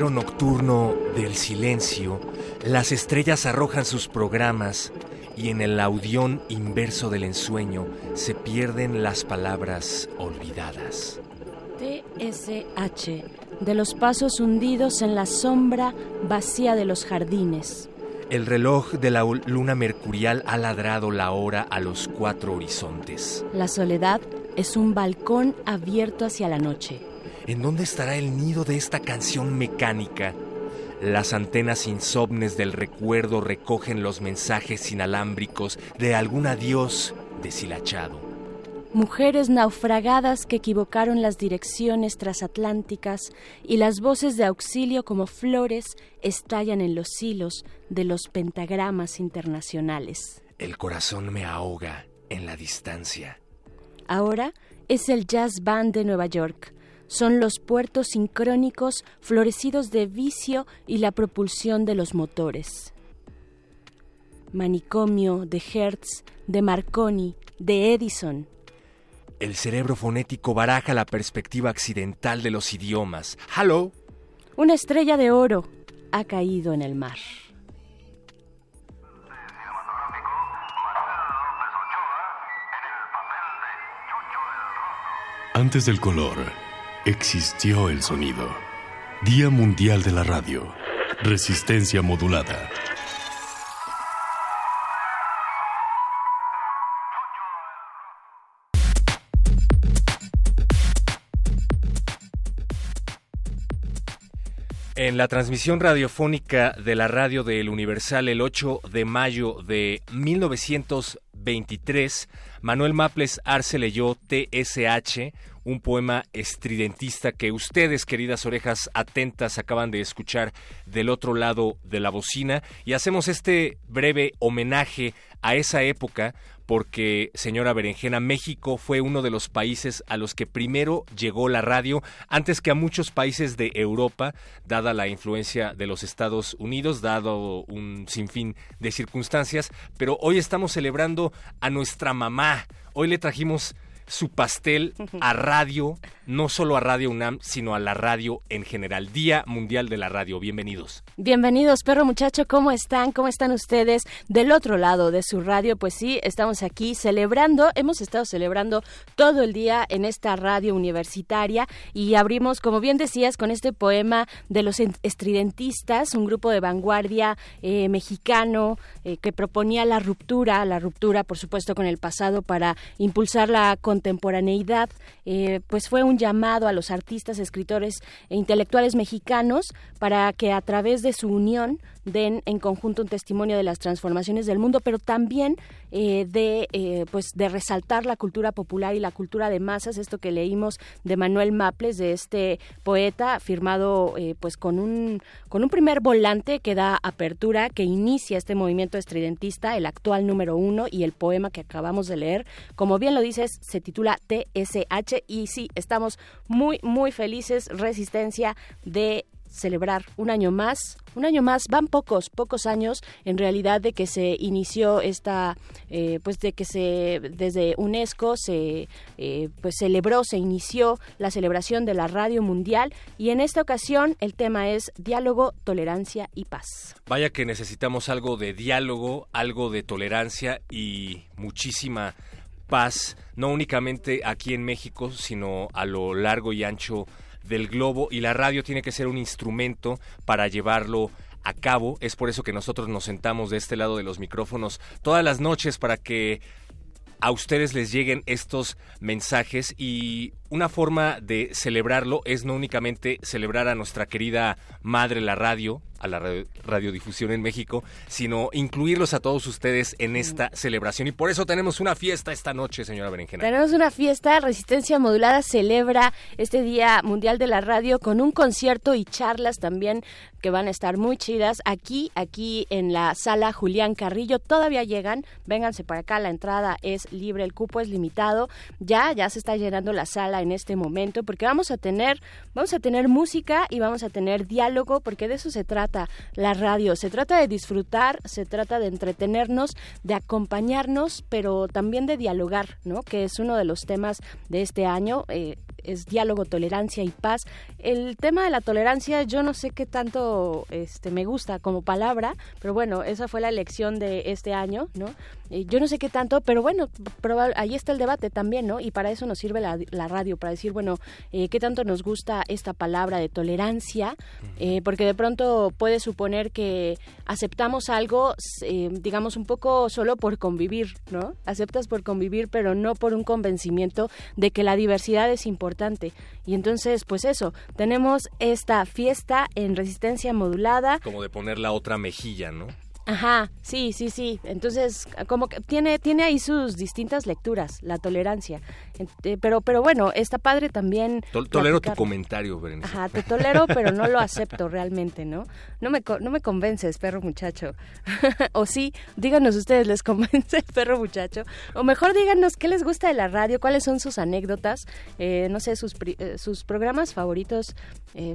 Nocturno del silencio, las estrellas arrojan sus programas y en el audión inverso del ensueño se pierden las palabras olvidadas. TSH, de los pasos hundidos en la sombra vacía de los jardines. El reloj de la luna mercurial ha ladrado la hora a los cuatro horizontes. La soledad es un balcón abierto hacia la noche. ¿En dónde estará el nido de esta canción mecánica? Las antenas insomnes del recuerdo recogen los mensajes inalámbricos de algún adiós deshilachado. Mujeres naufragadas que equivocaron las direcciones transatlánticas y las voces de auxilio como flores estallan en los hilos de los pentagramas internacionales. El corazón me ahoga en la distancia. Ahora es el Jazz Band de Nueva York son los puertos sincrónicos florecidos de vicio y la propulsión de los motores. Manicomio de Hertz, de Marconi, de Edison. El cerebro fonético baraja la perspectiva accidental de los idiomas. ¡Halo! Una estrella de oro ha caído en el mar. Antes del color existió el sonido. Día Mundial de la Radio. Resistencia modulada. En la transmisión radiofónica de la radio del Universal el 8 de mayo de 1923, Manuel Maples Arce leyó TSH, un poema estridentista que ustedes, queridas orejas atentas, acaban de escuchar del otro lado de la bocina y hacemos este breve homenaje a esa época porque, señora Berenjena, México fue uno de los países a los que primero llegó la radio, antes que a muchos países de Europa, dada la influencia de los Estados Unidos, dado un sinfín de circunstancias, pero hoy estamos celebrando a nuestra mamá. Hoy le trajimos su pastel a radio, no solo a Radio UNAM, sino a la radio en general. Día Mundial de la Radio. Bienvenidos. Bienvenidos, perro muchacho. ¿Cómo están? ¿Cómo están ustedes del otro lado de su radio? Pues sí, estamos aquí celebrando, hemos estado celebrando todo el día en esta radio universitaria y abrimos, como bien decías, con este poema de los estridentistas, un grupo de vanguardia eh, mexicano eh, que proponía la ruptura, la ruptura, por supuesto, con el pasado para impulsar la contemporaneidad, eh, pues fue un llamado a los artistas, escritores e intelectuales mexicanos para que a través de su unión den en conjunto un testimonio de las transformaciones del mundo, pero también eh, de eh, pues de resaltar la cultura popular y la cultura de masas, esto que leímos de Manuel Maples, de este poeta, firmado pues con un con un primer volante que da apertura, que inicia este movimiento estridentista, el actual número uno, y el poema que acabamos de leer, como bien lo dices, se titula TSH y sí, estamos muy, muy felices, resistencia de celebrar un año más, un año más, van pocos, pocos años en realidad de que se inició esta, eh, pues de que se, desde UNESCO se, eh, pues celebró, se inició la celebración de la radio mundial y en esta ocasión el tema es diálogo, tolerancia y paz. Vaya que necesitamos algo de diálogo, algo de tolerancia y muchísima paz, no únicamente aquí en México, sino a lo largo y ancho del globo y la radio tiene que ser un instrumento para llevarlo a cabo. Es por eso que nosotros nos sentamos de este lado de los micrófonos todas las noches para que a ustedes les lleguen estos mensajes y una forma de celebrarlo es no únicamente celebrar a nuestra querida madre la radio, a la radiodifusión en México, sino incluirlos a todos ustedes en esta celebración. Y por eso tenemos una fiesta esta noche, señora Berenjena. Tenemos una fiesta, Resistencia Modulada celebra este Día Mundial de la Radio con un concierto y charlas también que van a estar muy chidas aquí, aquí en la sala Julián Carrillo. Todavía llegan, vénganse para acá, la entrada es libre, el cupo es limitado. Ya, ya se está llenando la sala en este momento porque vamos a tener, vamos a tener música y vamos a tener diálogo porque de eso se trata la radio. Se trata de disfrutar, se trata de entretenernos, de acompañarnos, pero también de dialogar, ¿no? Que es uno de los temas de este año. Eh, es diálogo, tolerancia y paz. El tema de la tolerancia, yo no sé qué tanto este, me gusta como palabra, pero bueno, esa fue la elección de este año, ¿no? yo no sé qué tanto, pero bueno, ahí está el debate también, ¿no? Y para eso nos sirve la, radio, para decir, bueno, eh, qué tanto nos gusta esta palabra de tolerancia, eh, porque de pronto puede suponer que aceptamos algo, eh, digamos, un poco solo por convivir, ¿no? Aceptas por convivir, pero no por un convencimiento de que la diversidad es importante. Y entonces, pues eso, tenemos esta fiesta en resistencia modulada. Como de poner la otra mejilla, ¿no? Ajá, sí, sí, sí. Entonces, como que tiene, tiene ahí sus distintas lecturas, la tolerancia. Eh, pero, pero bueno, está padre también. tolero tu comentario, Berenice. Ajá, te tolero, pero no lo acepto realmente, ¿no? No me, no me convences, perro muchacho. o sí, díganos ustedes, ¿les convence, perro muchacho? O mejor díganos qué les gusta de la radio, cuáles son sus anécdotas, eh, no sé, sus, eh, sus programas favoritos,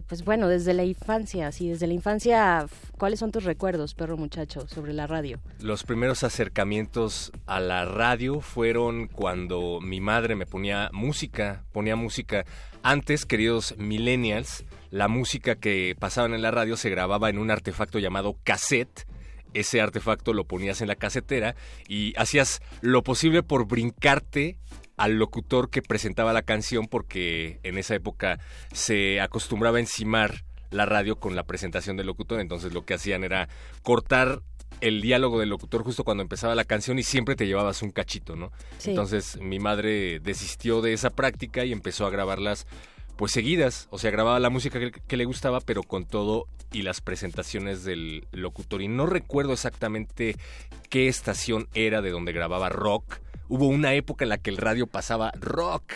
pues bueno, desde la infancia, sí, desde la infancia, ¿cuáles son tus recuerdos, perro muchacho? sobre la radio? Los primeros acercamientos a la radio fueron cuando mi madre me ponía música, ponía música. Antes, queridos millennials, la música que pasaban en la radio se grababa en un artefacto llamado cassette ese artefacto lo ponías en la casetera y hacías lo posible por brincarte al locutor que presentaba la canción porque en esa época se acostumbraba a encimar la radio con la presentación del locutor, entonces lo que hacían era cortar el diálogo del locutor justo cuando empezaba la canción y siempre te llevabas un cachito, ¿no? Entonces mi madre desistió de esa práctica y empezó a grabarlas pues seguidas, o sea, grababa la música que, le gustaba, pero con todo y las presentaciones del locutor. Y no recuerdo exactamente qué estación era de donde grababa rock. Hubo una época en la que el radio pasaba rock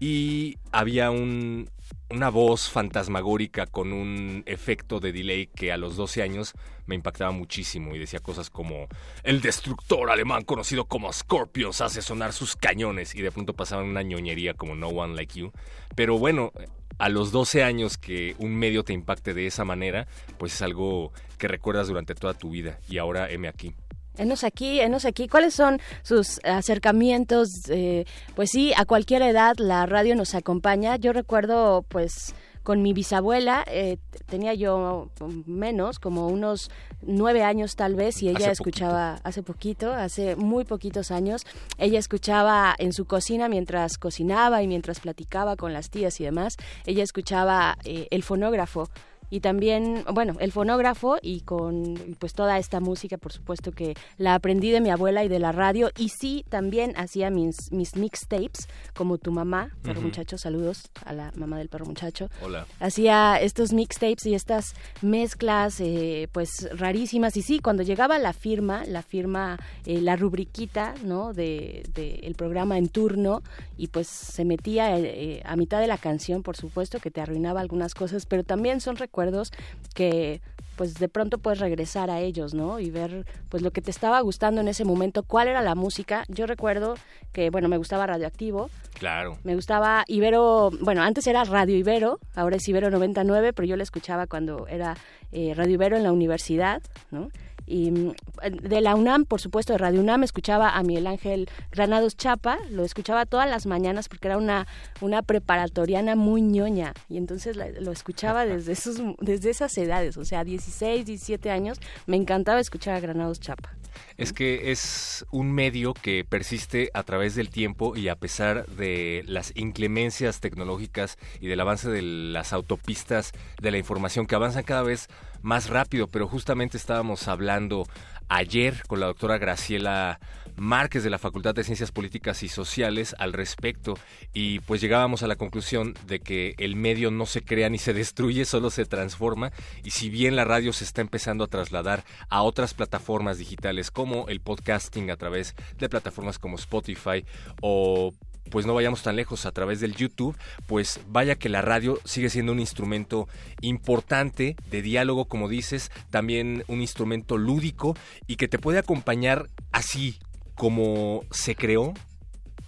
y había un, una voz fantasmagórica con un efecto de delay que a los 12 años me impactaba muchísimo y decía cosas como el destructor alemán conocido como Scorpions hace sonar sus cañones y de pronto pasaba una ñoñería como No One Like You. Pero bueno, a los 12 años que un medio te impacte de esa manera, pues es algo que recuerdas durante toda tu vida y ahora heme aquí. Enos aquí, enos aquí. ¿Cuáles son sus acercamientos? Eh, pues sí, a cualquier edad la radio nos acompaña. Yo recuerdo, pues, con mi bisabuela, eh, tenía yo menos, como unos nueve años tal vez, y ella escuchaba hace poquito, hace muy poquitos años, ella escuchaba en su cocina mientras cocinaba y mientras platicaba con las tías y demás, ella escuchaba eh, el fonógrafo y también, bueno, el fonógrafo y con pues toda esta música, por supuesto que la aprendí de mi abuela y de la radio y sí, también hacía mis, mis mixtapes, como tu mamá, perro muchacho, saludos a la mamá del perro muchacho. Hola. Hacía estos mixtapes y estas mezclas eh, pues rarísimas y sí, cuando llegaba la firma, la firma, eh, la rubriquita, ¿no? De, de, el programa en turno y pues se metía eh, a mitad de la canción, por supuesto, que te arruinaba algunas cosas, pero también son recuerdos que pues de pronto puedes regresar a ellos, ¿no? Y ver pues lo que te estaba gustando en ese momento, cuál era la música. Yo recuerdo que, bueno, me gustaba Radioactivo. Claro. Me gustaba Ibero, bueno, antes era Radio Ibero, ahora es Ibero 99, pero yo la escuchaba cuando era eh, Radio Ibero en la universidad, ¿no? Y mm, de la UNAM, por supuesto, de Radio UNAM, escuchaba a Miguel Ángel Granados Chapa, lo escuchaba todas las mañanas porque era una, una preparatoriana muy ñoña y entonces lo escuchaba desde, esos, desde esas edades, o sea, 16, 17 años, me encantaba escuchar a Granados Chapa. Es que es un medio que persiste a través del tiempo y a pesar de las inclemencias tecnológicas y del avance de las autopistas de la información que avanzan cada vez más rápido, pero justamente estábamos hablando ayer con la doctora Graciela Márquez de la Facultad de Ciencias Políticas y Sociales al respecto y pues llegábamos a la conclusión de que el medio no se crea ni se destruye, solo se transforma y si bien la radio se está empezando a trasladar a otras plataformas digitales como el podcasting a través de plataformas como Spotify o pues no vayamos tan lejos a través del YouTube, pues vaya que la radio sigue siendo un instrumento importante de diálogo, como dices, también un instrumento lúdico y que te puede acompañar así como se creó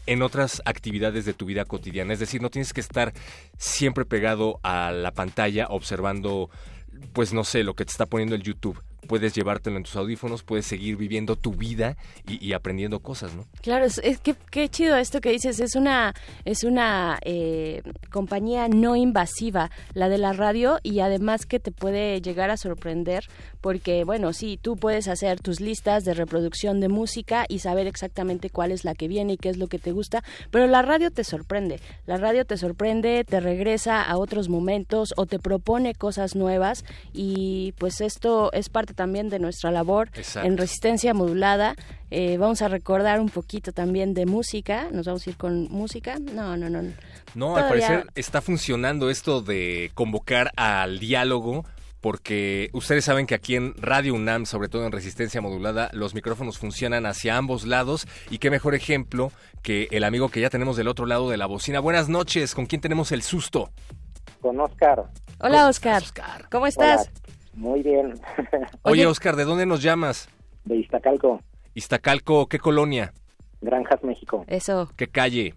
en otras actividades de tu vida cotidiana. Es decir, no tienes que estar siempre pegado a la pantalla observando, pues no sé, lo que te está poniendo el YouTube puedes llevártelo en tus audífonos, puedes seguir viviendo tu vida y, aprendiendo cosas, ¿no? Claro, es, que qué chido esto que dices, es una, es una eh, compañía no invasiva, la de la radio, y además que te puede llegar a sorprender, porque bueno, sí, tú puedes hacer tus listas de reproducción de música y saber exactamente cuál es la que viene y qué es lo que te gusta, pero la radio te sorprende, la radio te sorprende, te regresa a otros momentos o te propone cosas nuevas y pues esto es parte también de nuestra labor en resistencia modulada. Eh, vamos a recordar un poquito también de música. ¿Nos vamos a ir con música? No, no, no. No, al parecer está funcionando esto de convocar al diálogo porque ustedes saben que aquí en Radio UNAM, sobre todo en resistencia modulada, los micrófonos funcionan hacia ambos lados y qué mejor ejemplo que el amigo que ya tenemos del otro lado de la bocina. Buenas noches, ¿con quién tenemos el susto? Con Oscar. Hola Oscar. ¿Cómo estás? Muy bien. Oye, Oscar, ¿de dónde nos llamas? De Iztacalco. Iztacalco, ¿qué colonia? Granjas, México. Eso. ¿Qué calle?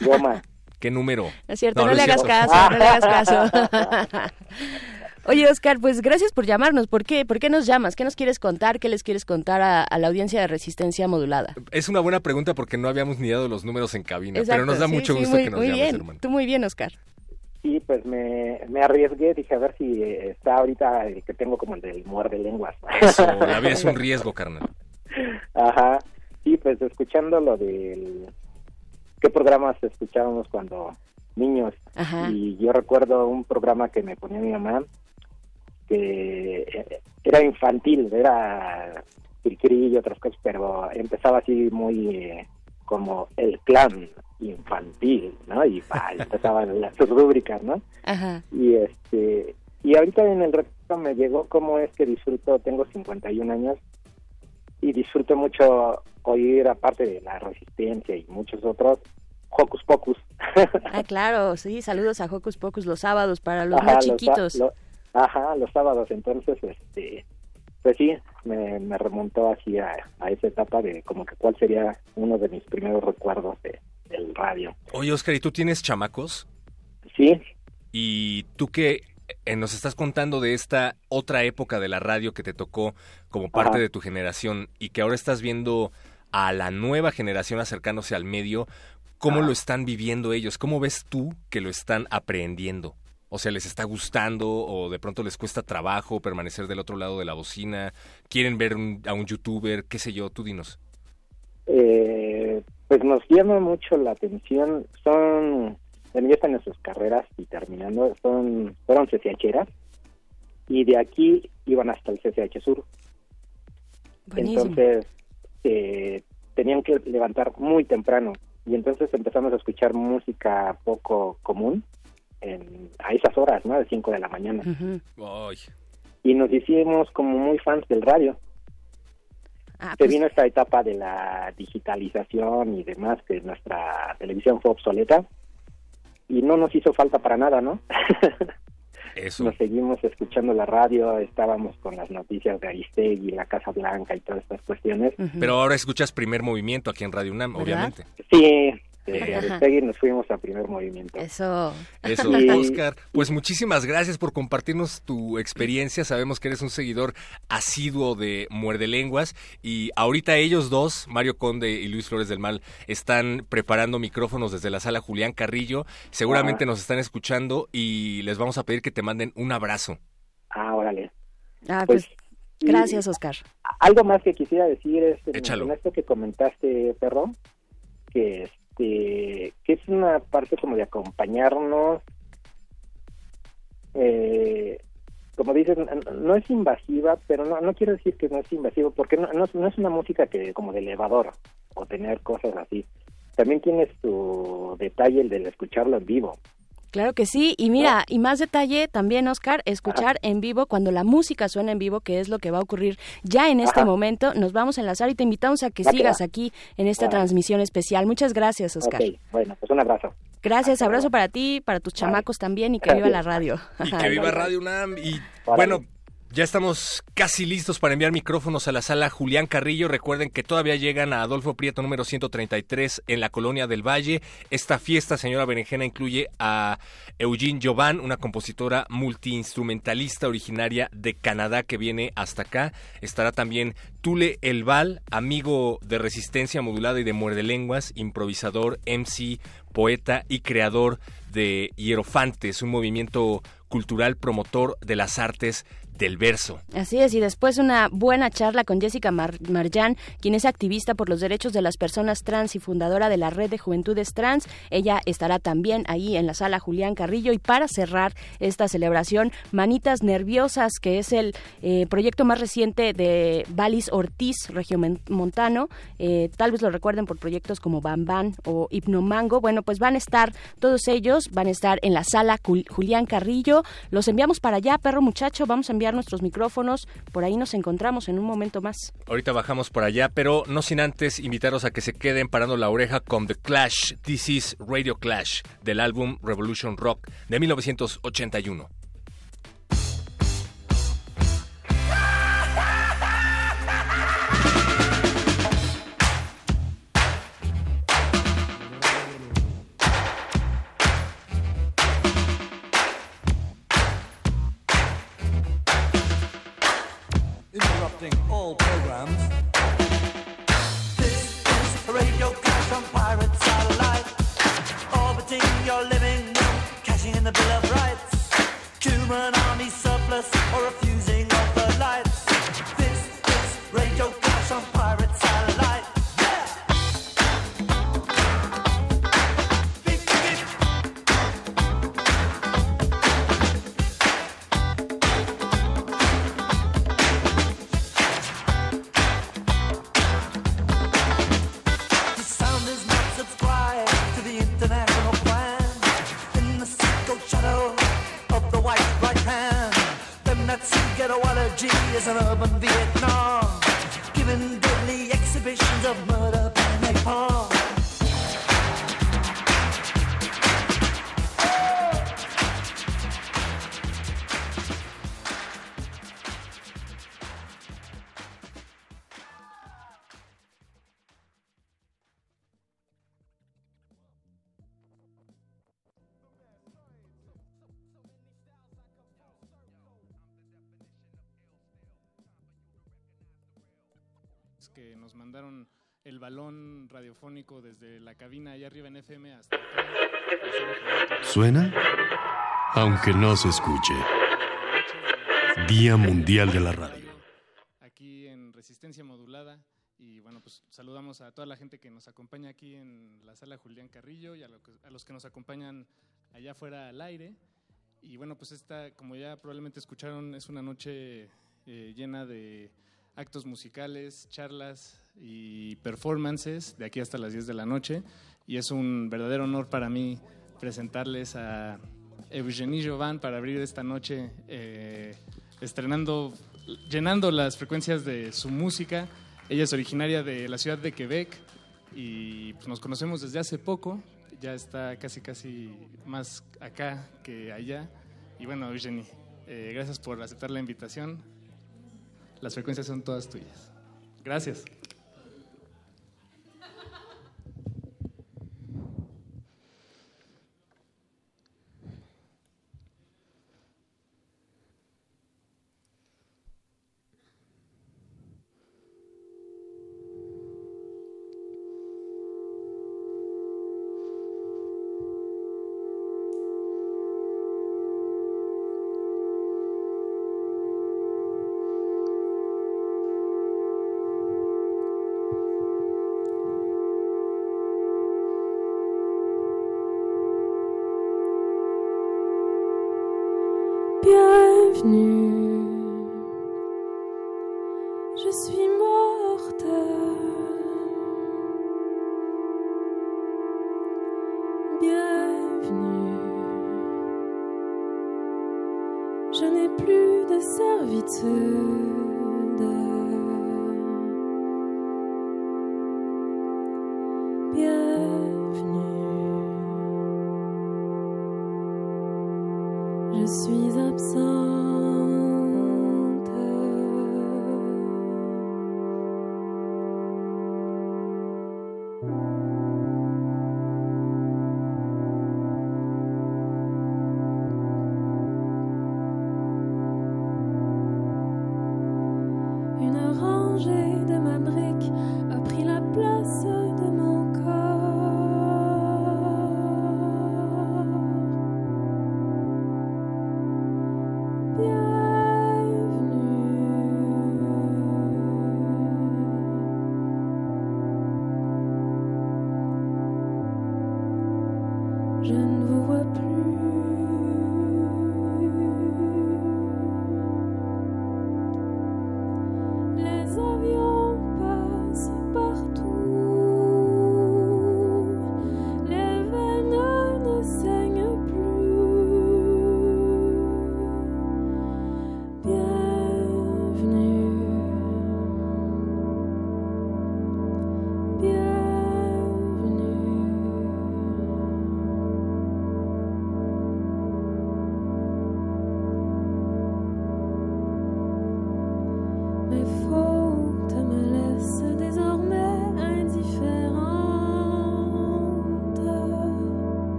Goma. ¿Qué número? es cierto, no, le hagas caso, no le hagas caso. Oye, Oscar, pues gracias por llamarnos. ¿Por qué? ¿Por qué nos llamas? ¿Qué nos quieres contar? ¿Qué les quieres contar a, la audiencia de Resistencia Modulada? Es una buena pregunta porque no habíamos ni dado los números en cabina, pero nos da mucho gusto que nos muy llames, bien. Tú muy bien, Oscar. Sí, pues me, me arriesgué, dije a ver si está ahorita el que tengo como el del muerde lenguas. Eso, la vida es un riesgo, carnal. Ajá, sí, pues escuchando lo del... ¿Qué programas escuchábamos cuando niños? Ajá. Y yo recuerdo un programa que me ponía mi mamá, que era infantil, era Kirikiri y otras cosas, pero empezaba así muy eh, como el clan, infantil, ¿no? Y empezaban las rúbricas, ¿no? Ajá. Y este y ahorita en el reto me llegó cómo es que disfruto, tengo 51 años y disfruto mucho oír aparte de la resistencia y muchos otros Hocus Pocus. ah, claro, sí, saludos a Hocus Pocus los sábados para los más chiquitos. ajá, los sábados, entonces este pues sí, me, me remontó así a, a, esa etapa de como que cuál sería uno de mis primeros recuerdos de, del radio. Oye, Oscar, ¿y tú tienes chamacos? Sí. ¿Y tú qué eh, nos estás contando de esta otra época de la radio que te tocó como parte de tu generación y que ahora estás viendo a la nueva generación acercándose al medio? ¿Cómo lo están viviendo ellos? ¿Cómo ves tú que lo están aprendiendo? O sea, ¿les está gustando o de pronto les cuesta trabajo permanecer del otro lado de la bocina? ¿Quieren ver a un youtuber? ¿Qué sé yo? Tú dinos. Eh, pues nos llama mucho la atención. Son, bueno, ya están en sus carreras y terminando, son, fueron CCHeras y de aquí iban hasta el CCH Sur. Entonces, eh, tenían que levantar muy temprano y entonces empezamos a escuchar música poco común en, a esas horas, ¿no? De 5 de la mañana. Y nos hicimos como muy fans del radio. Ah, Se pues vino esta etapa de la digitalización y demás, que nuestra televisión fue obsoleta y no nos hizo falta para nada, ¿no? nos seguimos escuchando la radio, estábamos con las noticias de Aristegui, la Casa Blanca y todas estas cuestiones. Pero ahora escuchas primer movimiento aquí en Radio UNAM, obviamente. Sí, desde Aristegui nos fuimos a primer movimiento. Eso. Eso, Oscar. Pues muchísimas gracias por compartirnos tu experiencia. Sabemos que eres un seguidor asiduo de Muerde Lenguas y ahorita ellos dos, Mario Conde y Luis Flores del Mal, están preparando micrófonos desde la sala Julián Carrillo. Seguramente nos están escuchando y les vamos a pedir que te manden un abrazo. Ah, órale. Ah, pues, pues gracias, Oscar. Algo más que quisiera decir es en esto que comentaste, perro, que este, que es una parte como de acompañarnos. Eh, como dices, no es invasiva, pero no, no quiero decir que no es invasivo, porque no, no, es una música que como de elevador o tener cosas así. También tienes tu detalle el de escucharlo en vivo. Claro que sí, y mira, y más detalle también, Oscar, escuchar en vivo cuando la música suena en vivo, que es lo que va a ocurrir ya en este momento. Nos vamos a enlazar y te invitamos a que sigas aquí en esta transmisión especial. Muchas gracias, Oscar. Bueno, pues un abrazo. Gracias, abrazo para ti, para tus chamacos también y que viva la radio. Y que viva Radio UNAM y bueno, ya estamos casi listos para enviar micrófonos a la sala Julián Carrillo. Recuerden que todavía llegan a Adolfo Prieto número 133 en la Colonia del Valle. Esta fiesta, señora Berenjena, incluye a Eugene Jovan, una compositora multiinstrumentalista originaria de Canadá que viene hasta acá. Estará también Tule Elval, amigo de Resistencia Modulada y de Muerde Lenguas, improvisador, MC, poeta y creador de Hierofantes, un movimiento cultural promotor de las artes del verso. Así es, y después una buena charla con Jessica Mar Marjan, quien es activista por los derechos de las personas trans y fundadora de la Red de Juventudes Trans. Ella estará también ahí en la sala Julián Carrillo. Y para cerrar esta celebración, Manitas Nerviosas, que es el eh, proyecto más reciente de Valis Ortiz, regiomontano. Eh, tal vez lo recuerden por proyectos como Bam o Hipnomango. Bueno, pues van a estar todos ellos, van a estar en la sala Julián Carrillo. Los enviamos para allá, perro muchacho. Vamos a enviar nuestros micrófonos. Por ahí nos encontramos en un momento más. Ahorita bajamos por allá, pero no sin antes invitaros a que se queden parando la oreja con The Clash. This is Radio Clash del álbum Revolution Rock de 1981. Balón radiofónico desde la cabina allá arriba en FM hasta ¿Suena? Aunque no se escuche. Día Mundial de la Radio. Aquí en Resistencia Modulada. Y bueno, pues saludamos a toda la gente que nos acompaña aquí en la sala Julián Carrillo y a, los que nos acompañan allá afuera al aire. Y bueno, pues esta, como ya probablemente escucharon, es una noche eh, llena de actos musicales, charlas y performances de aquí hasta las 10 de la noche. Y es un verdadero honor para mí presentarles a Eugenie Jovan para abrir esta noche, eh, estrenando, llenando las frecuencias de su música. Ella es originaria de la ciudad de Quebec y pues, nos conocemos desde hace poco. Ya está casi, casi más acá que allá. Y bueno, Eugenie, eh, gracias por aceptar la invitación. Las frecuencias son todas tuyas. Gracias.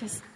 Gracias.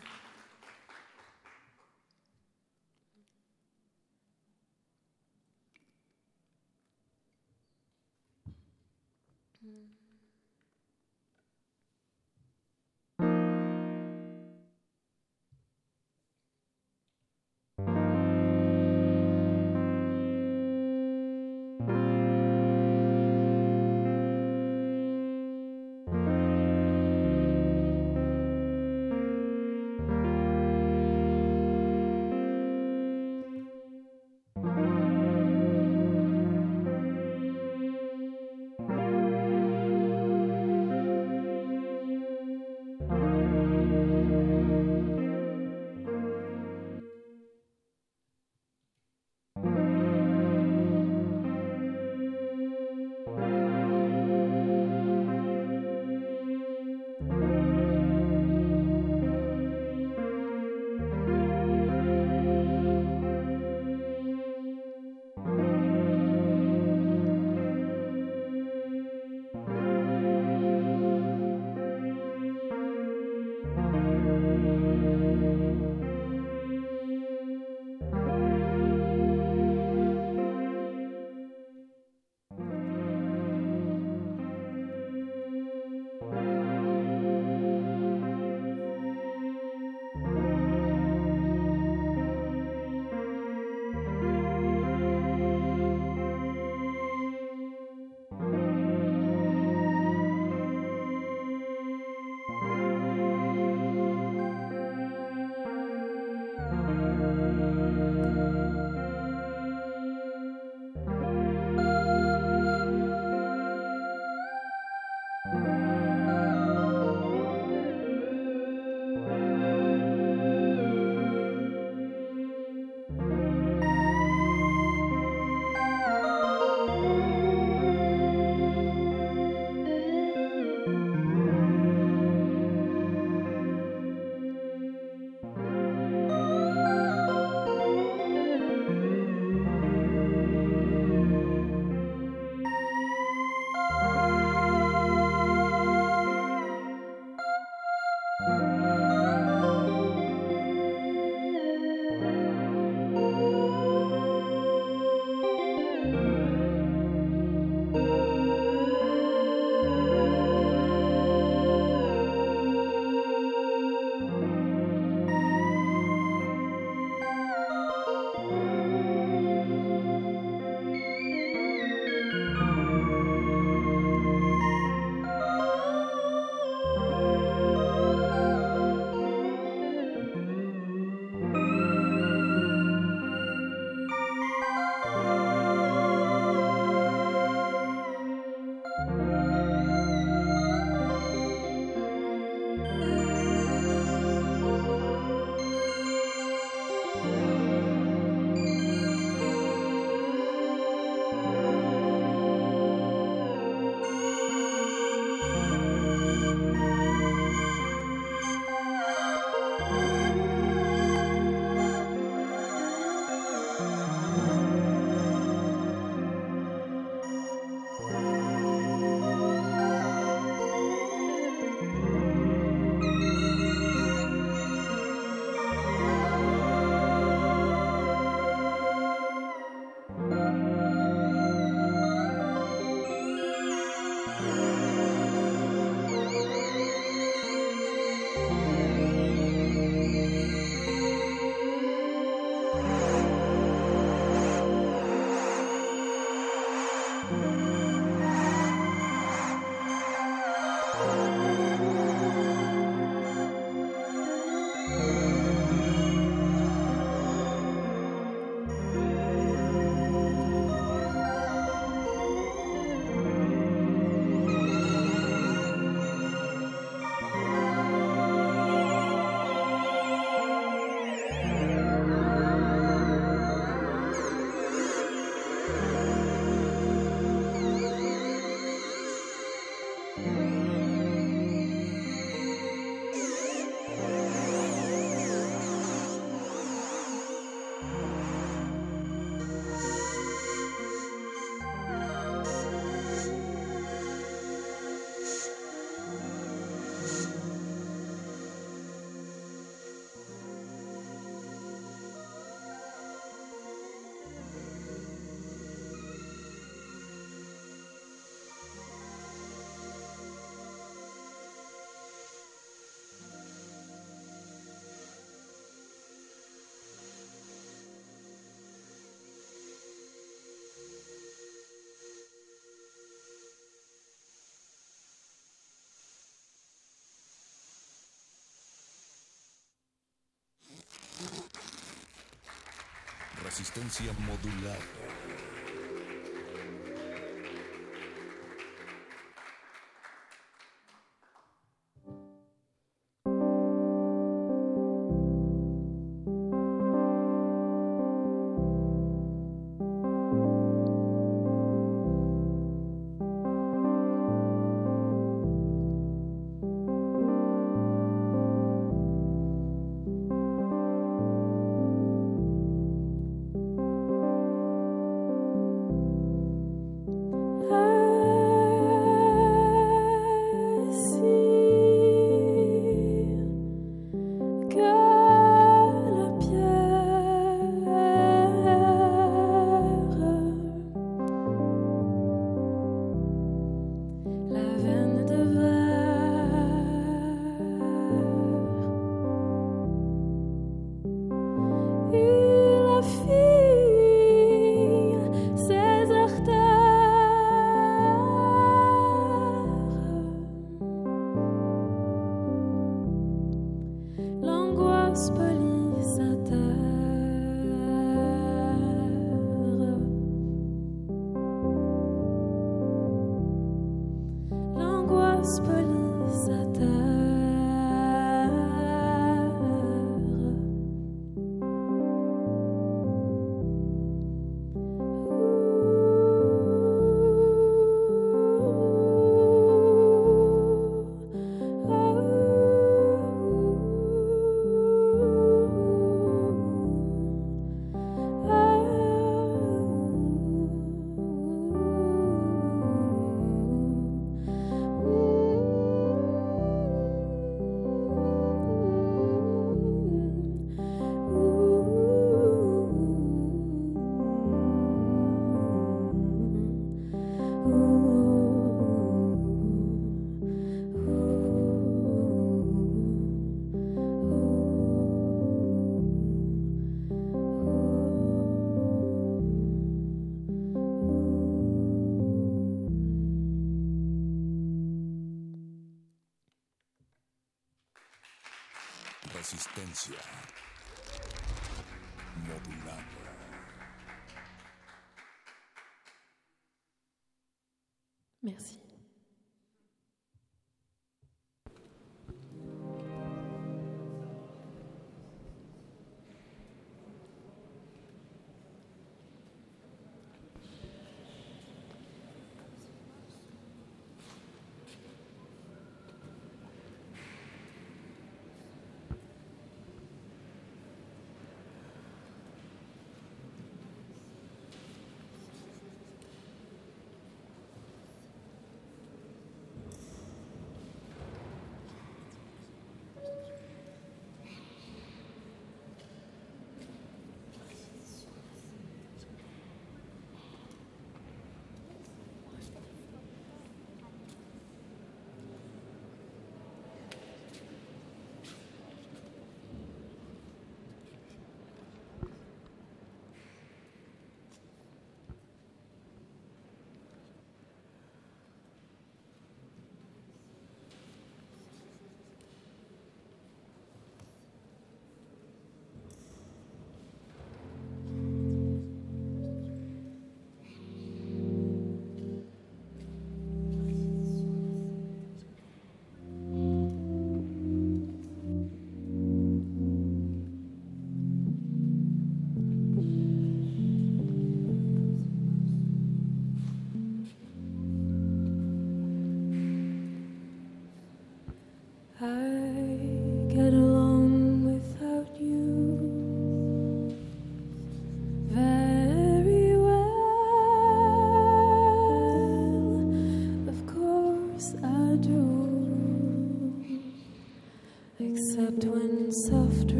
Resistencia modulada.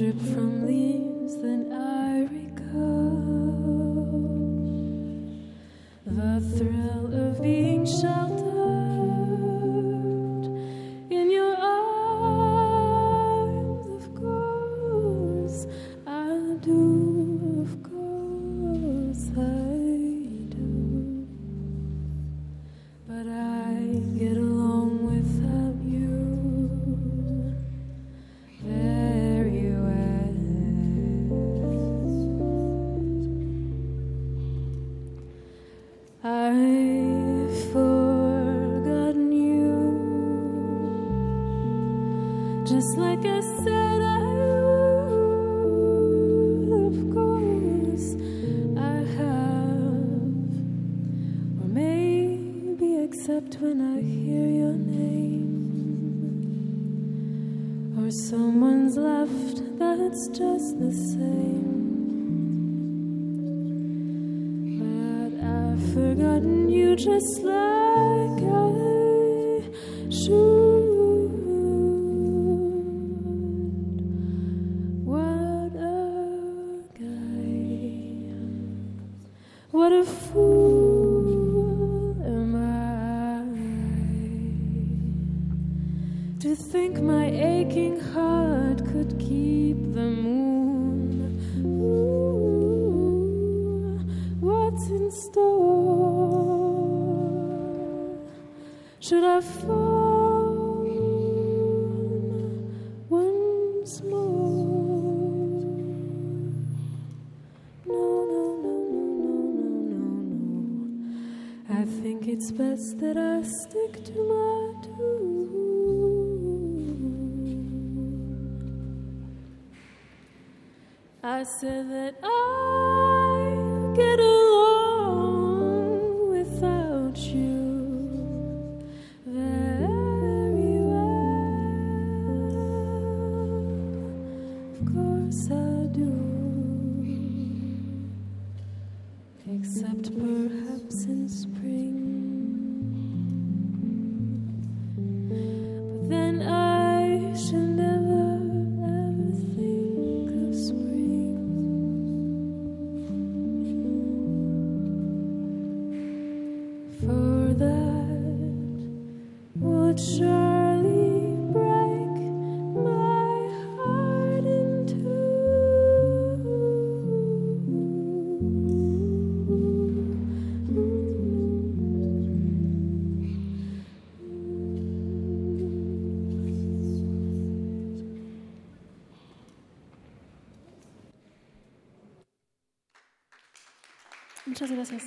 drip from that I stick to my tune. I said that I Muchas gracias.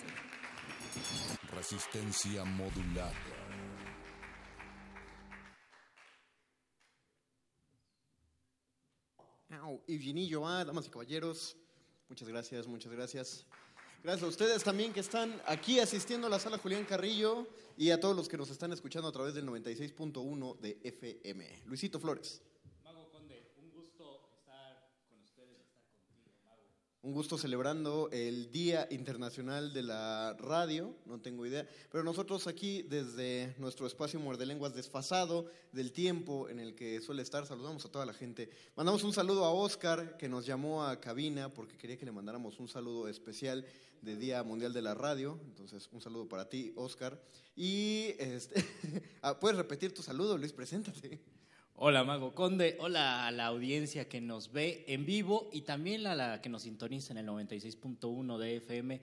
Resistencia modular. Au, Eugenio, ah, damas y caballeros, muchas gracias, muchas gracias. Gracias a ustedes también que están aquí asistiendo a la sala Julián Carrillo y a todos los que nos están escuchando a través del 96.1 de FM. Luisito Flores. Mago Conde, un gusto estar con ustedes, estar contigo, Mago. Un gusto celebrando el Día Internacional de la Radio, no tengo idea, pero nosotros aquí desde nuestro espacio Muerde Lenguas desfasado del tiempo en el que suele estar, saludamos a toda la gente. Mandamos un saludo a Oscar que nos llamó a cabina porque quería que le mandáramos un saludo especial de Día Mundial de la Radio, entonces un saludo para ti, Oscar. Y este, ah, puedes repetir tu saludo, Luis, preséntate. Hola Mago Conde, hola a la audiencia que nos ve en vivo y también a la que nos sintoniza en el 96.1 de FM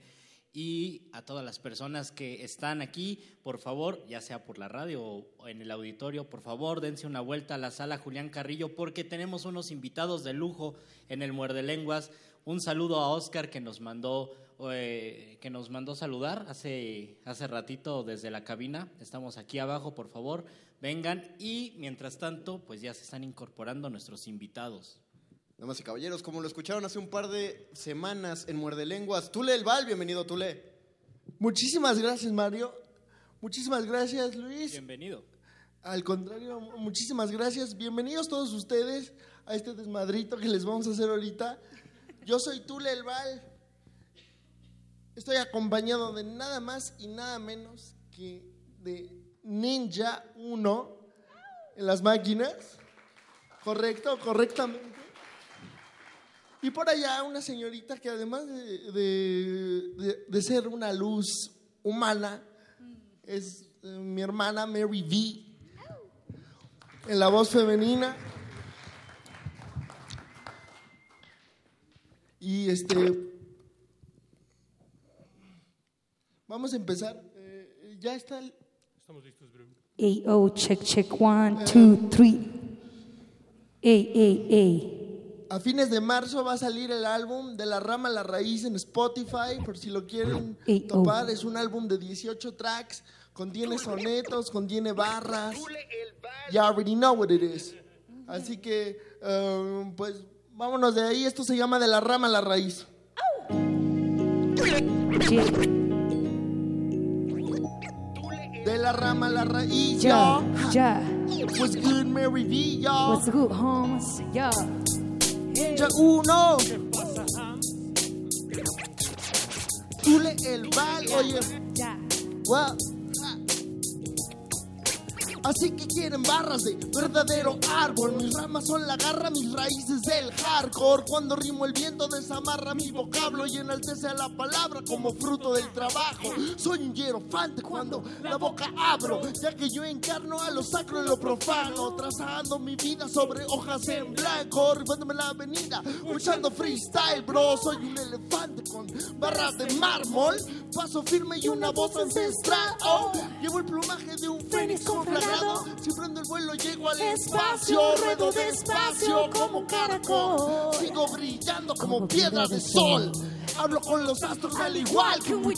y a todas las personas que están aquí, por favor, ya sea por la radio o en el auditorio, por favor, dense una vuelta a la sala Julián Carrillo porque tenemos unos invitados de lujo en el Muerde Lenguas. Un saludo a Oscar que nos mandó eh, que nos mandó saludar hace, hace ratito desde la cabina. Estamos aquí abajo, por favor, vengan y mientras tanto, pues ya se están incorporando nuestros invitados. Damas y caballeros, como lo escucharon hace un par de semanas en Muerde Lenguas, Tule El Val, bienvenido Tule. Muchísimas gracias, Mario. Muchísimas gracias, Luis. Bienvenido. Al contrario, muchísimas gracias. Bienvenidos todos ustedes a este desmadrito que les vamos a hacer ahorita. Yo soy Tule El Val. Estoy acompañado de nada más y nada menos que de Ninja 1 en las máquinas. Correcto, correctamente. Y por allá una señorita que además de, de- ser una luz humana, es eh, mi hermana Mary V. En la voz femenina. Y este. Vamos a empezar. Eh, ya está el. Estamos listos, Bruno. Hey, oh, check, check, one, two, three. Hey, hey, hey. a fines de marzo va a salir el álbum de La Rama a la Raíz en Spotify, por si lo quieren Ey, oh. topar. Es un álbum de 18 tracks, contiene sonetos, contiene barras. You already know what it is. Así que, um, pues, vámonos de ahí. Esto se llama De La Rama a la Raíz. De la rama a la raíz, yo. yeah. What's good, Mary V, yo. What's good, homes? Yeah. Ya uno. Tule el bal, oye. Wow. Así que quieren barras de verdadero árbol. Mis ramas son la garra, mis raíces del hardcore. Cuando rimo el viento desamarra mi vocablo y enaltece a la palabra como fruto del trabajo. Soy un hierofante cuando la boca abro, ya que yo encarno a lo sacro en lo profano, trazando mi vida sobre hojas en blanco, rifándome la avenida, echando freestyle, bro. Soy un elefante con barras de mármol, paso firme y una voz ancestral. Oh, llevo el plumaje de un fénix conflagrado. Si prendo el vuelo, llego al espacio, ruedo despacio como caracol. Sigo brillando como piedra de sol. Hablo con los astros al igual que un.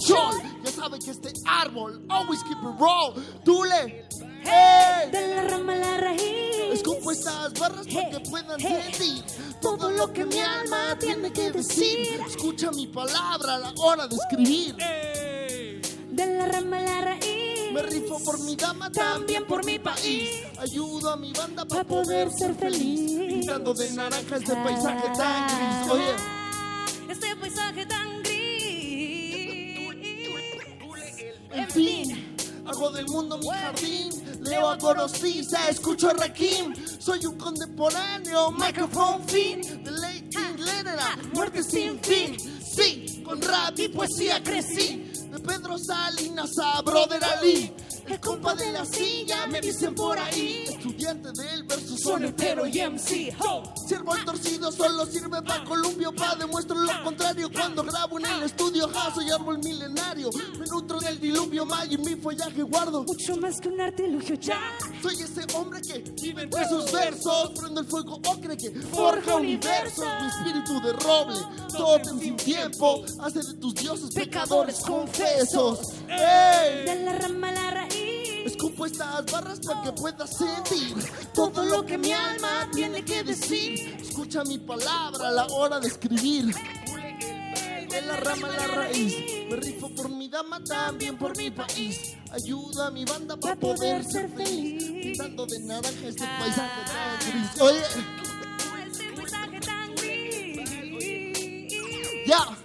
Ya sabe que este árbol always keep it raw. Dule, hey. De la rama a la raíz. Escupo estas barras para que puedan sentir todo lo que mi alma tiene que decir. Escucha mi palabra a la hora de escribir. De la rama a la raíz. Me rifo por mi dama, también por mi país. Ayudo a mi banda para poder ser feliz. Pintando de naranja este paisaje tan gris. Oye, Este paisaje tan gris. en fin, hago del mundo mi jardín. Leo a Gorosiza, escucho a Rakim. Soy un contemporáneo, microphone fin. De late King Leonard, muerte sin fin. Sí, con rap y poesía crecí. Pedro Salinas a Brother Ali. El compa de la silla, me dicen por ahí. Estudiante del verso, sonetero y MC. Ho. Siervo el torcido solo sirve para columpio, pa' demuestro lo contrario. Cuando grabo en el estudio, ja, soy árbol milenario. Me nutro del diluvio maya y mi follaje guardo. Mucho más que un artilugio ya. Soy ese hombre que vive entre sus versos. Prendo el fuego ocre que forja universos. Mi espíritu de roble, totem sin tiempo. Hace de tus dioses pecadores confesos. ¡Ey! De la rama a la raíz. Escupo estas barras para que puedas sentir todo lo que mi alma tiene que decir. Escucha mi palabra a la hora de escribir. De la rama a la raíz, me rifo por mi dama, también por mi país. Ayuda a mi banda para poder ser feliz. Pintando de naranja este paisaje tan gris. Oye, ya.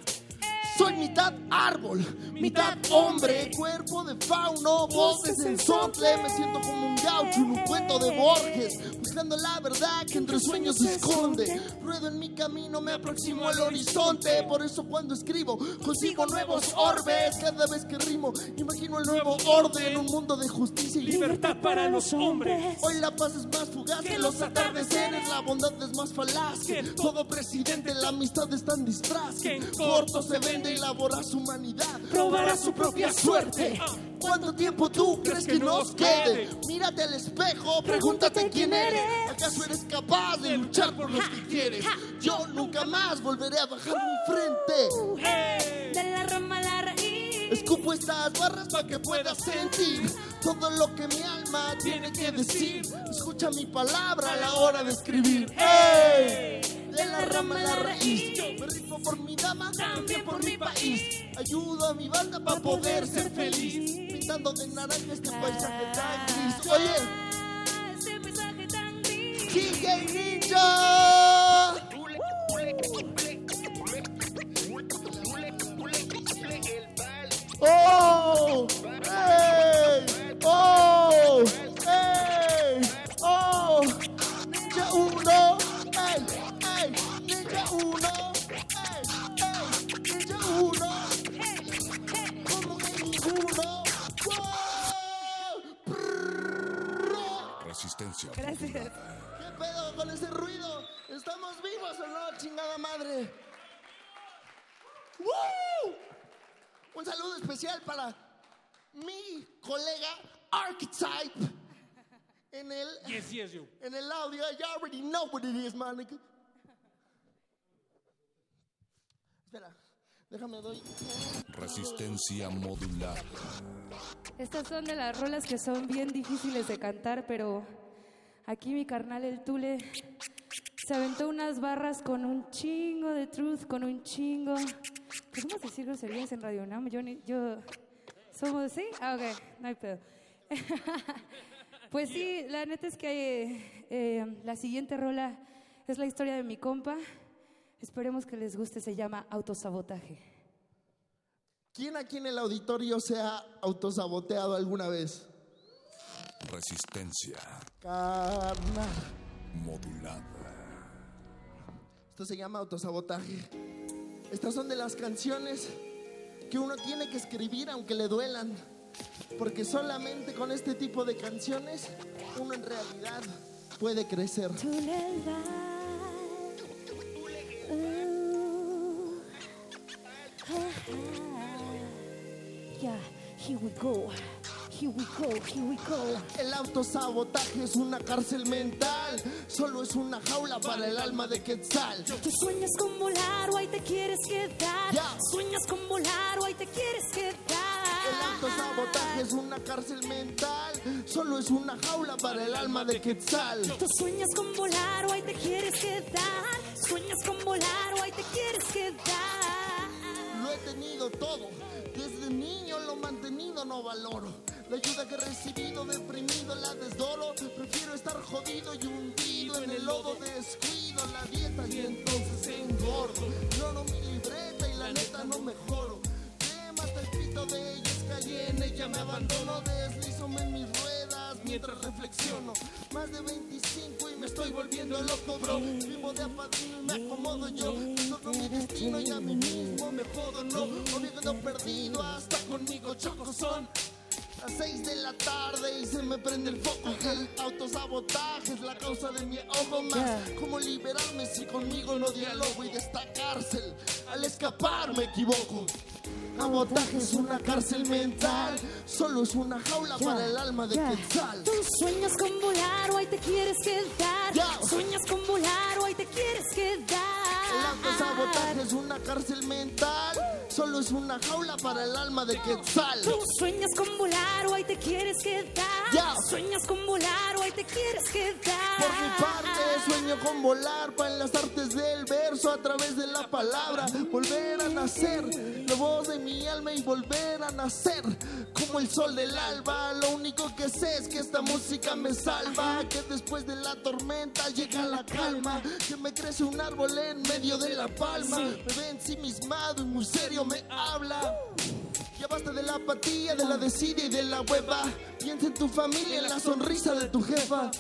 Mitad árbol, mitad hombre, cuerpo de fauno, voces en sontle. Me siento como un gaucho en un cuento de Borges, buscando la verdad que entre sueños se esconde. Ruedo en mi camino, me aproximo al horizonte. Por eso cuando escribo, consigo nuevos orbes. Cada vez que rimo, imagino el nuevo orden, un mundo de justicia y libertad para los hombres. Hoy la paz es más fugaz que los atardeceres, la bondad es más falaz que todo presidente. La amistad es tan disfraz que en corto se vende y su humanidad. Probará su propia suerte. ¿Cuánto tiempo tú crees que nos quede? Mírate al espejo, pregúntate quién eres. ¿Acaso eres capaz de luchar por los que quieres? Yo nunca más volveré a bajar mi frente. De la rama a la raíz. Escupo estas barras para que puedas sentir todo lo que mi alma tiene que decir. Escucha mi palabra a la hora de escribir. ¡Ey! De la rama a la raíz. Me rifo por mi dama, también por mi país. Ayudo a mi banda para poder ser feliz. Pintando de naranja este paisaje tan gris. Oye, Este paisaje tan gris. DJ Ninja. ¡Oh! ¡Ey! ¡Oh! ¡Ey! ¡Oh! Ninja uno, ¡ey! Resistencia. Gracias. ¿Qué pedo con ese ruido? ¿Estamos vivos o no, chingada madre? ¡Woo! Un saludo especial para mi colega Archetype en el, Yes, yes, you. en el audio. You already know what it is, man. nigga. Espera, déjame doy. Resistencia modular. Estas son de las rolas que son bien difíciles de cantar, pero aquí mi carnal el Tule se aventó unas barras con un chingo de truth, con un chingo. ¿Podemos decir groserías en Radio Nam? Yo, yo, ¿somos sí? Ah, ok, no hay pedo. pues sí, la neta es que eh, la siguiente rola es la historia de mi compa. Esperemos que les guste, se llama Autosabotaje. ¿Quién aquí en el auditorio se ha autosaboteado alguna vez? Resistencia Carnal. modulada. Esto se llama autosabotaje. Estas son de las canciones que uno tiene que escribir aunque le duelan. Porque solamente con este tipo de canciones uno en realidad puede crecer. Yeah, here we go. Here we go, here we go. El autosabotaje es una cárcel mental, solo es una jaula para el alma de Quetzal. Tú sueñas con volar o ahí te quieres quedar. Sueñas con volar o ahí te quieres quedar. El autosabotaje es una cárcel mental, solo es una jaula para el alma de Quetzal. Tú sueñas con volar o ahí te quieres quedar. Sueñas con volar o ahí te quieres quedar. Lo he tenido todo, desde niño lo mantenido no valoro. La ayuda que he recibido, deprimido, la desdoro. Prefiero estar jodido y hundido en el lodo, descuido la dieta y entonces engordo. Lloro mi libreta y la neta no mejoro. De ella, es calle en ella me abandono. Deslízome en mis ruedas mientras reflexiono. Más de 25 y me estoy volviendo loco, bro. Vivo de apadrino y me acomodo yo. Toco mi destino y a mí mismo me jodo, no. O me quedo perdido hasta conmigo choco son. Las 6 de la tarde y se me prende el foco. El autosabotaje es la causa de mi ojo más. ¿Cómo liberarme si conmigo no dialogo y de esta cárcel? Al escapar me equivoco. Sabotaje es una cárcel mental, solo es una jaula para el alma de. Quetzal. Tú sueñas con volar o ahí te quieres quedar. Sueñas con volar o ahí te quieres quedar. El autosabotaje es una cárcel mental, solo es una jaula para el alma de Quetzal. Tú sueñas con volar o ahí te quieres quedar. Sueñas con volar o ahí te quieres quedar. Por mi parte sueño con volar para en las artes del verso a través de la palabra volver a nacer la voz de mi alma y volver a nacer como el sol del alba lo único que sé es que esta música me salva que después de la tormenta llega la calma que me crece un árbol en medio de la palma me ve ensimismado y muy serio me habla ya basta de la apatía, de la desidia y de la hueva. Piensa en tu familia, en la sonrisa de tu jefa.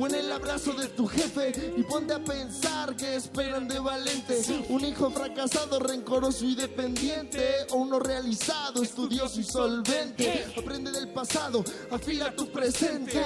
O en el abrazo de tu jefe y ponte a pensar que esperan de valente un hijo fracasado, rencoroso y dependiente o uno realizado, estudioso y solvente. Aprende del pasado, afila tu presente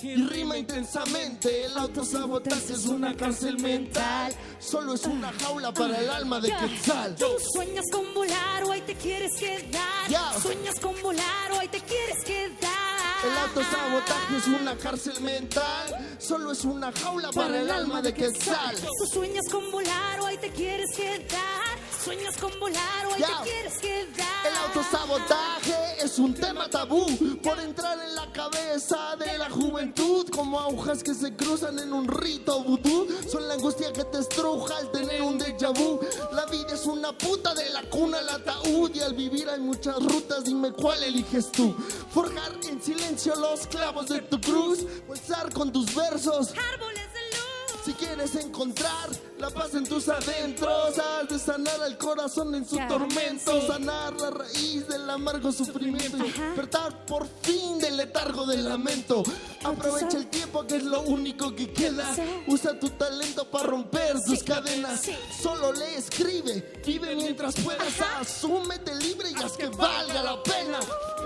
y rima intensamente. El autosabotaje es una cárcel mental, solo es una jaula para el alma de. Quetzal. Tú sueñas con volar o ahí te quieres quedar. Sueñas con volar o ahí te quieres quedar. El autosabotaje es una cárcel mental, solo es una jaula para el alma de Quetzal. Tú sueñas con volar ahí te quieres quedar. Sueñas con volar o ahí te quieres quedar. El autosabotaje es un tema tabú por entrar en la cabeza de la juventud como agujas que se cruzan en un rito vudú. Son la angustia que te estruja al tener un déjà vu. La vida es una puta de la cuna al ataúd y al vivir hay muchas rutas. Dime cuál eliges tú. Forjar en silencio los clavos de tu cruz, pulsar con tus versos. Árboles de luz. Si quieres encontrar la paz en tus adentros, has de sanar al corazón en su tormento, sí. sanar la raíz del amargo sufrimiento y despertar por fin del letargo del lamento. Aprovecha el tiempo que es lo único que queda. Usa tu talento para romper sus cadenas. Solo le escribe, vive mientras puedas, asúmete libre y haz que valga la pena.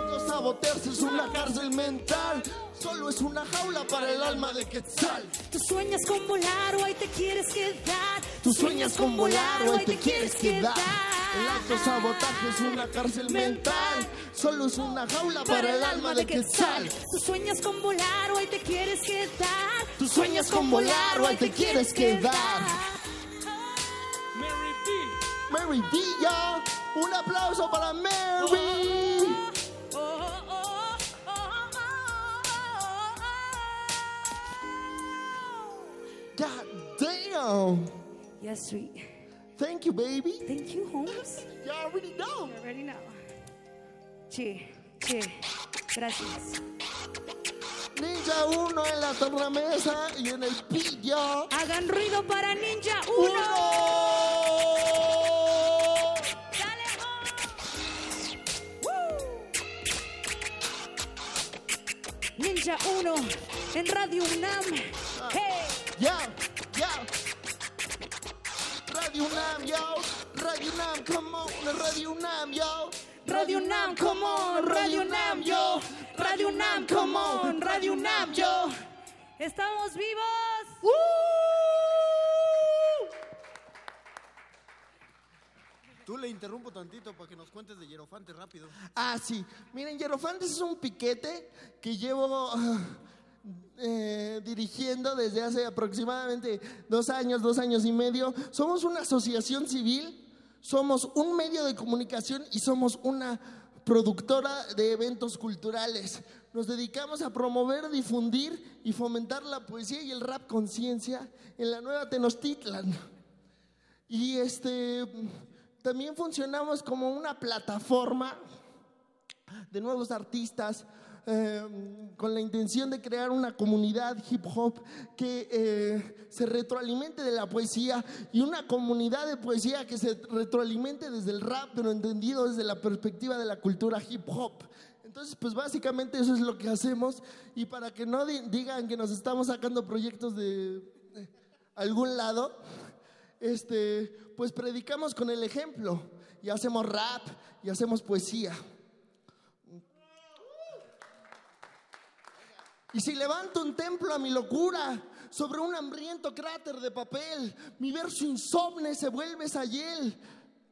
No sabotearse es una cárcel mental. Solo es una jaula para el alma de Quetzal. Tú sueñas con volar o ahí te quieres quedar. Tú sueñas con volar o ahí te quieres quedar. El autosabotaje es una cárcel mental. Solo es una jaula para el alma de Quetzal. Tú sueñas con volar o ahí te quieres quedar. Tú sueñas con volar o ahí te quieres quedar. Mary Villa. Un aplauso para Mary. God damn. Yes, sweet. Thank you, baby. Thank you, Holmes. You already know. You already know. Che, che, gracias. Ninja 1 en la tornamesa y en el pillo. Hagan ruido para Ninja 1. Ninja 1 en Radio UNAM. Ya, ya. Radio UNAM, yo. Radio UNAM, come on. Radio UNAM, yo. Radio UNAM, come on. Radio UNAM, yo. Radio UNAM, come on. Radio UNAM, yo. Estamos vivos. Tú le interrumpo tantito para que nos cuentes de Hierofante rápido. Ah, sí. Miren, Hierofantes es un piquete que llevo ah, eh, dirigiendo desde hace aproximadamente dos años, dos años y medio. Somos una asociación civil, somos un medio de comunicación y somos una productora de eventos culturales. Nos dedicamos a promover, difundir y fomentar la poesía y el rap conciencia en la nueva Tenochtitlan. Y este también funcionamos como una plataforma de nuevos artistas eh, con la intención de crear una comunidad hip hop que eh, se retroalimente de la poesía y una comunidad de poesía que se retroalimente desde el rap, pero entendido desde la perspectiva de la cultura hip hop. Entonces, pues básicamente eso es lo que hacemos y para que no di- digan que nos estamos sacando proyectos de de algún lado, este, pues predicamos con el ejemplo y hacemos rap y hacemos poesía. Y si levanto un templo a mi locura sobre un hambriento cráter de papel, mi verso insomne se vuelve sayel,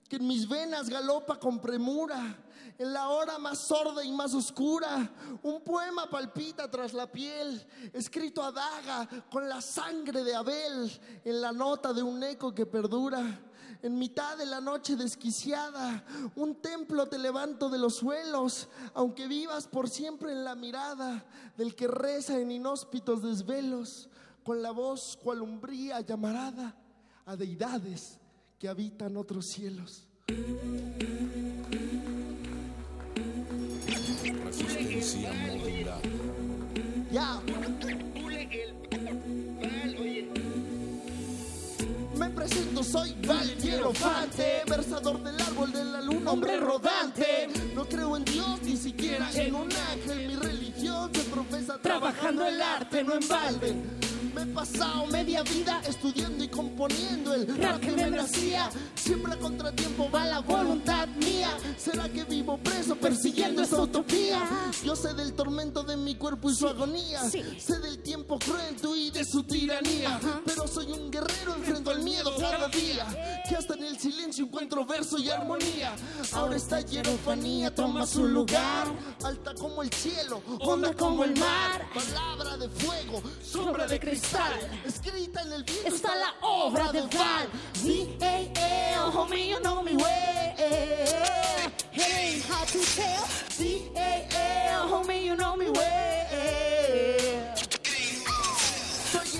que en mis venas galopa con premura. En la hora más sorda y más oscura, un poema palpita tras la piel, escrito a daga con la sangre de Abel, en la nota de un eco que perdura. En mitad de la noche desquiciada, un templo te levanto de los suelos, aunque vivas por siempre en la mirada del que reza en inhóspitos desvelos, con la voz cual umbría llamarada a deidades que habitan otros cielos. Resistencia modular. Ya. Presento, soy Val Hierofante, versador del árbol de la luna, hombre rodante. No creo en Dios, ni siquiera en un ángel. Mi religión se profesa trabajando el arte, no en balde. Me he pasado media vida estudiando y componiendo el rap que me nacía. Siempre a contratiempo va la voluntad mía. ¿Será que vivo preso persiguiendo esa utopía? Yo sé del tormento de mi cuerpo y su agonía. Sé del tiempo cruento y de su tiranía. Pero soy un guerrero, enfrento al miedo cada día. Que hasta en el silencio encuentro verso y armonía. Ahora esta hierofanía toma su lugar. Alta como el cielo, honda como el mar. Palabra de fuego, sombra de cristal. Escrita en el viento está la obra de Val. D-A-L, homie, you know me well. Hey, how to tell? D-A-L, homie, you know me well. Soy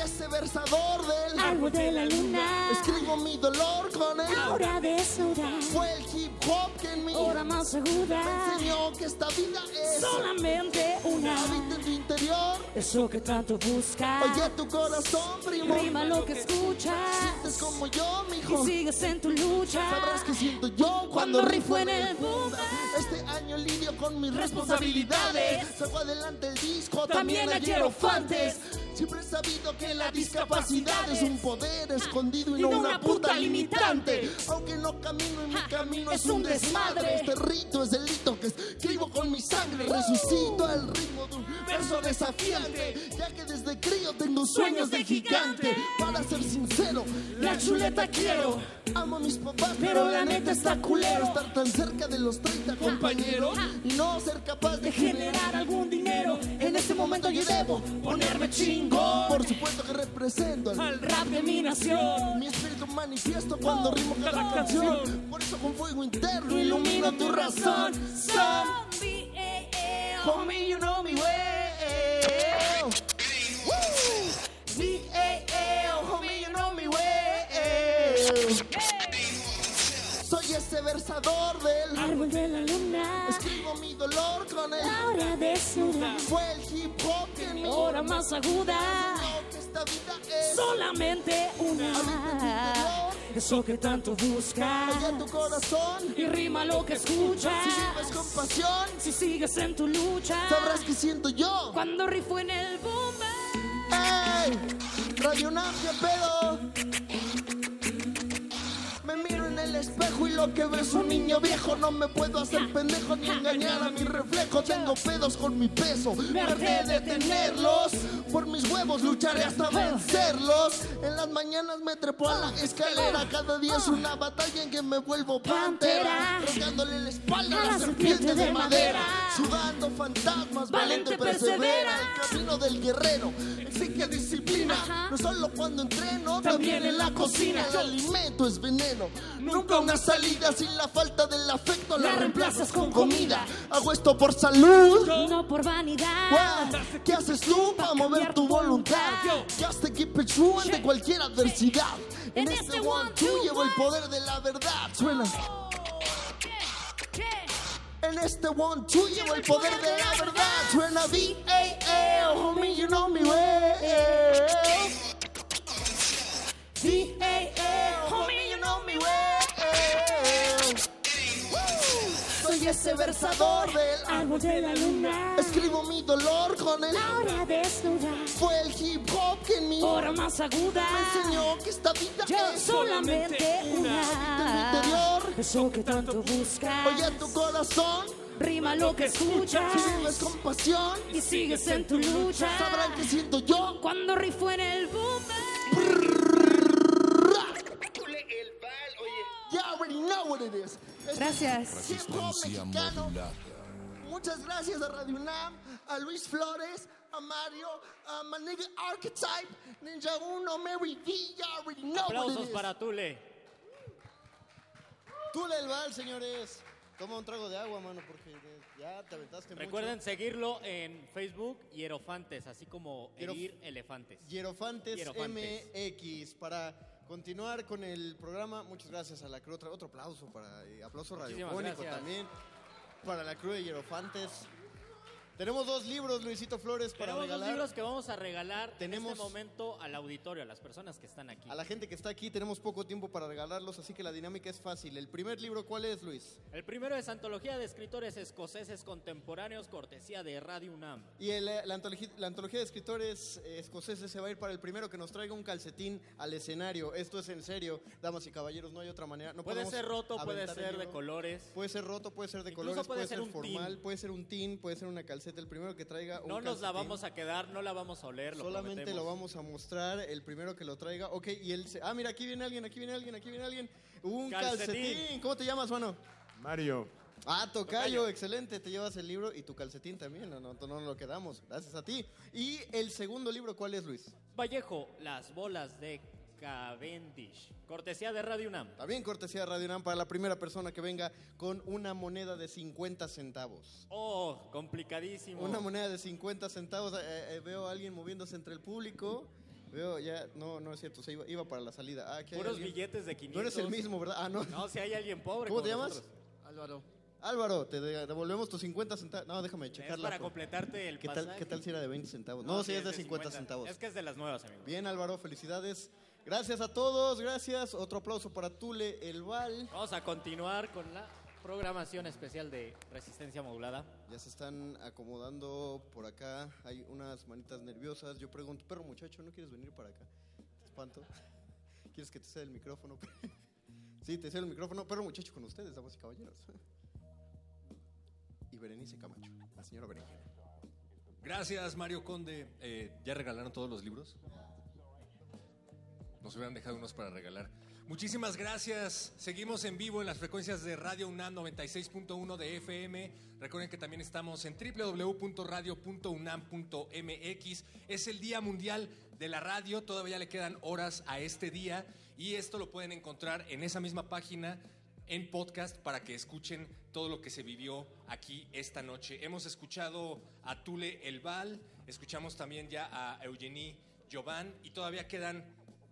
ese versador del Árbol de la luna. Escribo mi dolor con el Aura de soda. Fue el hip hop que en mi Hora más segura. me enseñó que esta vida es Solamente una. Habita en tu interior. Eso que tanto buscas. Oye tu corazón, primo. Rima lo que escuchas. Sientes como yo, mijo. Y sigues en tu lucha. Sabrás que siento yo cuando Cuando rifo en el boom. Este año lidio con mis responsabilidades. Saco adelante el disco, también, También hay hierofantes. Siempre he sabido que la discapacidad es un poder escondido y, no una puta limitante. Aunque no camino en mi camino es, un desmadre. Este rito es delito que escribo con mi sangre. Resucito al ritmo de un verso desafiante. Ya que desde crío tengo sueños de gigante. Para ser sincero, la chuleta quiero. Amo a mis papás, pero la neta está culero. Estar tan cerca de los 30 compañeros y no ser capaz de generar algún dinero. En este momento yo debo ponerme chingo. Por supuesto que represento al rap de mi nación. Mi espíritu manifiesto cuando rimo cada canción. Por eso con fuego interno ilumino tu razón. Son Homie, you know me well. Woo! B-A-L, homie, you know me well. Soy ese versador del árbol de la luna. Escribo mi dolor con el La hora desnuda. Fue el hip hop en mi Hora más aguda. que esta vida es Solamente una. Eso que tanto buscas. Oye tu corazón. Y rima lo que escuchas. Si vives con pasión, Si sigues en tu lucha. sabrás que siento yo. Cuando rifo en el boom. ¡Ey! Radio Nam, ¿qué pedo? Espejo y lo que veo es un niño viejo. No me puedo hacer pendejo ni engañar a mi reflejo. Tengo pedos con mi peso, me harté de tenerlos. Por mis huevos lucharé hasta vencerlos. En las mañanas me trepo a la escalera. Cada día es una batalla en que me vuelvo pantera. Rogándole la espalda a la serpiente de madera. Sudando fantasmas, valiente persevera. El camino del guerrero exige disciplina. No solo cuando entreno, también en la cocina. El alimento es veneno. Nunca una salida sin la falta del afecto. La reemplazas con comida. Hago esto por salud. No por vanidad. ¿Qué haces tú para mover tu voluntad? Just to keep it true ante cualquier adversidad. En este one two llevo el poder de la verdad. Suena. En este one two llevo el poder de la verdad. Suena B-A-L, homie, you know me well. B-A-L, homie, you know me well. Soy ese versador del Árbol de la luna. Escribo mi dolor con el La hora desnuda. Fue el hip hop que en mi Hora más aguda. me enseñó que esta vida es Solamente en mi una. interior. Eso que tanto buscas. Oye tu corazón, Rima lo que escuchas. si vives con pasión, Y sigues en tu lucha. sabrán que siento yo. Cuando rifo en el boom. You already know what it is. Es Gracias. Resistencia. Muchas gracias a Radio UNAM, a Luis Flores, a Mario, a my nigga Archetype, Ninja Uno, Mary V. You already know what Aplausos it is. para Tule. Tule el Val, señores. Toma un trago de agua, mano, porque ya te aventaste Recuerden mucho. seguirlo en Facebook, Hierofantes, así como Hierof- Herir Elefantes. Hierofantes, Hierofantes. MX. Para continuar con el programa, muchas gracias a la crew. Otro, aplauso para eh, aplauso Muchísimas radiofónico gracias. también. Para la crew de Hierofantes. Tenemos dos libros, Luisito Flores, para Tenemos dos regalar. libros que vamos a regalar Tenemos- en este momento al auditorio, a las personas que están aquí. A la gente que está aquí tenemos poco tiempo para regalarlos, así que la dinámica es fácil. El primer libro, ¿cuál es, Luis? El primero es Antología de Escritores Escoceses Contemporáneos, cortesía de Radio UNAM. Y el, eh, la, antología, la antología de escritores eh, escoceses se va a ir para el primero que nos traiga un calcetín al escenario. Esto es en serio, damas y caballeros, no hay otra manera. No Puede ser roto, puede ser de colores. Puede ser roto, puede ser de Incluso colores, puede puede, ser ser, un formal, tin. puede ser un tin, puede ser una El primero que traiga un No nos la vamos a quedar, no la vamos a oler, lo Solamente prometemos. lo vamos a mostrar, el primero que lo traiga. Ok, y él se... Ah, mira, aquí viene alguien, aquí viene alguien, aquí viene alguien. Un Calcetín. calcetín. ¿Cómo te llamas, mano? Mario. Ah, tocayo, Tocayo. excelente. Te llevas el libro y tu calcetín también. No, no, no nos lo quedamos. Gracias a ti. Y el segundo libro, ¿cuál es, Luis? Vallejo, las bolas de Cavendish. Cortesía de Radio UNAM. También cortesía de Radio UNAM para la primera persona que venga con una moneda de 50 centavos. Oh, complicadísimo. Una moneda de 50 centavos. Eh, eh, veo a alguien moviéndose entre el público. Veo ya, no, no es cierto, se iba, iba para la salida. Ah, aquí hay Puros alguien. billetes de 500. No eres el mismo, ¿verdad? Ah, no. No, si hay alguien pobre. ¿Cómo como te llamas? nosotros. Álvaro. Álvaro, te de- devolvemos tus 50 centavos. No, déjame Es checarla. para completarte el ¿Qué pasaje. tal, ¿Qué tal si era de 20 centavos? No, sí, es de 50, centavos. Es que es de las nuevas, amigo. Bien, Álvaro, felicidades. Gracias a todos, gracias. Otro aplauso para Tule El Val. Vamos a continuar con la programación especial de Resistencia Modulada. Ya se están acomodando por acá. Hay unas manitas nerviosas. Yo pregunto, perro muchacho, ¿no quieres venir para acá? Te espanto. ¿Quieres que te ceda el micrófono? sí, te cedo el micrófono. Perro muchacho con ustedes, damas y caballeros. y Berenice Camacho, la señora Berenjena. Gracias, Mario Conde. Eh, ¿Ya regalaron todos los libros? Nos hubieran dejado unos para regalar. Muchísimas gracias. Seguimos en vivo en las frecuencias de Radio UNAM 96.1 de FM. Recuerden que también estamos en www.radio.unam.mx. Es el Día Mundial de la Radio. Todavía le quedan horas a este día y esto lo pueden encontrar en esa misma página en podcast para que escuchen todo lo que se vivió aquí esta noche. Hemos escuchado a Tule Elval, escuchamos también ya a Eugenie Jovan y todavía quedan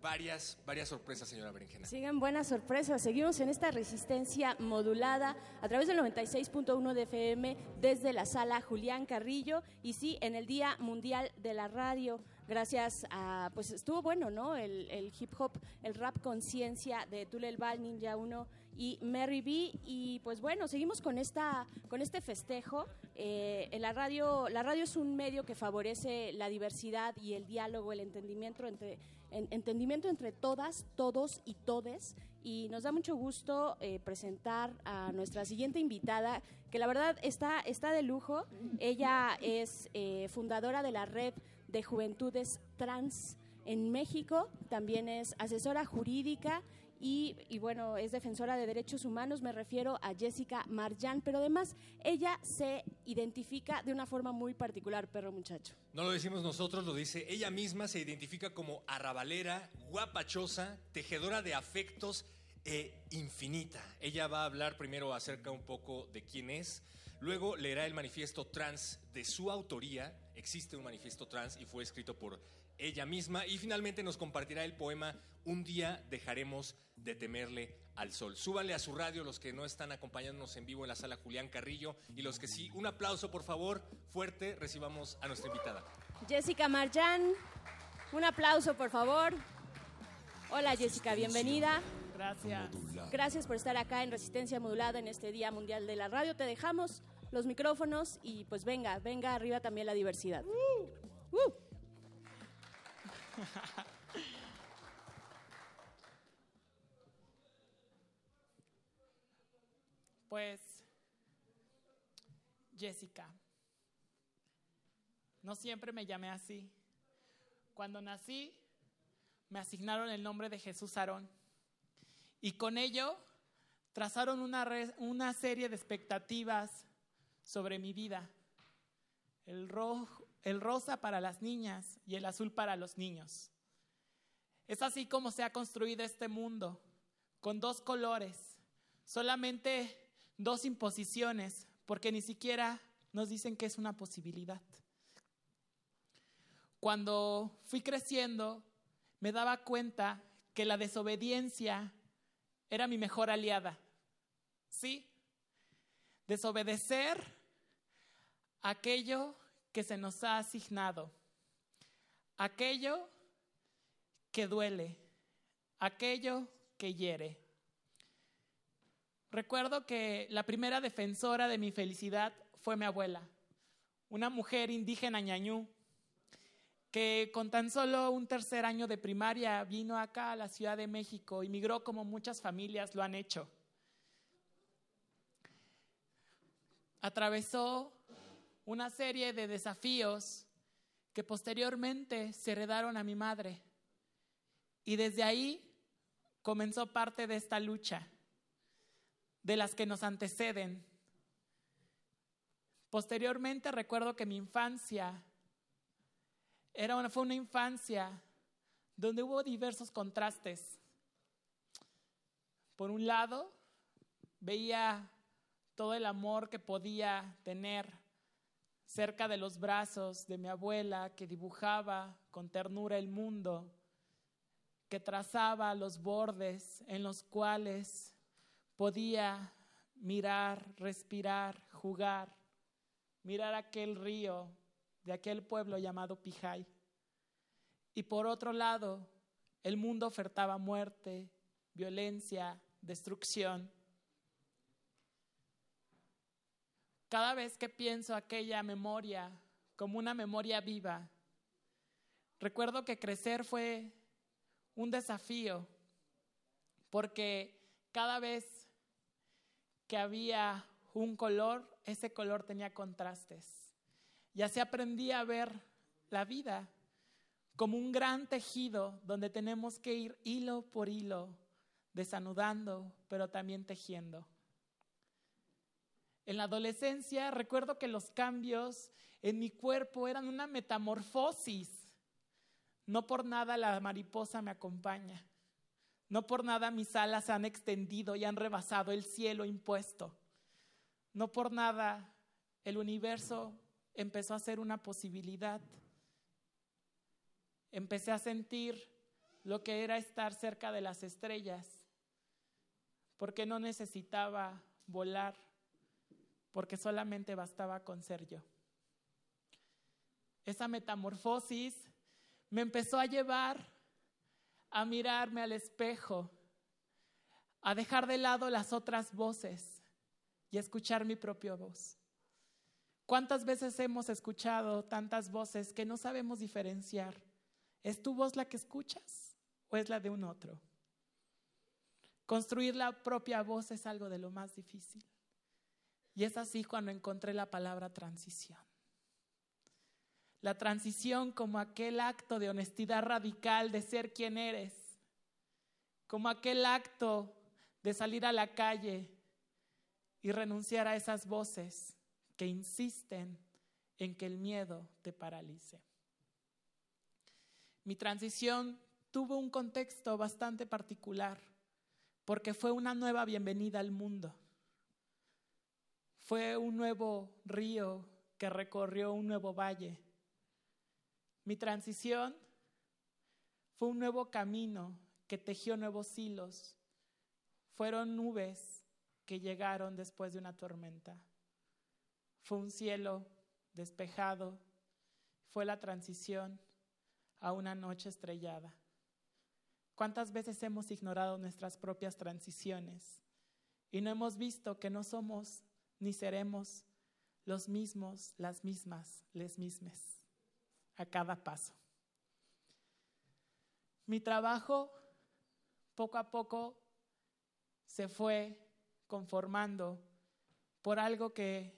varias, varias sorpresas, señora Berenjena. Siguen buenas sorpresas. Seguimos en esta resistencia modulada a través del 96.1 de FM desde la sala Julián Carrillo y sí, en el Día Mundial de la Radio. Gracias a, pues estuvo bueno, ¿no? El, hip hop, el rap conciencia de Tulel Bal, Ninja 1 y Mary B. Y pues bueno, seguimos con esta, con este festejo. Eh, en la radio, la radio es un medio que favorece la diversidad y el diálogo, el entendimiento entre entendimiento entre todas, todos y todes. Y nos da mucho gusto eh, presentar a nuestra siguiente invitada, que la verdad está, está de lujo. Ella es eh, fundadora de la red de juventudes trans en México, también es asesora jurídica y, bueno, es defensora de derechos humanos, me refiero a Jessica Marjan, pero además ella se identifica de una forma muy particular, perro muchacho. No lo decimos nosotros, lo dice ella misma, se identifica como arrabalera, guapachosa, tejedora de afectos e infinita. Ella va a hablar primero acerca un poco de quién es, luego leerá el manifiesto trans de su autoría, existe un manifiesto trans y fue escrito por ella misma y finalmente nos compartirá el poema Un día dejaremos de temerle al sol. Súbanle a su radio los que no están acompañándonos en vivo en la sala Julián Carrillo y los que sí, un aplauso por favor, fuerte, recibamos a nuestra invitada. Jessica Marjan, un aplauso por favor. Hola Jessica, bienvenida. Gracias. Gracias por estar acá en Resistencia Modulada en este Día Mundial de la Radio. Te dejamos los micrófonos y pues venga, venga arriba también la diversidad. Uh, uh. pues, Jessica, no siempre me llamé así. Cuando nací, me asignaron el nombre de Jesús Aarón y con ello trazaron una, una serie de expectativas sobre mi vida. El rojo, el rosa para las niñas y el azul para los niños. Es así como se ha construido este mundo, con dos colores, solamente dos imposiciones, porque ni siquiera nos dicen que es una posibilidad. Cuando fui creciendo, me daba cuenta que la desobediencia era mi mejor aliada. ¿Sí? Desobedecer aquello que se nos ha asignado, aquello que duele, aquello que hiere. Recuerdo que la primera defensora de mi felicidad fue mi abuela, una mujer indígena ñañú, que con tan solo un tercer año de primaria vino acá a la Ciudad de México y migró como muchas familias lo han hecho. Atravesó una serie de desafíos que posteriormente se heredaron a mi madre. Y desde ahí comenzó parte de esta lucha, de las que nos anteceden. Posteriormente recuerdo que mi infancia era una, fue una infancia donde hubo diversos contrastes. Por un lado, veía todo el amor que podía tener cerca de los brazos de mi abuela que dibujaba con ternura el mundo, que trazaba los bordes en los cuales podía mirar, respirar, jugar, mirar aquel río de aquel pueblo llamado Pijay. Y por otro lado, el mundo ofertaba muerte, violencia, destrucción. Cada vez que pienso aquella memoria como una memoria viva, recuerdo que crecer fue un desafío, porque cada vez que había un color, ese color tenía contrastes. Y así aprendí a ver la vida como un gran tejido donde tenemos que ir hilo por hilo, desanudando, pero también tejiendo. En la adolescencia recuerdo que los cambios en mi cuerpo eran una metamorfosis. No por nada la mariposa me acompaña. No por nada mis alas se han extendido y han rebasado el cielo impuesto. No por nada el universo empezó a ser una posibilidad. Empecé a sentir lo que era estar cerca de las estrellas, porque no necesitaba volar, porque solamente bastaba con ser yo. Esa metamorfosis me empezó a llevar a mirarme al espejo, a dejar de lado las otras voces y a escuchar mi propia voz. ¿Cuántas veces hemos escuchado tantas voces que no sabemos diferenciar? ¿Es tu voz la que escuchas o es la de un otro? Construir la propia voz es algo de lo más difícil. Y es así cuando encontré la palabra transición. La transición como aquel acto de honestidad radical de ser quien eres, como aquel acto de salir a la calle y renunciar a esas voces que insisten en que el miedo te paralice. Mi transición tuvo un contexto bastante particular porque fue una nueva bienvenida al mundo. Fue un nuevo río que recorrió un nuevo valle. Mi transición fue un nuevo camino que tejió nuevos hilos. Fueron nubes que llegaron después de una tormenta. Fue un cielo despejado. Fue la transición a una noche estrellada. ¿Cuántas veces hemos ignorado nuestras propias transiciones y no hemos visto que no somos ni seremos los mismos, las mismas, les mismes a cada paso? Mi trabajo poco a poco se fue conformando por algo que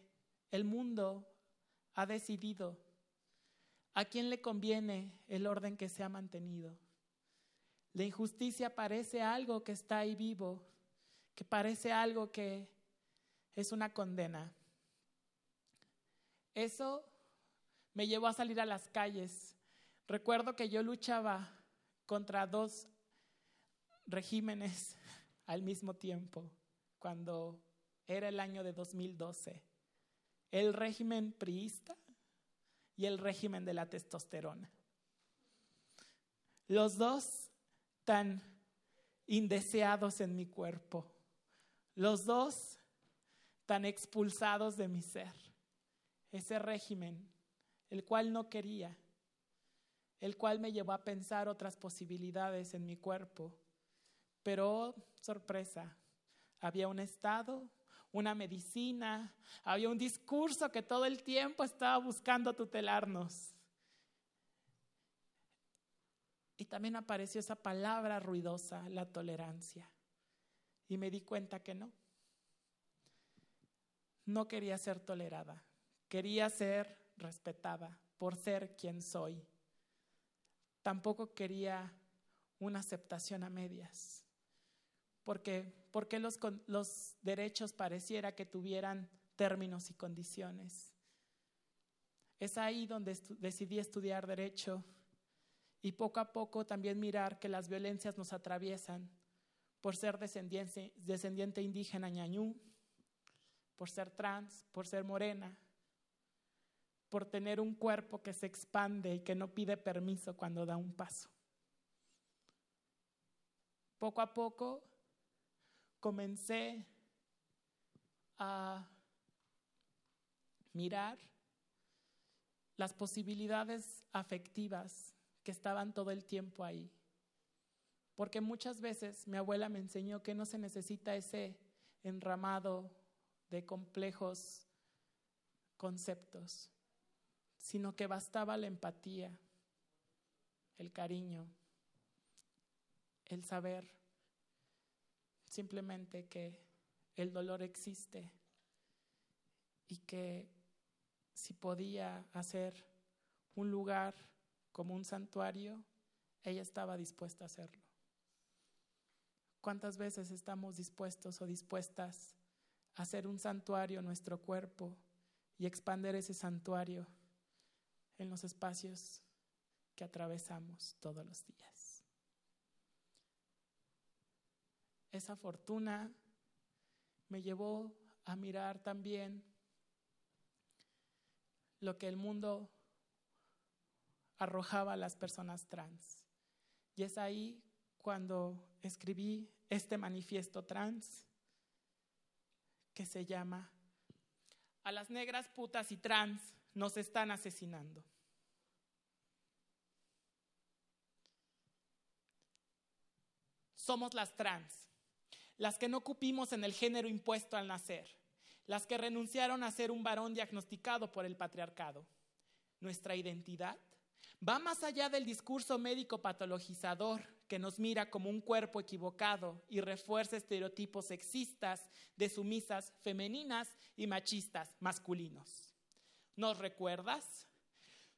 el mundo ha decidido ¿A quién le conviene el orden que se ha mantenido? La injusticia parece algo que está ahí vivo, que parece algo que es una condena. Eso me llevó a salir a las calles. Recuerdo que yo luchaba contra dos regímenes al mismo tiempo, cuando era el año de 2012. El régimen priista y el régimen de la testosterona. Los dos tan indeseados en mi cuerpo, los dos tan expulsados de mi ser. Ese régimen, el cual no quería, el cual me llevó a pensar otras posibilidades en mi cuerpo. Pero, oh, sorpresa, había un Estado una medicina, había un discurso que todo el tiempo estaba buscando tutelarnos. Y también apareció esa palabra ruidosa, la tolerancia. Y me di cuenta que no. No quería ser tolerada, quería ser respetada por ser quien soy. Tampoco quería una aceptación a medias porque, porque los, los derechos pareciera que tuvieran términos y condiciones. Es ahí donde decidí estudiar derecho y poco a poco también mirar que las violencias nos atraviesan por ser descendiente, descendiente indígena ñañú, por ser trans, por ser morena, por tener un cuerpo que se expande y que no pide permiso cuando da un paso. Poco a poco comencé a mirar las posibilidades afectivas que estaban todo el tiempo ahí. Porque muchas veces mi abuela me enseñó que no se necesita ese enramado de complejos conceptos, sino que bastaba la empatía, el cariño, el saber simplemente que el dolor existe y que si podía hacer un lugar como un santuario, ella estaba dispuesta a hacerlo. ¿Cuántas veces estamos dispuestos o dispuestas hacer un santuario nuestro cuerpo y expander ese santuario en los espacios que atravesamos todos los días? Esa fortuna me llevó a mirar también lo que el mundo arrojaba a las personas trans. Y es ahí cuando escribí este manifiesto trans que se llama A las negras putas y trans nos están asesinando. Somos las trans, las que no cupimos en el género impuesto al nacer, las que renunciaron a ser un varón diagnosticado por el patriarcado. Nuestra identidad va más allá del discurso médico patologizador que nos mira como un cuerpo equivocado y refuerza estereotipos sexistas de sumisas femeninas y machistas masculinos. ¿Nos recuerdas?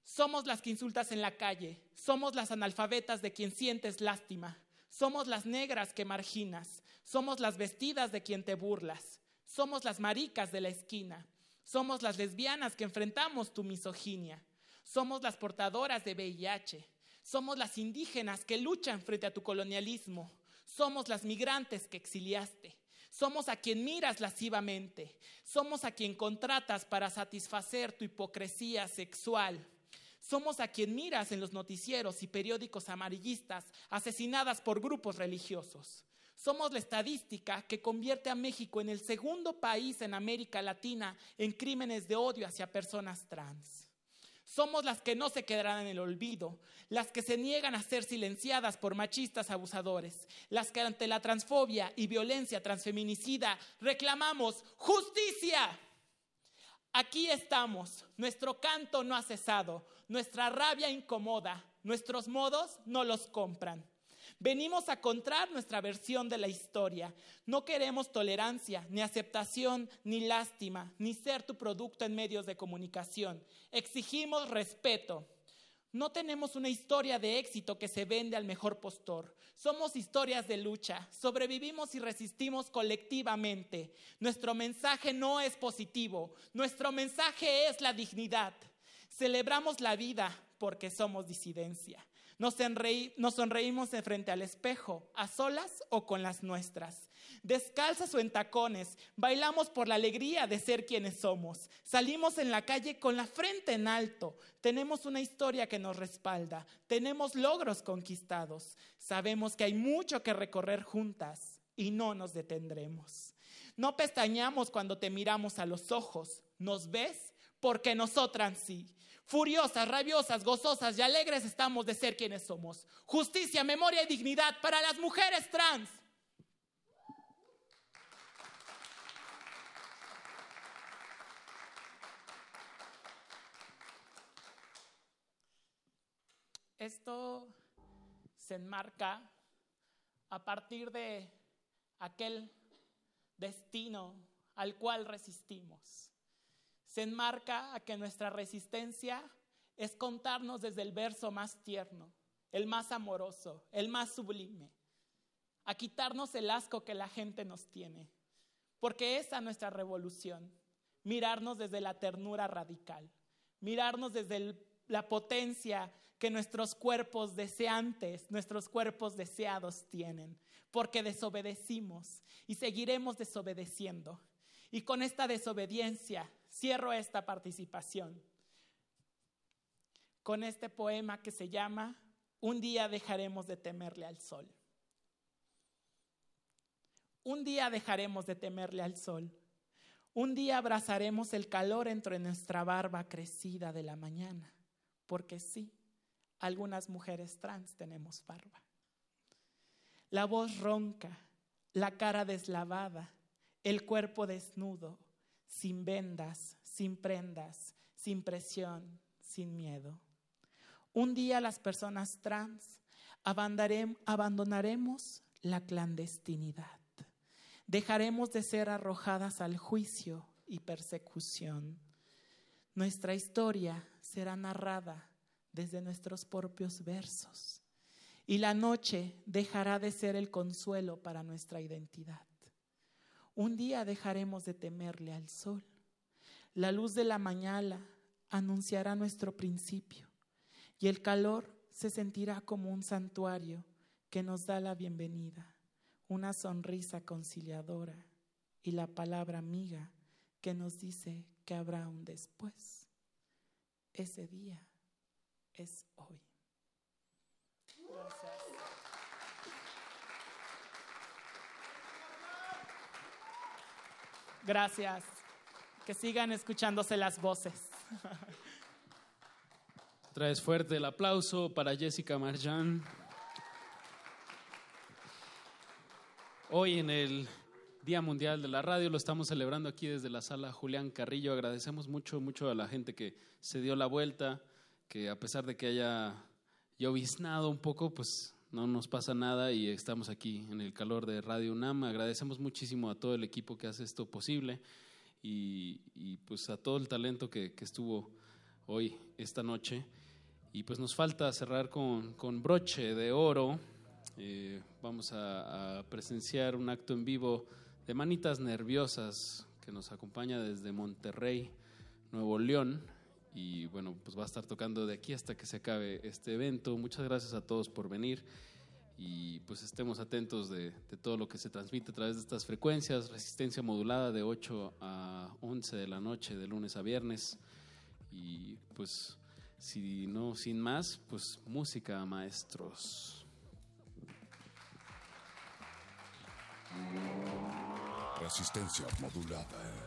Somos las que insultas en la calle, somos las analfabetas de quien sientes lástima, somos las negras que marginas, somos las vestidas de quien te burlas, somos las maricas de la esquina, somos las lesbianas que enfrentamos tu misoginia, somos las portadoras de VIH. Somos las indígenas que luchan frente a tu colonialismo. Somos las migrantes que exiliaste. Somos a quien miras lascivamente. Somos a quien contratas para satisfacer tu hipocresía sexual. Somos a quien miras en los noticieros y periódicos amarillistas asesinadas por grupos religiosos. Somos la estadística que convierte a México en el segundo país en América Latina en crímenes de odio hacia personas trans. Somos las que no se quedarán en el olvido, las que se niegan a ser silenciadas por machistas abusadores, las que ante la transfobia y violencia transfeminicida reclamamos justicia. Aquí estamos, nuestro canto no ha cesado, nuestra rabia incomoda, nuestros modos no los compran. Venimos a contar nuestra versión de la historia. No queremos tolerancia, ni aceptación, ni lástima, ni ser tu producto en medios de comunicación. Exigimos respeto. No tenemos una historia de éxito que se vende al mejor postor. Somos historias de lucha. Sobrevivimos y resistimos colectivamente. Nuestro mensaje no es positivo. Nuestro mensaje es la dignidad. Celebramos la vida porque somos disidencia. Nos, sonreímos de frente al espejo, a solas o con las nuestras. Descalzas o en tacones, bailamos por la alegría de ser quienes somos. Salimos en la calle con la frente en alto. Tenemos una historia que nos respalda. Tenemos logros conquistados. Sabemos que hay mucho que recorrer juntas y no nos detendremos. No pestañamos cuando te miramos a los ojos. ¿Nos ves? Porque nosotras sí. Furiosas, rabiosas, gozosas y alegres estamos de ser quienes somos. Justicia, memoria y dignidad para las mujeres trans. Esto se enmarca a partir de aquel destino al cual resistimos se enmarca a que nuestra resistencia es contarnos desde el verso más tierno, el más amoroso, el más sublime, a quitarnos el asco que la gente nos tiene, porque esa es nuestra revolución, mirarnos desde la ternura radical, mirarnos desde la potencia que nuestros cuerpos deseantes, nuestros cuerpos deseados tienen, porque desobedecimos y seguiremos desobedeciendo. Y con esta desobediencia cierro esta participación con este poema que se llama Un día dejaremos de temerle al sol. Un día dejaremos de temerle al sol. Un día abrazaremos el calor entre nuestra barba crecida de la mañana, porque sí, algunas mujeres trans tenemos barba. La voz ronca, la cara deslavada, el cuerpo desnudo, sin vendas, sin prendas, sin presión, sin miedo. Un día las personas trans abandonaremos la clandestinidad. Dejaremos de ser arrojadas al juicio y persecución. Nuestra historia será narrada desde nuestros propios versos y la noche dejará de ser el consuelo para nuestra identidad. Un día dejaremos de temerle al sol. La luz de la mañana anunciará nuestro principio y el calor se sentirá como un santuario que nos da la bienvenida, una sonrisa conciliadora y la palabra amiga que nos dice que habrá un después. Ese día es hoy. Gracias. Gracias. Que sigan escuchándose las voces. Traes fuerte el aplauso para Jessica Marjan. Hoy en el Día Mundial de la Radio lo estamos celebrando aquí desde la sala Julián Carrillo. Agradecemos mucho, mucho a la gente que se dio la vuelta, que a pesar de que haya lloviznado un poco, pues no nos pasa nada y estamos aquí en el calor de Radio UNAM. Agradecemos muchísimo a todo el equipo que hace esto posible y, pues a todo el talento que, estuvo hoy, esta noche. Y pues nos falta cerrar con, con broche de oro. Eh, vamos a, presenciar un acto en vivo de Manitas Nerviosas que nos acompaña desde Monterrey, Nuevo León. Y bueno, pues va a estar tocando de aquí hasta que se acabe este evento. Muchas gracias a todos por venir y pues estemos atentos de, todo lo que se transmite a través de estas frecuencias, resistencia modulada de 8 a 11 de la noche, de lunes a viernes. Y pues si no, sin más, pues música, maestros. Resistencia modulada.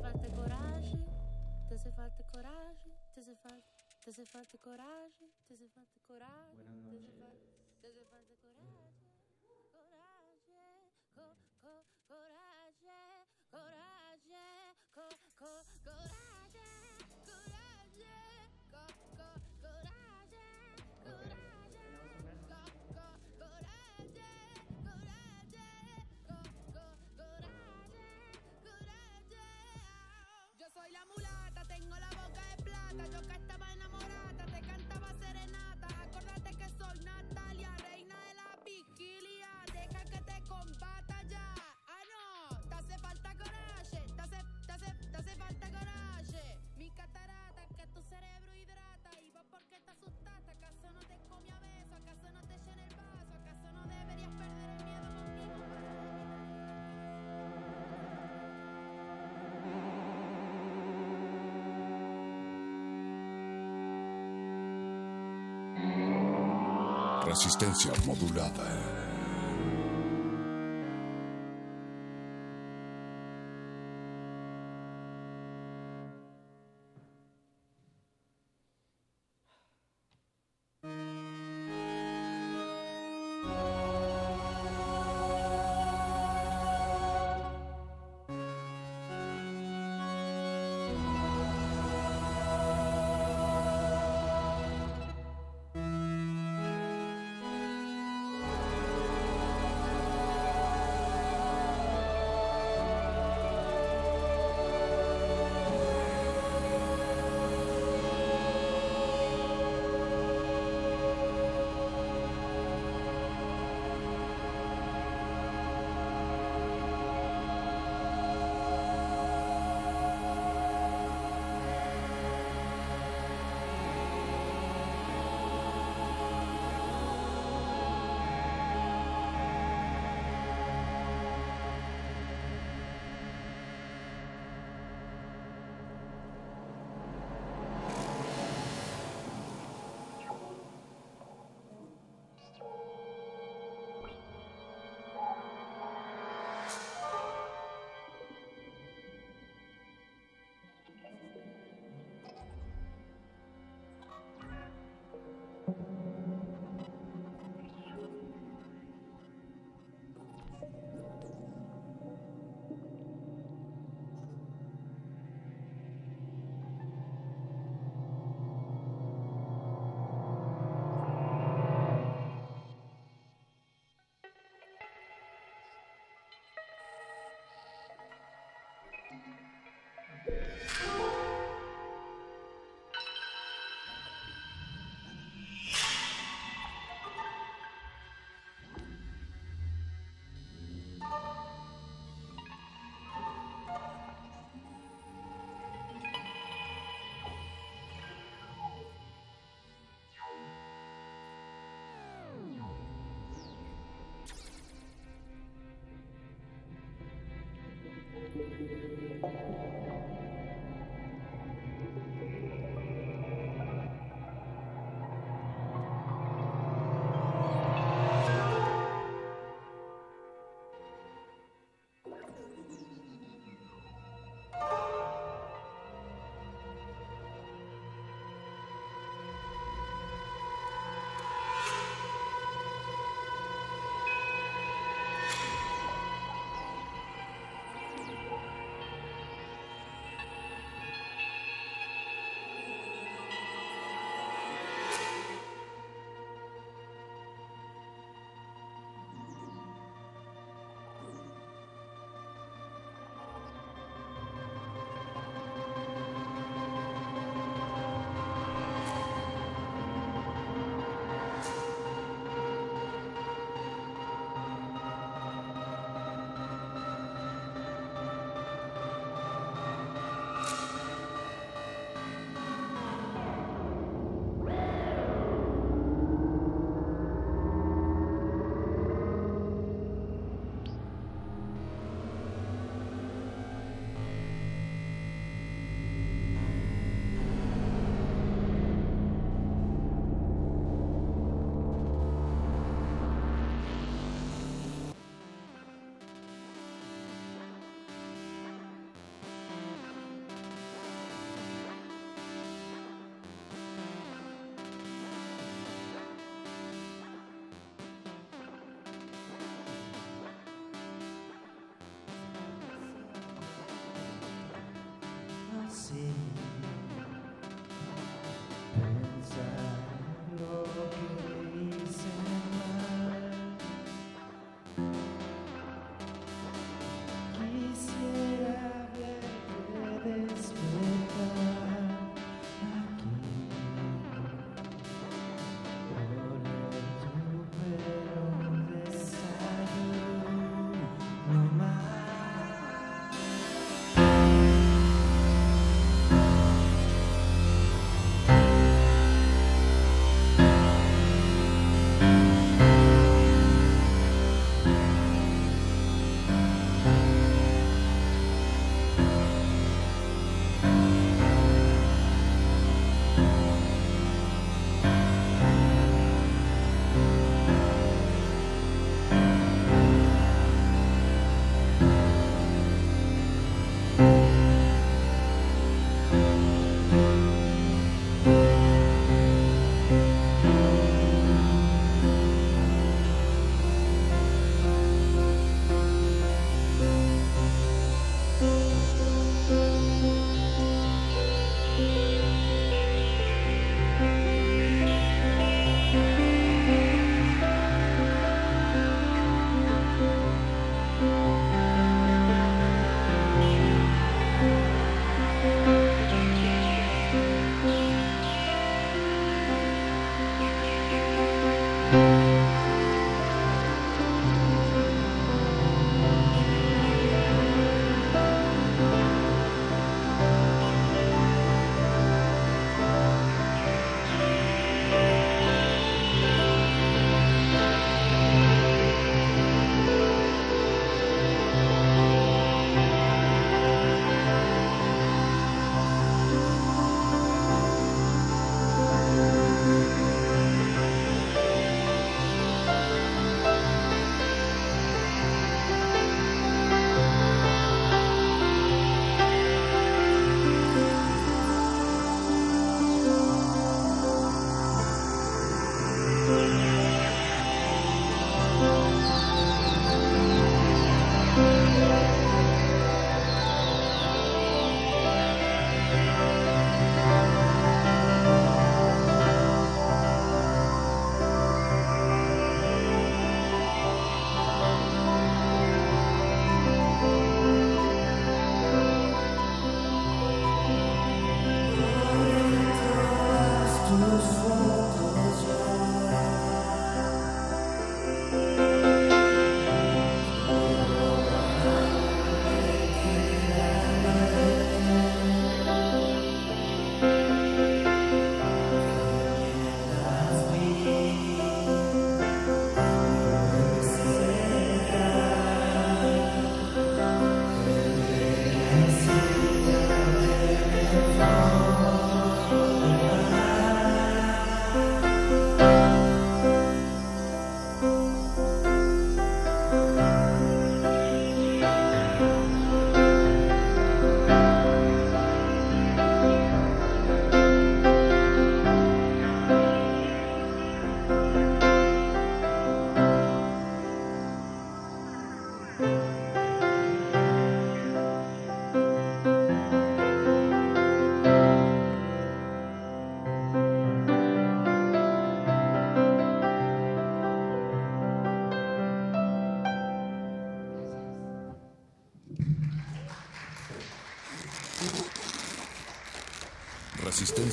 Falta coraje, te hace falta coraje, te hace falta, te hace falta coraje, te hace falta coraje, te hace falta, Resistencia modulada.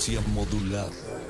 Resistencia modulada.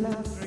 las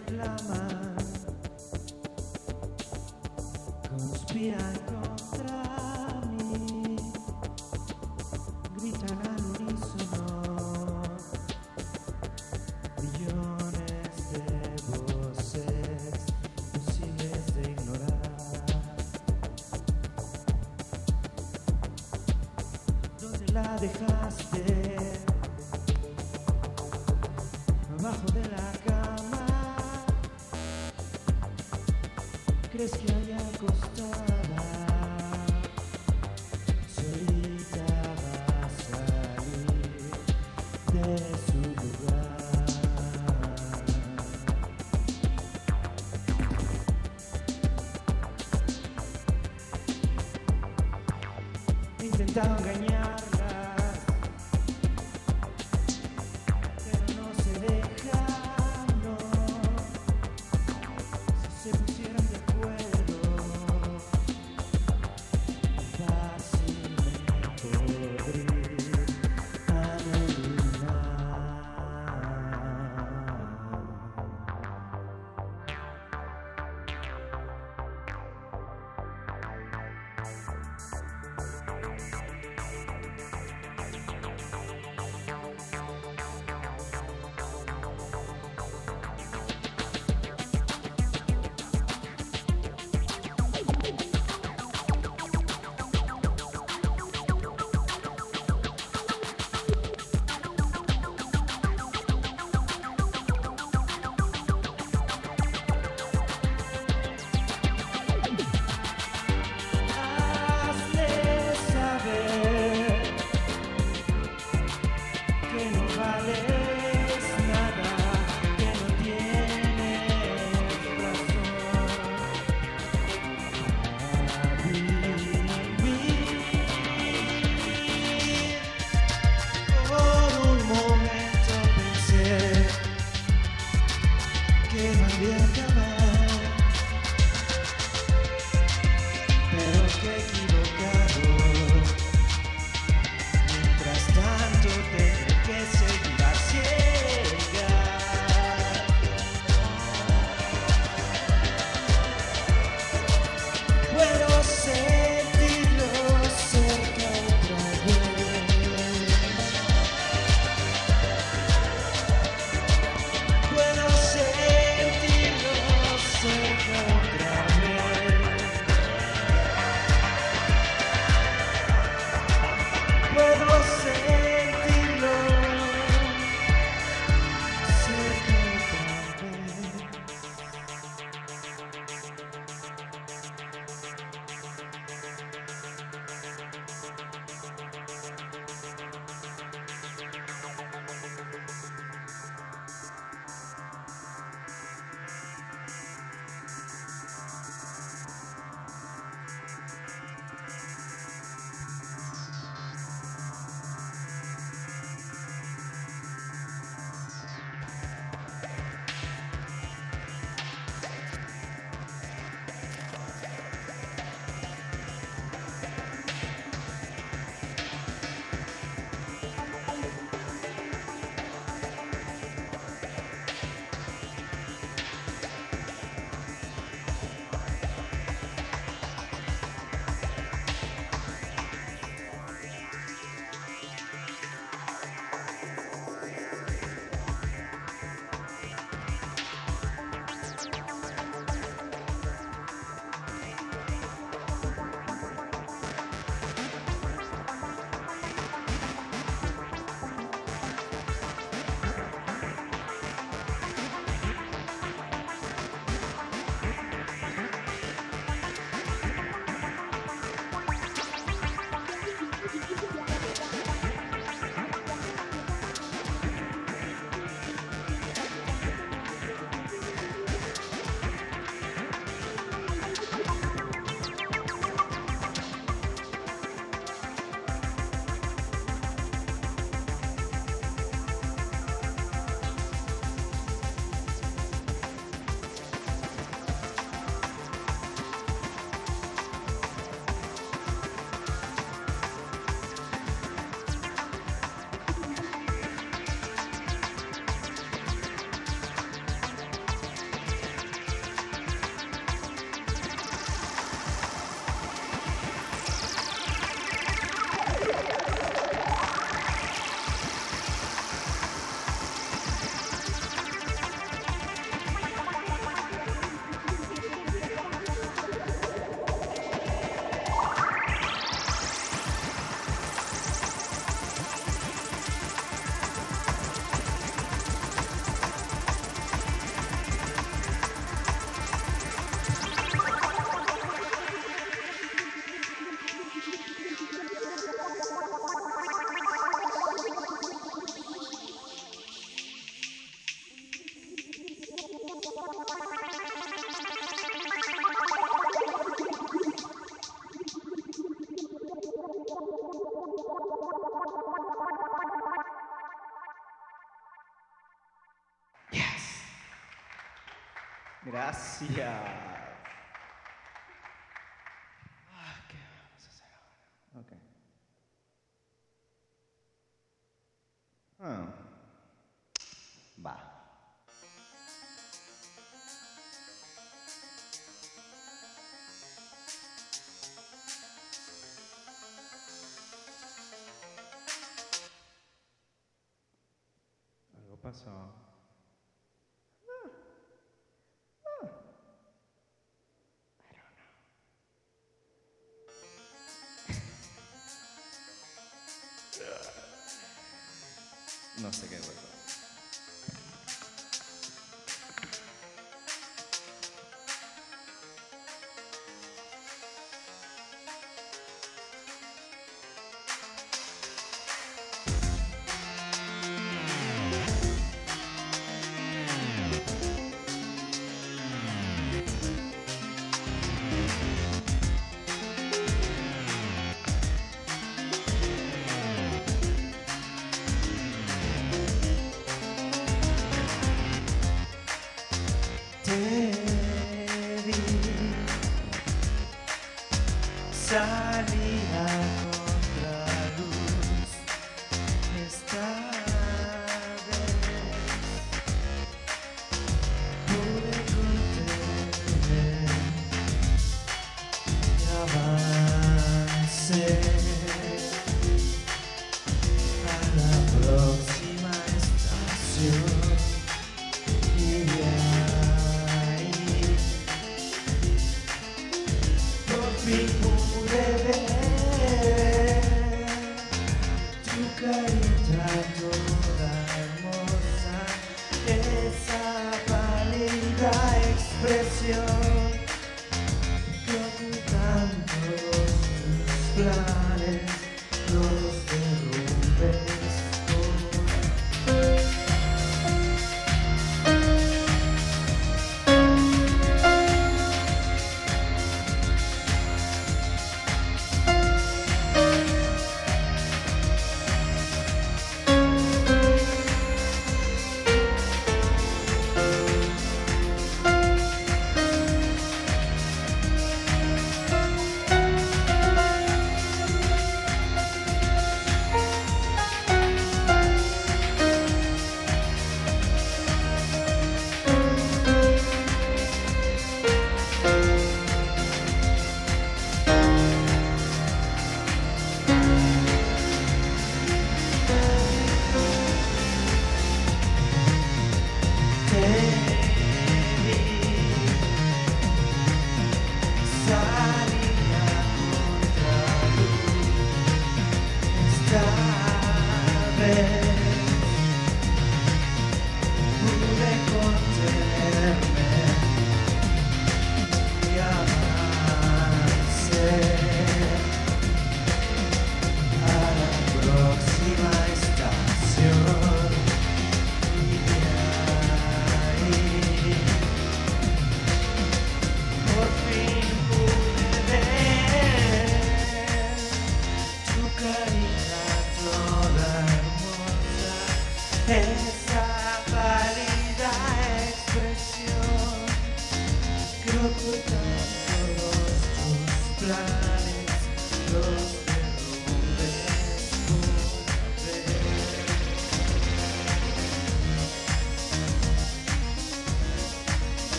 Gracias. Ah, ¿Qué vamos a hacer ahora? Okay. Ah. Va. Algo pasó. Namaste, Gabriel.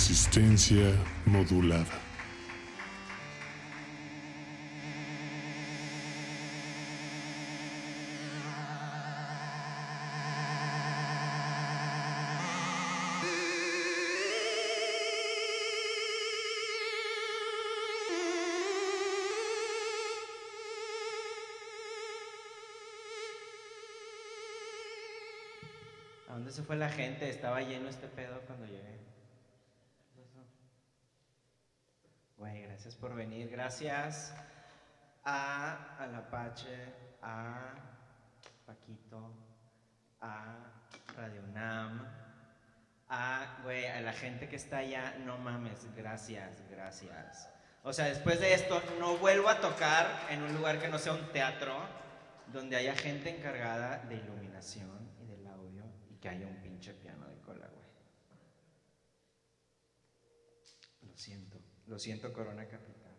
Resistencia modulada. ¿A dónde se fue la gente? Estaba lleno este pedo cuando llegué. Gracias por venir. Gracias a Alapache, a Paquito, a Radio Nam, a, güey, a la gente que está allá. No mames, gracias, gracias. O sea, después de esto, no vuelvo a tocar en un lugar que no sea un teatro donde haya gente encargada de iluminación y del audio y que haya un pinche piano de cola, güey. Lo siento lo siento, Corona Capital.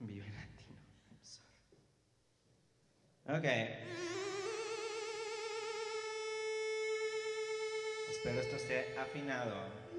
Vive Latino. I'm sorry. Ok. Espero esto esté afinado.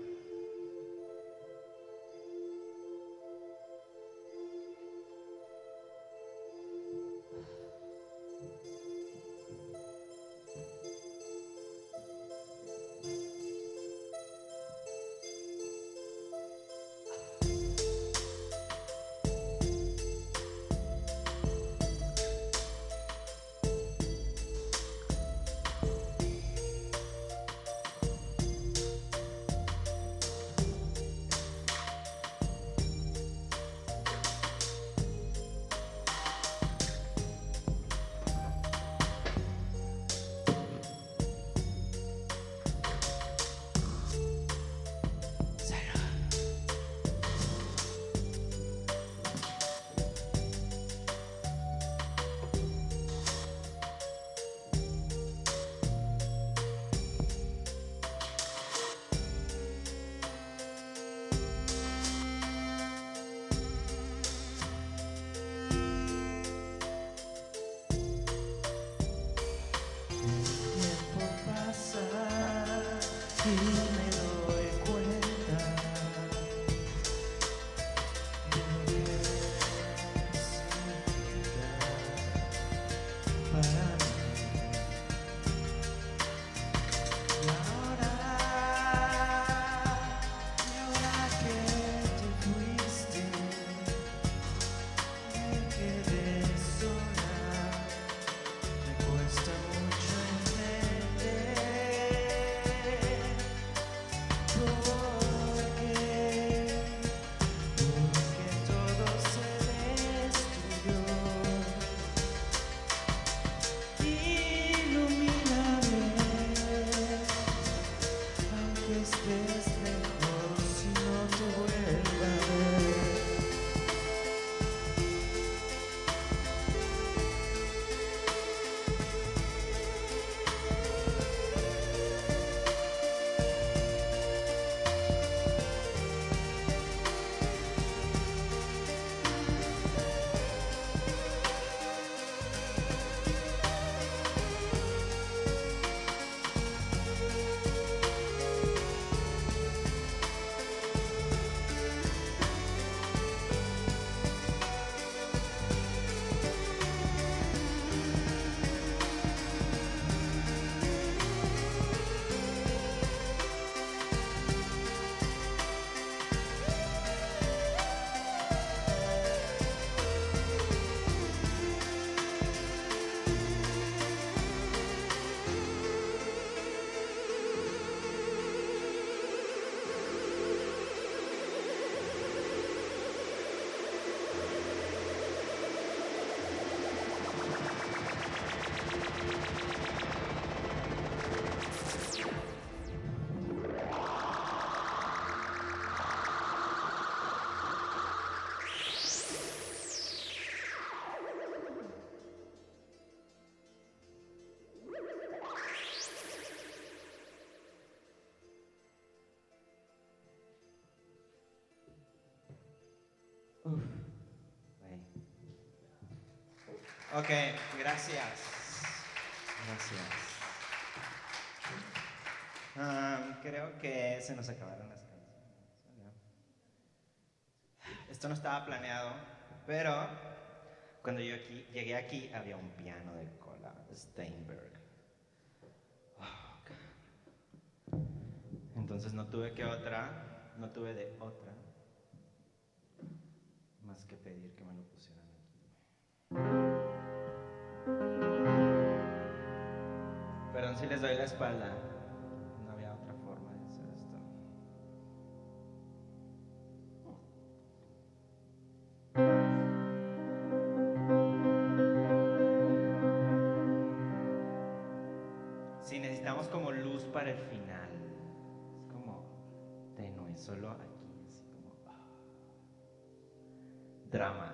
Ok, gracias. Gracias. Creo que se nos acabaron las canciones. Esto no estaba planeado, pero cuando yo aquí, llegué aquí había un piano de cola Steinberg. Oh. Entonces no tuve que otra, no tuve de otra más que pedir que me lo pusieran aquí. Perdón si les doy la espalda. No había otra forma de hacer esto. necesitamos como luz para el final. Es como tenue, solo aquí, así como ah. drama.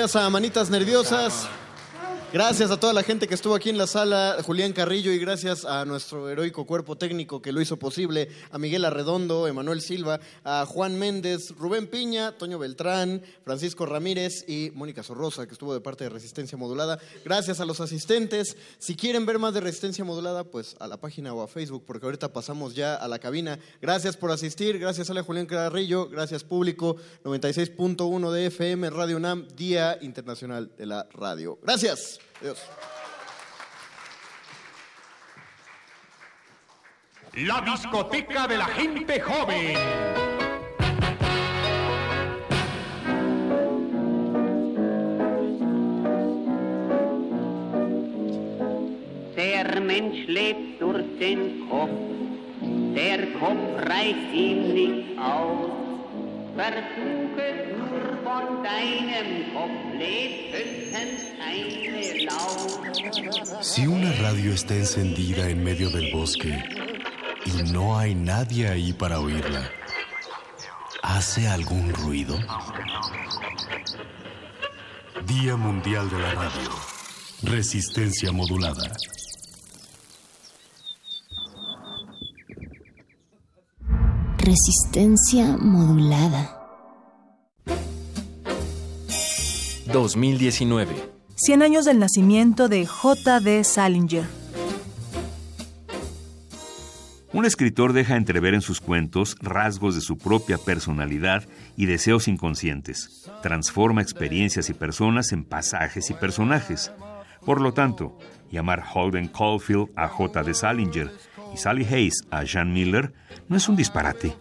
A Manitas Nerviosas. Gracias a toda la gente que estuvo aquí en la sala, Julián Carrillo, y gracias a nuestro heroico cuerpo técnico que lo hizo posible, a Miguel Arredondo, Emanuel Silva, a Juan Méndez, Rubén Piña, Toño Beltrán, Francisco Ramírez y Mónica Sorrosa, que estuvo de parte de Resistencia Modulada. Gracias a los asistentes. Si quieren ver más de Resistencia Modulada, pues a la página o a Facebook, porque ahorita pasamos ya a la cabina. Gracias por asistir, gracias a la Julián Carrillo, gracias público, 96.1 de FM, Radio UNAM, Día Internacional de la Radio. Gracias. Adiós. La discoteca de la gente joven. Der Mensch lebt durch den Kopf, der Kopf reicht ihm nicht aus. Si una radio está encendida en medio del bosque y no hay nadie ahí para oírla, ¿hace algún ruido? Día Mundial de la Radio. Resistencia modulada. Resistencia modulada. 2019. 100 años del nacimiento de J.D. Salinger. Un escritor deja entrever en sus cuentos rasgos de su propia personalidad y deseos inconscientes. Transforma experiencias y personas en pasajes y personajes. Por lo tanto, llamar Holden Caulfield a J. de Salinger y Sally Hayes a Jean Miller no es un disparate.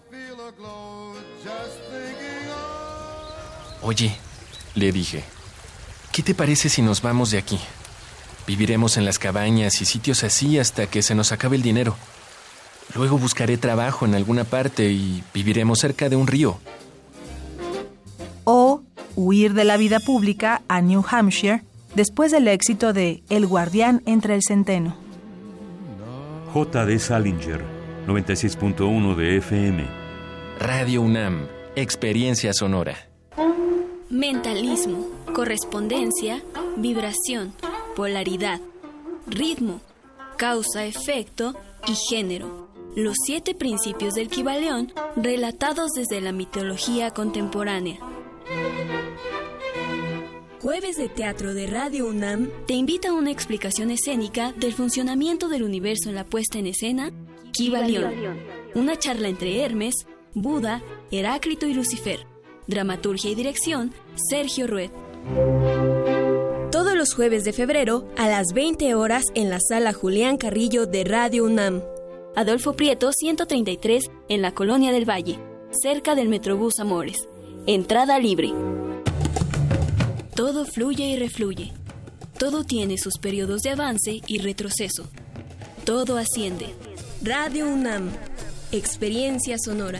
Oye, le dije, ¿qué te parece si nos vamos de aquí? Viviremos en las cabañas y sitios así hasta que se nos acabe el dinero. Luego buscaré trabajo en alguna parte y viviremos cerca de un río. O huir de la vida pública a New Hampshire después del éxito de El guardián entre el centeno. J. de Salinger, 96.1 de FM. Radio UNAM, experiencia sonora. Mentalismo, correspondencia, vibración, polaridad, ritmo, causa-efecto y género. Los siete principios del Kibaleón relatados desde la mitología contemporánea. Jueves de Teatro de Radio UNAM te invita a una explicación escénica del funcionamiento del universo en la puesta en escena Kibaleón. Una charla entre Hermes, Buda, Heráclito y Lucifer. Dramaturgia y dirección Sergio Rued. Todos los jueves de febrero a las 20 horas en la sala Julián Carrillo de Radio UNAM. Adolfo Prieto 133 en la Colonia del Valle, cerca del Metrobús Amores. Entrada libre. Todo fluye y refluye. Todo tiene sus periodos de avance y retroceso. Todo asciende. Radio UNAM. Experiencia sonora.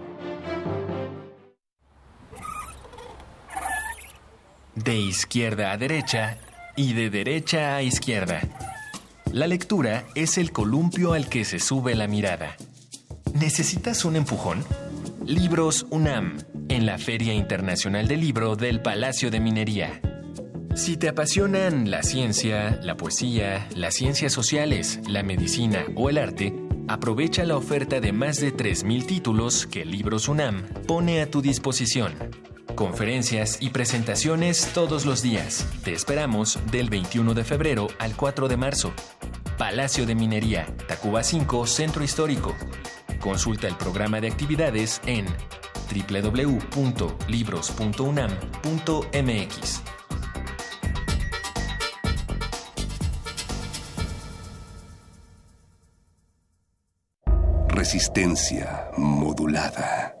De izquierda a derecha y de derecha a izquierda. La lectura es el columpio al que se sube la mirada. ¿Necesitas un empujón? Libros UNAM, en la Feria Internacional del Libro del Palacio de Minería. Si te apasionan la ciencia, la poesía, las ciencias sociales, la medicina o el arte, aprovecha la oferta de más de 3.000 títulos que Libros UNAM pone a tu disposición. Conferencias y presentaciones todos los días. Te esperamos del 21 de febrero al 4 de marzo. Palacio de Minería, Tacuba 5, Centro Histórico. Consulta el programa de actividades en www.libros.unam.mx. Resistencia modulada.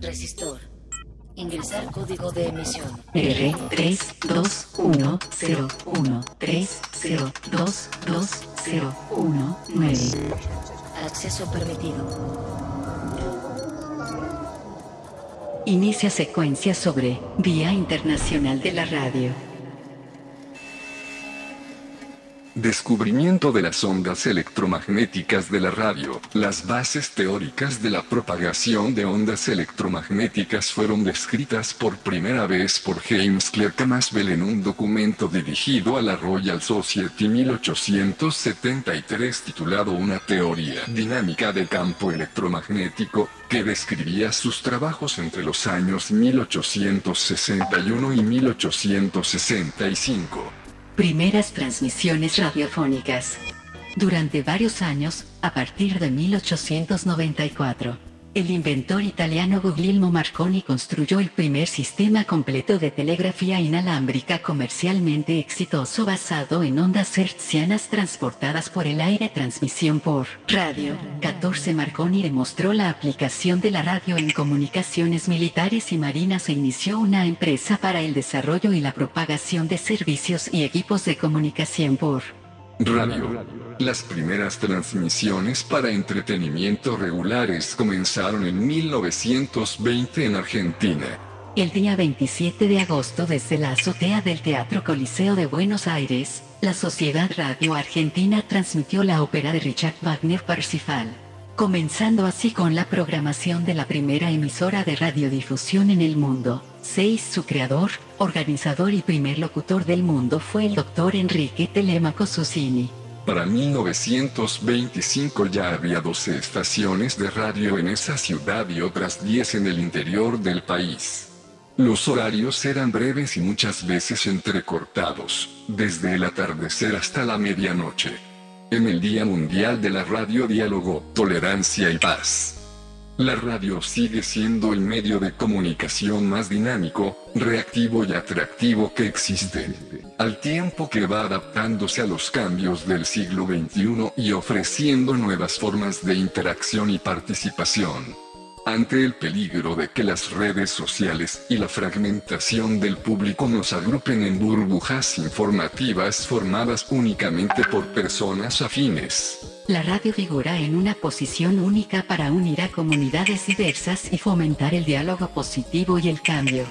Resistor. Ingresar código de emisión. R321103022019. Acceso permitido. Inicia secuencia sobre Día Internacional de la Radio. Descubrimiento de las ondas electromagnéticas de la radio. Las bases teóricas de la propagación de ondas electromagnéticas fueron descritas por primera vez por James Clerk Maxwell en un documento dirigido a la Royal Society 1873 titulado Una teoría dinámica del campo electromagnético, que describía sus trabajos entre los años 1861 y 1865. Primeras transmisiones radiofónicas. Durante varios años, a partir de 1894, el inventor italiano Guglielmo Marconi construyó el primer sistema completo de telegrafía inalámbrica comercialmente exitoso basado en ondas hertzianas transportadas por el aire transmisión por radio. 14 Marconi demostró la aplicación de la radio en comunicaciones militares y marinas e inició una empresa para el desarrollo y la propagación de servicios y equipos de comunicación por Radio. Las primeras transmisiones para entretenimiento regulares comenzaron en 1920 en Argentina. El día 27 de agosto desde la azotea del Teatro Coliseo de Buenos Aires, la Sociedad Radio Argentina transmitió la ópera de Richard Wagner Parsifal, comenzando así con la programación de la primera emisora de radiodifusión en el mundo. 6. Su creador, organizador y primer locutor del mundo fue el doctor Enrique Telemaco Susini. Para 1925 ya había 12 estaciones de radio en esa ciudad y otras 10 en el interior del país. Los horarios eran breves y muchas veces entrecortados, desde el atardecer hasta la medianoche. En el Día Mundial de la Radio Diálogo, Tolerancia y Paz. La radio sigue siendo el medio de comunicación más dinámico, reactivo y atractivo que existe, al tiempo que va adaptándose a los cambios del siglo XXI y ofreciendo nuevas formas de interacción y participación. Ante el peligro de que las redes sociales y la fragmentación del público nos agrupen en burbujas informativas formadas únicamente por personas afines. La radio figura en una posición única para unir a comunidades diversas y fomentar el diálogo positivo y el cambio.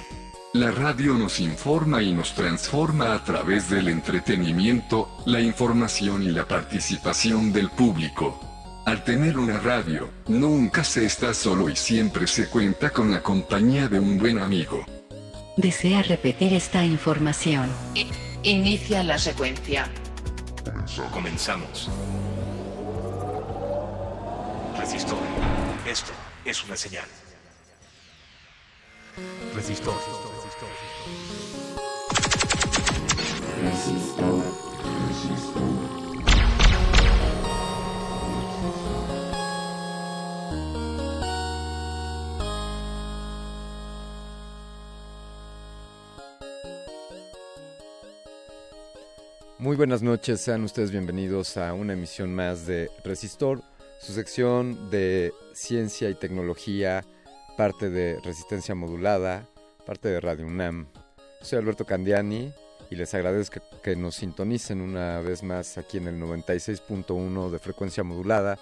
La radio nos informa y nos transforma a través del entretenimiento, la información y la participación del público. Al tener una radio, nunca se está solo y siempre se cuenta con la compañía de un buen amigo. ¿Desea repetir esta información? Inicia la secuencia. Comenzamos. Resistor. Esto es una señal. Resistor. Resistor. Resistor. Muy buenas noches, sean ustedes bienvenidos a una emisión más de Resistor, su sección de ciencia y tecnología, parte de resistencia modulada, parte de Radio UNAM. Soy Alberto Candiani y les agradezco que nos sintonicen una vez más aquí en el 96.1 de frecuencia modulada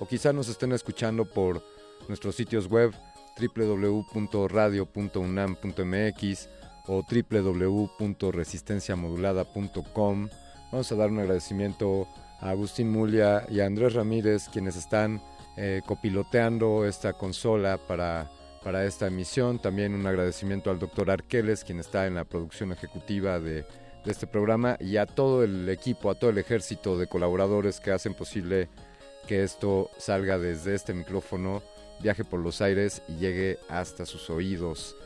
o quizá nos estén escuchando por nuestros sitios web www.radio.unam.mx o www.resistenciamodulada.com. Vamos a dar un agradecimiento a Agustín Mulia y a Andrés Ramírez, quienes están eh, copiloteando esta consola para, para esta emisión. También un agradecimiento al doctor Arqueles, quien está en la producción ejecutiva de, de este programa, y a todo el equipo, a todo el ejército de colaboradores que hacen posible que esto salga desde este micrófono, viaje por los aires y llegue hasta sus oídos.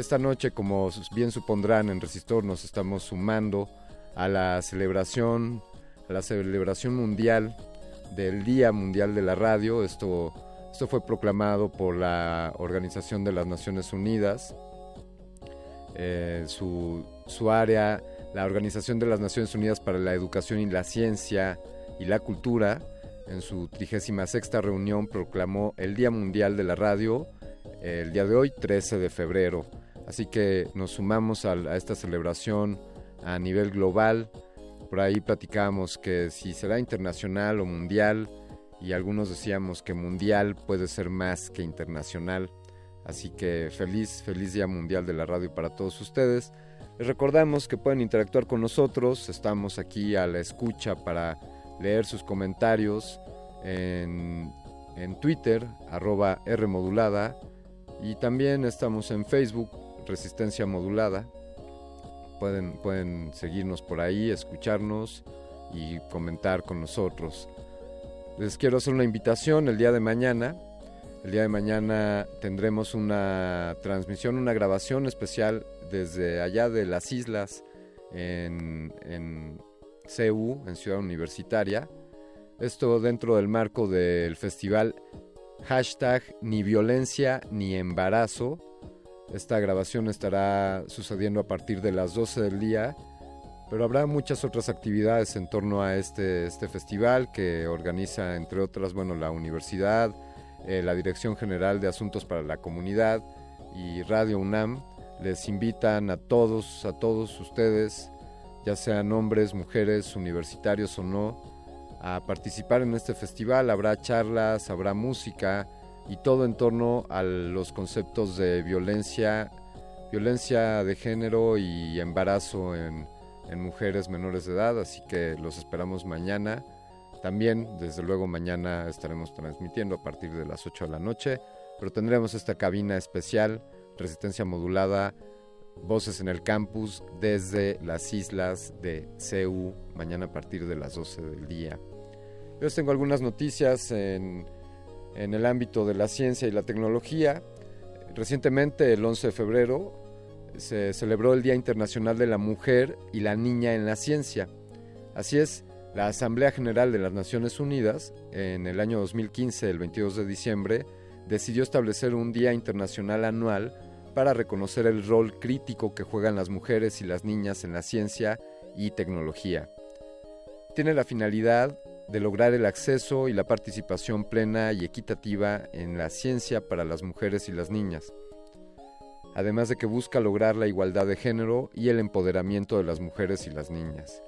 Esta noche, como bien supondrán en Resistor, nos estamos sumando a la celebración, a la celebración mundial del Día Mundial de la Radio. Esto, esto fue proclamado por la Organización de las Naciones Unidas. Eh, su, su área, la Organización de las Naciones Unidas para la Educación y la Ciencia y la Cultura, en su 36 reunión proclamó el Día Mundial de la Radio el día de hoy, 13 de febrero. Así que nos sumamos a, esta celebración a nivel global. Por ahí platicamos que si será internacional o mundial, y algunos decíamos que mundial puede ser más que internacional. Así que feliz, feliz Día Mundial de la Radio para todos ustedes. Les recordamos que pueden interactuar con nosotros, estamos aquí a la escucha para leer sus comentarios en, en Twitter, arroba Rmodulada, y también estamos en Facebook, Resistencia Modulada. Pueden, pueden seguirnos por ahí, escucharnos y comentar con nosotros. Les quiero hacer una invitación el día de mañana. El día de mañana tendremos una transmisión, una grabación especial desde allá de las islas en, en en Ciudad Universitaria. Esto dentro del marco del festival hashtag ni violencia ni embarazo. Esta grabación estará sucediendo a partir de las 12 del día, pero habrá muchas otras actividades en torno a este, este festival que organiza, entre otras, bueno, la universidad, eh, la Dirección General de Asuntos para la Comunidad y Radio UNAM. Les invitan a todos, a todos ustedes, ya sean hombres, mujeres, universitarios o no, a participar en este festival. Habrá charlas, habrá música y todo en torno a los conceptos de violencia, violencia de género y embarazo en, mujeres menores de edad. Así que los esperamos mañana. También, desde luego, mañana estaremos transmitiendo a partir de las 8 de la noche, pero tendremos esta cabina especial, resistencia modulada, voces en el campus desde las islas de CEU, mañana a partir de las 12 del día. Yo les tengo algunas noticias en, en el ámbito de la ciencia y la tecnología. Recientemente, el 11 de febrero, se celebró el Día Internacional de la Mujer y la Niña en la Ciencia. Así es, la Asamblea General de las Naciones Unidas, en el año 2015, el 22 de diciembre, decidió establecer un Día Internacional anual para reconocer el rol crítico que juegan las mujeres y las niñas en la ciencia y tecnología. Tiene la finalidad de lograr el acceso y la participación plena y equitativa en la ciencia para las mujeres y las niñas, además de que busca lograr la igualdad de género y el empoderamiento de las mujeres y las niñas.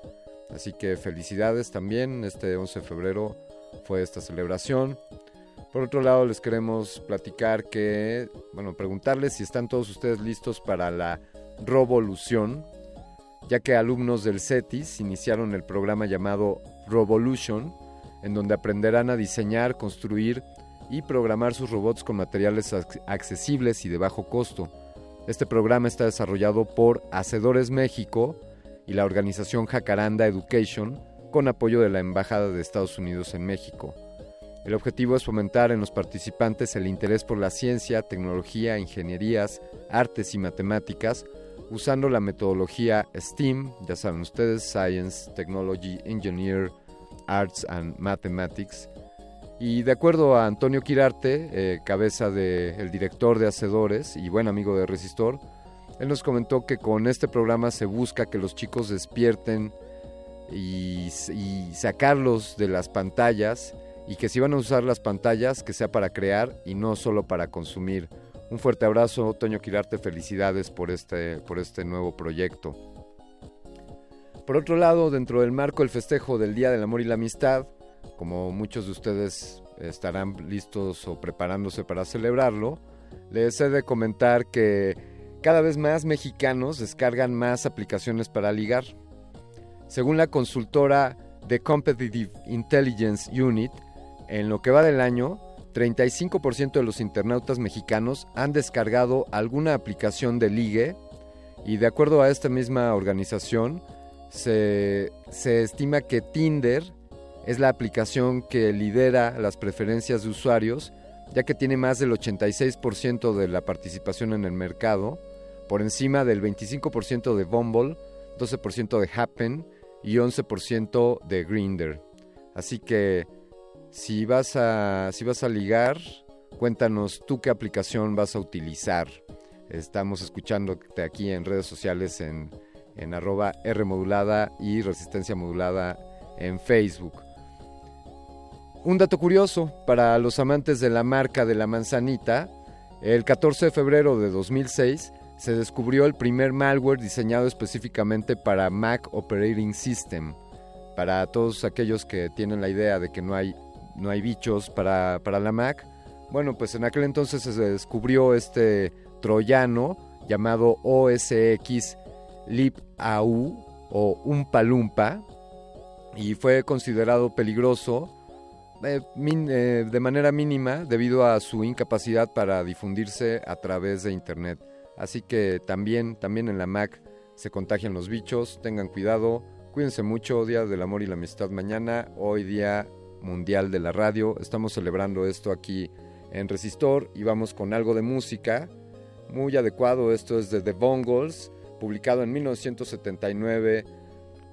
Así que felicidades también, este 11 de febrero fue esta celebración. Por otro lado, les queremos platicar que, bueno, preguntarles si están todos ustedes listos para la revolución, ya que alumnos del CETIS iniciaron el programa llamado Revolution, en donde aprenderán a diseñar, construir y programar sus robots con materiales accesibles y de bajo costo. Este programa está desarrollado por Hacedores México y la organización Jacaranda Education con apoyo de la Embajada de Estados Unidos en México. El objetivo es fomentar en los participantes el interés por la ciencia, tecnología, ingenierías, artes y matemáticas, usando la metodología STEAM, ya saben ustedes, Science, Technology, Engineer, Arts and Mathematics. Y de acuerdo a Antonio Quirarte, eh, cabeza del director de Hacedores y buen amigo de Resistor, él nos comentó que con este programa se busca que los chicos despierten y, y sacarlos de las pantallas y que si van a usar las pantallas, que sea para crear y no solo para consumir. Un fuerte abrazo, Toño Quirarte, felicidades por este, por este nuevo proyecto. Por otro lado, dentro del marco del festejo del Día del Amor y la Amistad, como muchos de ustedes estarán listos o preparándose para celebrarlo, les he de comentar que cada vez más mexicanos descargan más aplicaciones para ligar. Según la consultora The Competitive Intelligence Unit, en lo que va del año, 35% de los internautas mexicanos han descargado alguna aplicación de ligue y de acuerdo a esta misma organización, se, se estima que Tinder es la aplicación que lidera las preferencias de usuarios, ya que tiene más del 86% de la participación en el mercado, por encima del 25% de Bumble, 12% de Happen y 11% de Grinder. Así que si vas a si vas a ligar, cuéntanos tú qué aplicación vas a utilizar. Estamos escuchándote aquí en redes sociales en, en arroba R modulada y resistencia modulada en Facebook. Un dato curioso para los amantes de la marca de la manzanita, el 14 de febrero de 2006 se descubrió el primer malware diseñado específicamente para Mac Operating System. Para todos aquellos que tienen la idea de que no hay, no hay bichos para, para la Mac, bueno, pues en aquel entonces se descubrió este troyano llamado OSX LibAU o Umpalumpa y fue considerado peligroso eh, eh, de manera mínima debido a su incapacidad para difundirse a través de Internet. Así que también, también en la Mac se contagian los bichos, tengan cuidado, cuídense mucho, Día del Amor y la Amistad mañana, hoy Día Mundial de la Radio, estamos celebrando esto aquí en Resistor y vamos con algo de música, muy adecuado, esto es de The Bongles, publicado en 1979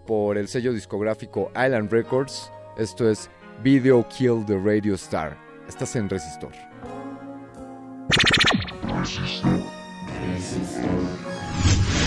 por el sello discográfico Island Records, esto es Video Kill the Radio Star, estás en Resistor. I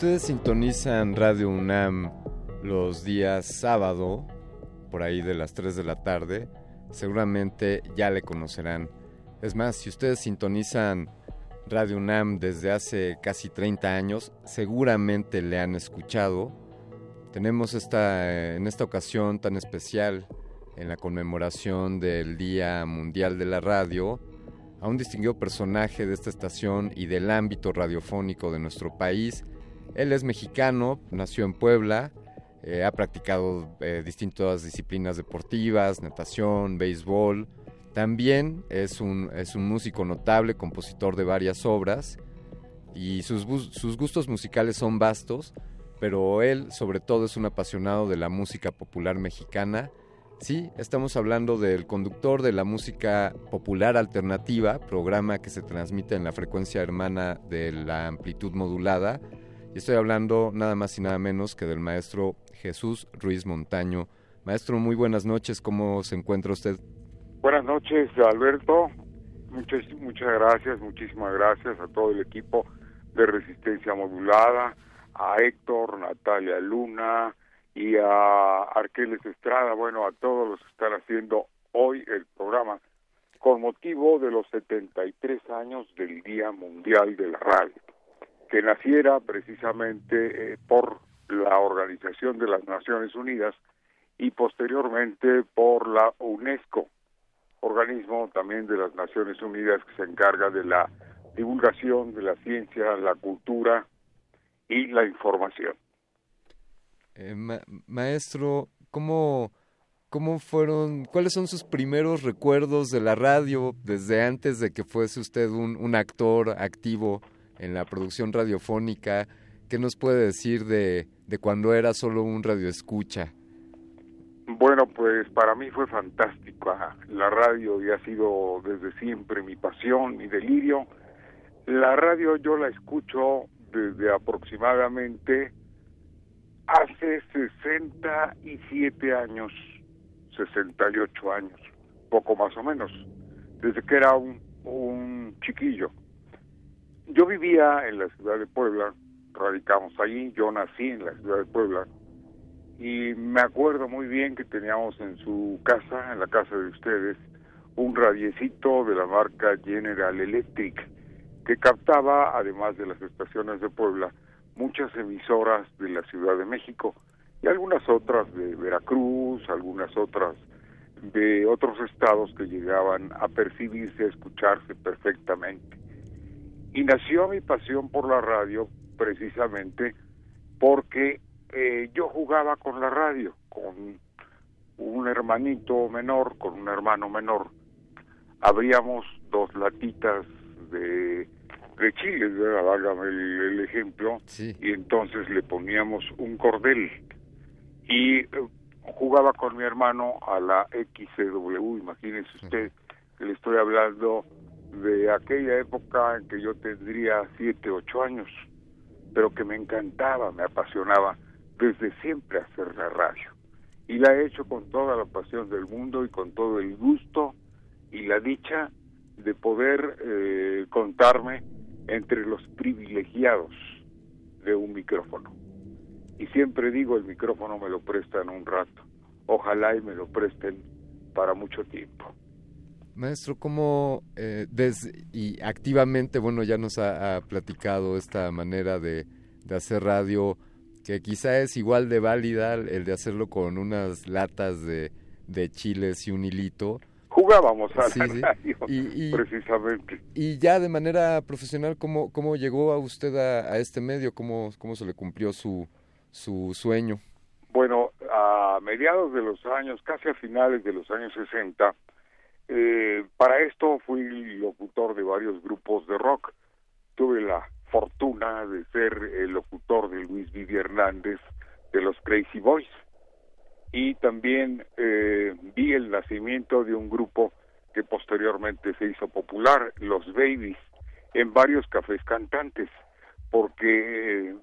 ustedes sintonizan Radio UNAM los días sábado, por ahí de las 3 de la tarde, seguramente ya le conocerán. Es más, si ustedes sintonizan Radio UNAM desde hace casi 30 años, seguramente le han escuchado. Tenemos esta, en esta ocasión tan especial, en la conmemoración del Día Mundial de la Radio, a un distinguido personaje de esta estación y del ámbito radiofónico de nuestro país. Él es mexicano, nació en Puebla, eh, ha practicado eh, distintas disciplinas deportivas, natación, béisbol. También es un, es un músico notable, compositor de varias obras y sus, sus gustos musicales son vastos, pero él sobre todo es un apasionado de la música popular mexicana. Sí, estamos hablando del conductor de la música popular alternativa, programa que se transmite en la frecuencia hermana de la amplitud modulada. Y estoy hablando nada más y nada menos que del maestro Jesús Ruiz Montaño. Maestro, muy buenas noches, ¿cómo se encuentra usted? Buenas noches, Alberto. Muchas, muchas gracias, muchísimas gracias a todo el equipo de Resistencia Modulada, a Héctor, Natalia Luna y a Arqueles Estrada, bueno, a todos los que están haciendo hoy el programa con motivo de los 73 años del Día Mundial de la Radio, que naciera precisamente eh, por la Organización de las Naciones Unidas y posteriormente por la UNESCO, organismo también de las Naciones Unidas que se encarga de la divulgación de la ciencia, la cultura y la información. Eh, maestro, ¿cómo, ¿cómo fueron, cuáles son sus primeros recuerdos de la radio desde antes de que fuese usted un, un actor activo en la producción radiofónica? ¿Qué nos puede decir de, de cuando era solo un radioescucha? Bueno, pues para mí fue fantástico. La radio ya ha sido desde siempre mi pasión, mi delirio. La radio yo la escucho desde aproximadamente hace 67 años, 68 años, poco más o menos, desde que era un, un chiquillo. Yo vivía en la ciudad de Puebla, radicamos allí, yo nací en la ciudad de Puebla, y me acuerdo muy bien que teníamos en su casa, en la casa de ustedes, un radiecito de la marca General Electric que captaba, además de las estaciones de Puebla, muchas emisoras de la Ciudad de México y algunas otras de Veracruz, algunas otras de otros estados que llegaban a percibirse, a escucharse perfectamente. Y nació mi pasión por la radio precisamente porque eh, yo jugaba con la radio, con un hermanito menor, con un hermano menor. Abríamos dos latitas de, de chiles, hágame el, ejemplo, y entonces le poníamos un cordel. Y eh, jugaba con mi hermano a la XCW, imagínense usted que le estoy hablando de aquella época en que yo tendría siete, ocho años, pero que me encantaba, me apasionaba desde siempre hacer la radio. Y la he hecho con toda la pasión del mundo y con todo el gusto y la dicha de poder eh, contarme entre los privilegiados de un micrófono. Y siempre digo, el micrófono me lo prestan un rato. Ojalá y me lo presten para mucho tiempo. Maestro, ¿cómo eh, y activamente, bueno, ya nos ha, platicado esta manera de, de hacer radio que quizá es igual de válida el de hacerlo con unas latas de, de chiles y un hilito. Jugábamos a y, precisamente. Y ya de manera profesional, ¿cómo, cómo llegó a usted a, este medio? ¿Cómo, ¿Cómo se le cumplió su, su sueño? Bueno, a mediados de los años, casi a finales de los años 60, eh, para esto fui locutor de varios grupos de rock. Tuve la fortuna de ser el locutor de Luis Vivi Hernández de los Crazy Boys y también eh, vi el nacimiento de un grupo que posteriormente se hizo popular, los Babies, en varios cafés cantantes, porque,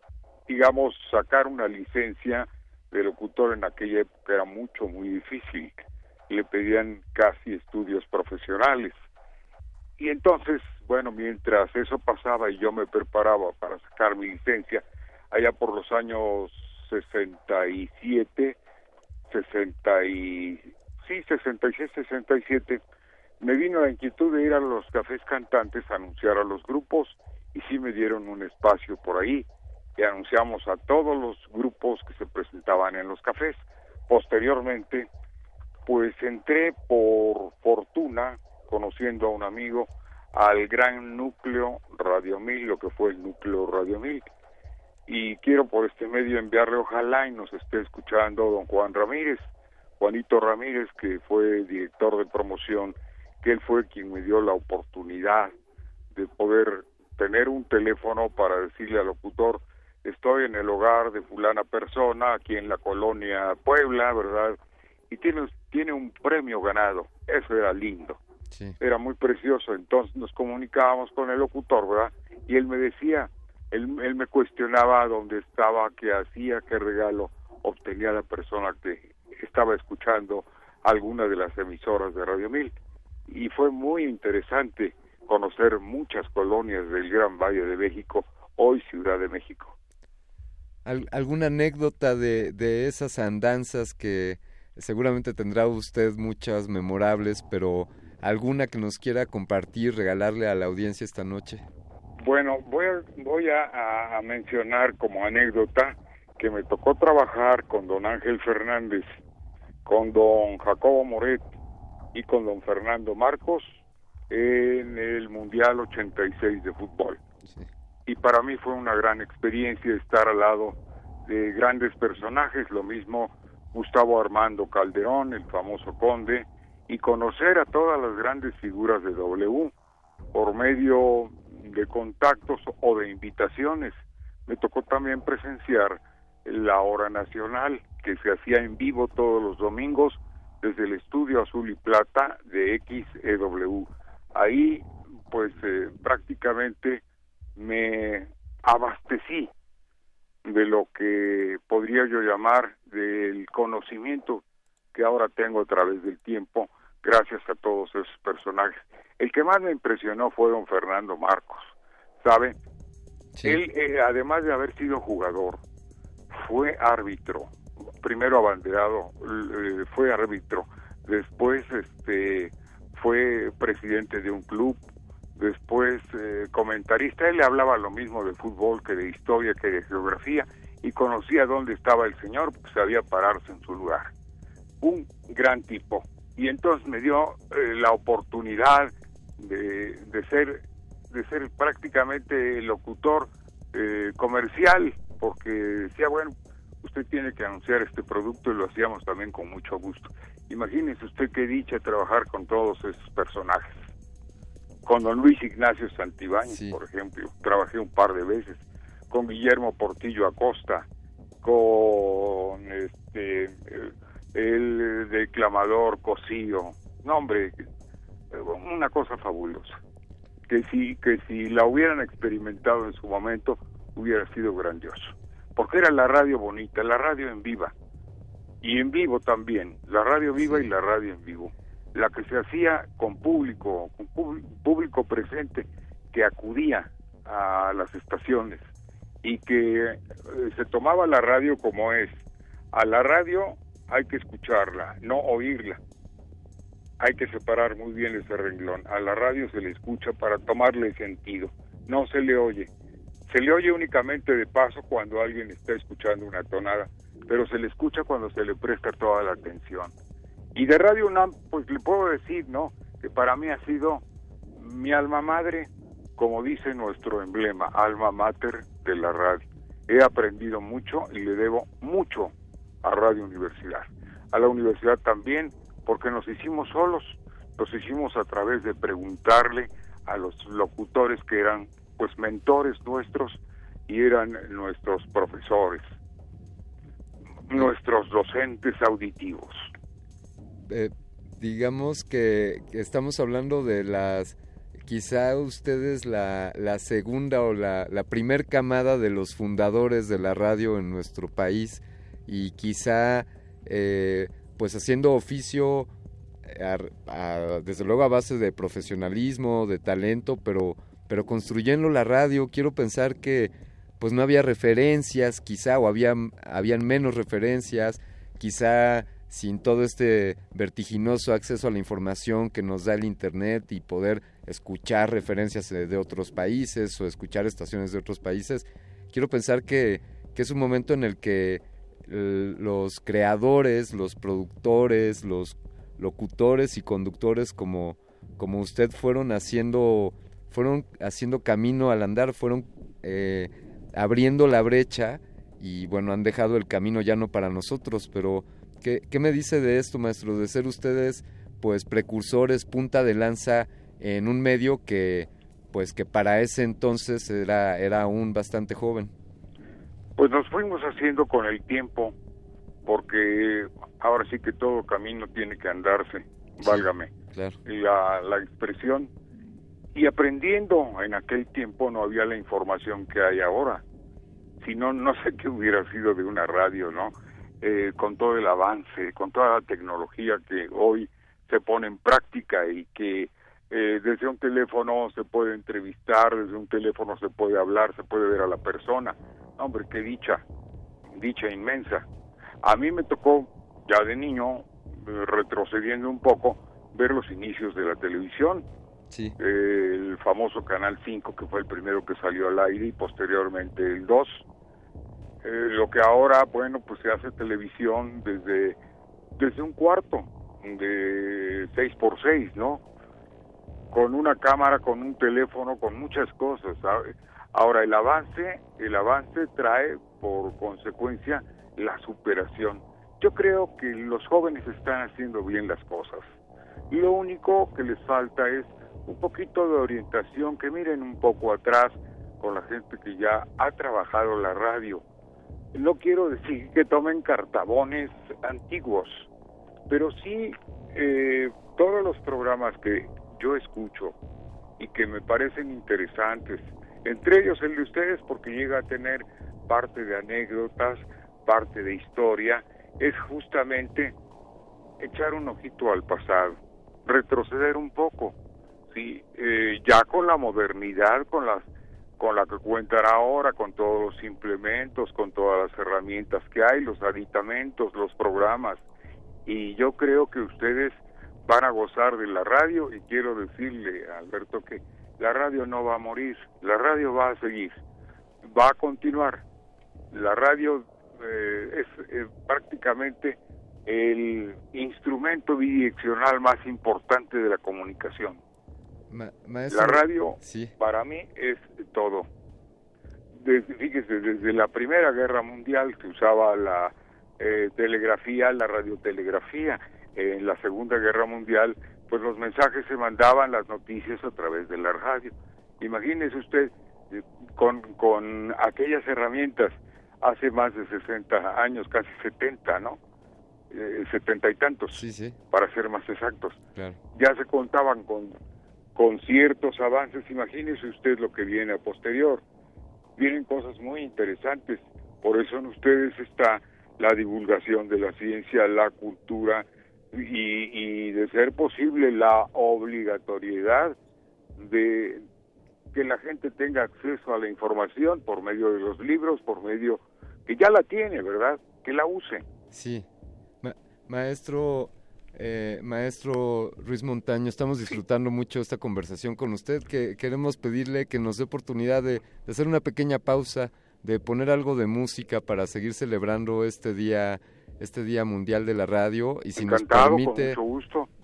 digamos, sacar una licencia de locutor en aquella época era mucho, muy difícil. Le pedían casi estudios profesionales. Y entonces, bueno, mientras eso pasaba y yo me preparaba para sacar mi licencia, allá por los años 67, 60 y sí, 66, 67, me vino la inquietud de ir a los cafés cantantes a anunciar a los grupos y sí me dieron un espacio por ahí y anunciamos a todos los grupos que se presentaban en los cafés. Posteriormente, pues entré por fortuna, conociendo a un amigo, al gran núcleo Radio Mil, lo que fue el núcleo Radio Mil. Y quiero por este medio enviarle, ojalá y nos esté escuchando don Juan Ramírez, Juanito Ramírez, que fue director de promoción, que él fue quien me dio la oportunidad de poder tener un teléfono para decirle al locutor, estoy en el hogar de fulana persona, aquí en la colonia Puebla, ¿verdad? Y tiene, tiene un premio ganado, eso era lindo, era muy precioso, entonces nos comunicábamos con el locutor, ¿verdad? Y él me decía, él, él me cuestionaba dónde estaba, qué hacía, qué regalo obtenía la persona que estaba escuchando alguna de las emisoras de Radio Mil. Y fue muy interesante conocer muchas colonias del Gran Valle de México, hoy Ciudad de México. ¿Alguna anécdota de, de esas andanzas que seguramente tendrá usted muchas memorables, pero alguna que nos quiera compartir, regalarle a la audiencia esta noche? Bueno, voy a, voy a, mencionar como anécdota que me tocó trabajar con don Ángel Fernández, con don Jacobo Moret y con don Fernando Marcos en el Mundial 86 de fútbol. Y para mí fue una gran experiencia estar al lado de grandes personajes, lo mismo Gustavo Armando Calderón, el famoso conde, y conocer a todas las grandes figuras de W por medio de contactos o de invitaciones. Me tocó también presenciar la hora nacional que se hacía en vivo todos los domingos desde el estudio Azul y Plata de XEW. Ahí pues eh, prácticamente me abastecí de lo que podría yo llamar del conocimiento que ahora tengo a través del tiempo gracias a todos esos personajes. El que más me impresionó fue don Fernando Marcos, ¿sabe? Él, eh, además de haber sido jugador, fue árbitro, primero abanderado, eh, fue árbitro, después este fue presidente de un club, después eh, comentarista, él le hablaba lo mismo de fútbol que de historia, que de geografía, y conocía dónde estaba el señor, porque sabía pararse en su lugar. Un gran tipo. Y entonces me dio eh, la oportunidad de, de, ser de ser prácticamente locutor eh, comercial, porque decía, bueno, usted tiene que anunciar este producto y lo hacíamos también con mucho gusto. Imagínese usted qué dicha trabajar con todos esos personajes con don Luis Ignacio Santibáñez, por ejemplo, trabajé un par de veces, con Guillermo Portillo Acosta, con este el declamador Cosío, no hombre, una cosa fabulosa, que si, que si la hubieran experimentado en su momento hubiera sido grandioso, porque era la radio bonita, la radio en viva, y en vivo también, la radio viva y la radio en vivo la que se hacía con público, con público presente que acudía a las estaciones y que eh, se tomaba la radio como es. A la radio hay que escucharla, no oírla. Hay que separar muy bien ese renglón. A la radio se le escucha para tomarle sentido, no se le oye. Se le oye únicamente de paso cuando alguien está escuchando una tonada, pero se le escucha cuando se le presta toda la atención. Y de Radio UNAM, pues le puedo decir, ¿no? Que para mí ha sido mi alma madre, como dice nuestro emblema, alma mater de la radio. He aprendido mucho y le debo mucho a Radio Universidad. A la universidad también, porque nos hicimos solos, nos hicimos a través de preguntarle a los locutores que eran pues mentores nuestros y eran nuestros profesores, nuestros docentes auditivos. Eh, digamos que, estamos hablando de las quizá ustedes la, la segunda o la, la primer camada de los fundadores de la radio en nuestro país y quizá eh, pues haciendo oficio desde luego a base de profesionalismo, de talento, pero, pero construyendo la radio, quiero pensar que pues no había referencias, quizá, o había, habían menos referencias, quizá sin todo este vertiginoso acceso a la información que nos da el Internet y poder escuchar referencias de otros países o escuchar estaciones de otros países, quiero pensar que, que es un momento en el que los creadores, los productores, los locutores y conductores como, como usted fueron haciendo, fueron haciendo camino al andar, fueron eh, abriendo la brecha y bueno, han dejado el camino ya no para nosotros, pero ¿qué, ¿qué me dice de esto, maestro? De ser ustedes pues precursores, punta de lanza en un medio que pues que para ese entonces era, era aún bastante joven. Pues nos fuimos haciendo con el tiempo, porque ahora sí que todo camino tiene que andarse, válgame. La, la expresión. Y aprendiendo en aquel tiempo no había la información que hay ahora. Si no, no sé qué hubiera sido de una radio, ¿no? Eh, con todo el avance, con toda la tecnología que hoy se pone en práctica y que eh, desde un teléfono se puede entrevistar, desde un teléfono se puede hablar, se puede ver a la persona. Hombre, qué dicha, dicha inmensa. A mí me tocó, ya de niño, eh, retrocediendo un poco, ver los inicios de la televisión. Sí. el famoso Canal 5, que fue el primero que salió al aire, y posteriormente el 2. Eh, lo que ahora, bueno, pues se hace televisión desde, desde un cuarto, de 6 por 6 ¿no? con una cámara, con un teléfono, con muchas cosas. Ahora el avance, el avance trae por consecuencia la superación. Yo creo que los jóvenes están haciendo bien las cosas. Lo único que les falta es un poquito de orientación, que miren un poco atrás con la gente que ya ha trabajado la radio. No quiero decir que tomen cartabones antiguos, pero sí eh, todos los programas que yo escucho y que me parecen interesantes, entre ellos el de ustedes porque llega a tener parte de anécdotas, parte de historia, es justamente echar un ojito al pasado, retroceder un poco, sí, eh, ya con la modernidad, con las con la que cuentan ahora, con todos los implementos, con todas las herramientas que hay, los aditamentos, los programas, y yo creo que ustedes van a gozar de la radio y quiero decirle Alberto que la radio no va a morir, la radio va a seguir, va a continuar. La radio eh, es prácticamente el instrumento bidireccional más importante de la comunicación. La radio para mí es todo. Desde, fíjese, desde la Primera Guerra Mundial se usaba la eh, telegrafía, la radiotelegrafía, en la Segunda Guerra Mundial, pues los mensajes se mandaban, las noticias a través de la radio. Imagínese usted eh, con, con aquellas herramientas hace más de 60 años, casi 70, ¿no? Eh, setenta y tantos, sí, sí. para ser más exactos. Ya se contaban con, con ciertos avances, imagínese usted lo que viene a posterior. Vienen cosas muy interesantes, por eso en ustedes está la divulgación de la ciencia, la cultura, y, de ser posible la obligatoriedad de que la gente tenga acceso a la información por medio de los libros, por medio que ya la tiene, ¿verdad? Que la use. Sí. maestro eh, maestro Ruiz Montaño, estamos disfrutando mucho esta conversación con usted, que queremos pedirle que nos dé oportunidad de, de hacer una pequeña pausa, de poner algo de música para seguir celebrando este día este Día Mundial de la Radio y si nos permite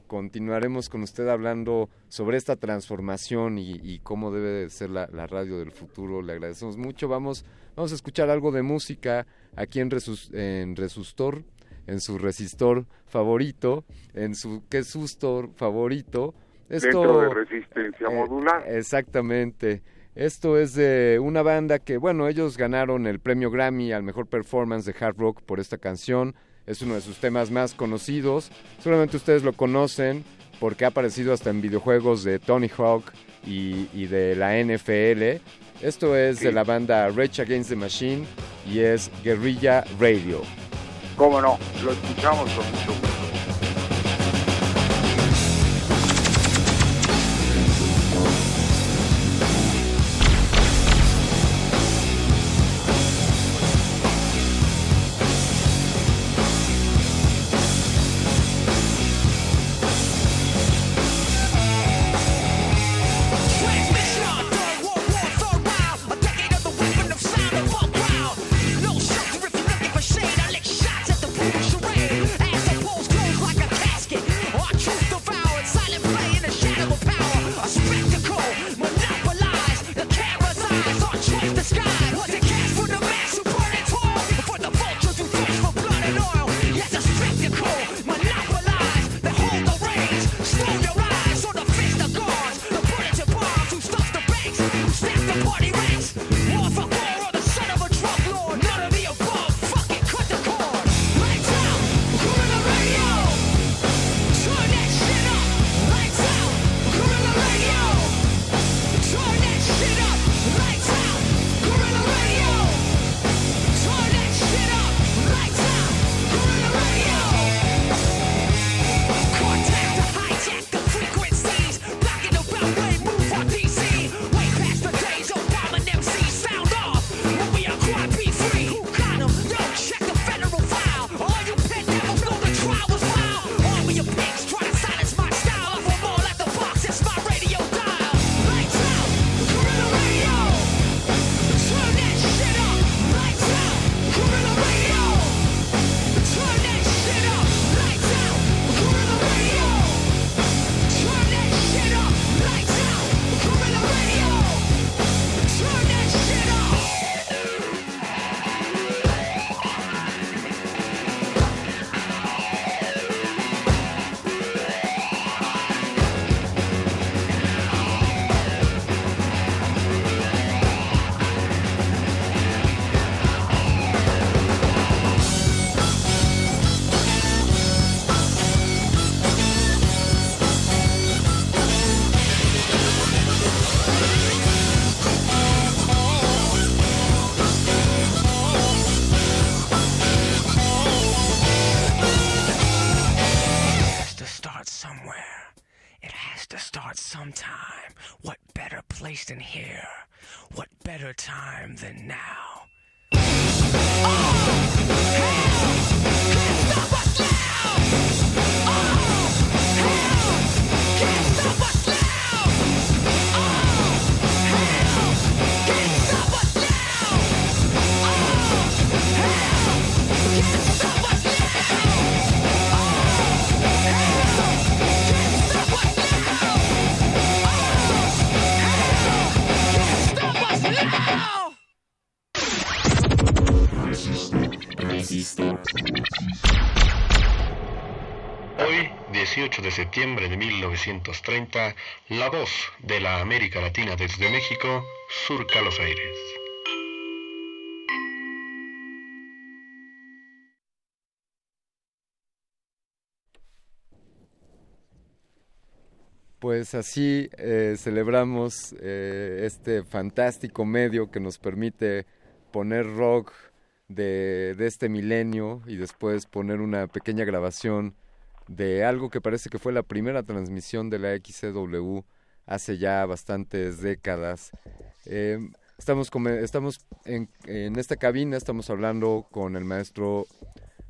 continuaremos con usted hablando sobre esta transformación y, cómo debe ser la, radio del futuro. Le agradecemos mucho. Vamos, vamos a escuchar algo de música aquí en, en Resustor, en su resistor favorito, en su que sustor favorito. Esto, Dentro de resistencia eh, modular. Exactamente. Esto es de una banda que, bueno, ellos ganaron el premio Grammy al mejor performance de hard rock por esta canción. Es uno de sus temas más conocidos. Seguramente ustedes lo conocen porque ha aparecido hasta en videojuegos de Tony Hawk y, de la NFL. Esto es de la banda Rage Against the Machine y es Guerrilla Radio. ¿Cómo no? Lo escuchamos con septiembre de 1930, la voz de la América Latina desde México surca los aires. Pues así eh, celebramos eh, este fantástico medio que nos permite poner rock de, de, este milenio y después poner una pequeña grabación de algo que parece que fue la primera transmisión de la XCW hace ya bastantes décadas. Eh, estamos estamos en, esta cabina, estamos hablando con el maestro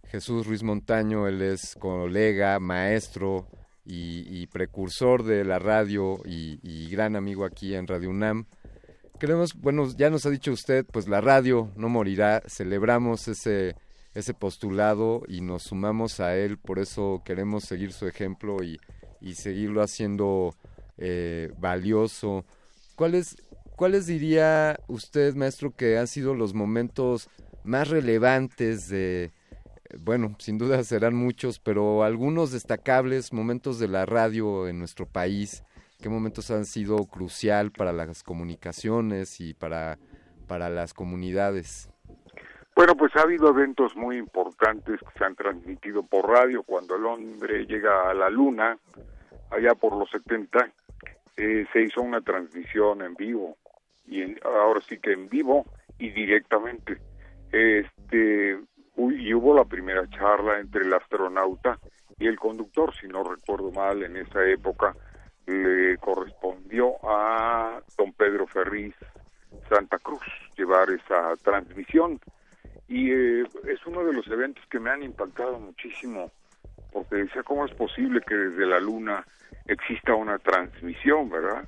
Jesús Ruiz Montaño, él es colega, maestro, y, y, precursor de la radio y, y, gran amigo aquí en Radio UNAM. Queremos, bueno, ya nos ha dicho usted, pues la radio no morirá, celebramos ese, ese postulado y nos sumamos a él, por eso queremos seguir su ejemplo y, y seguirlo haciendo eh, valioso. ¿Cuáles, ¿Cuáles diría usted, maestro, que han sido los momentos más relevantes de, bueno, sin duda serán muchos, pero algunos destacables momentos de la radio en nuestro país, qué momentos han sido crucial para las comunicaciones y para, para las comunidades. Bueno, pues ha habido eventos muy importantes que se han transmitido por radio. Cuando el hombre llega a la luna, allá por los 70, eh, se hizo una transmisión en vivo y en, ahora sí que en vivo y directamente. Este y hubo la primera charla entre el astronauta y el conductor, si no recuerdo mal, en esa época le correspondió a don Pedro Ferriz Santa Cruz llevar esa transmisión y eh, es uno de los eventos que me han impactado muchísimo porque decía cómo es posible que desde la luna exista una transmisión, ¿verdad?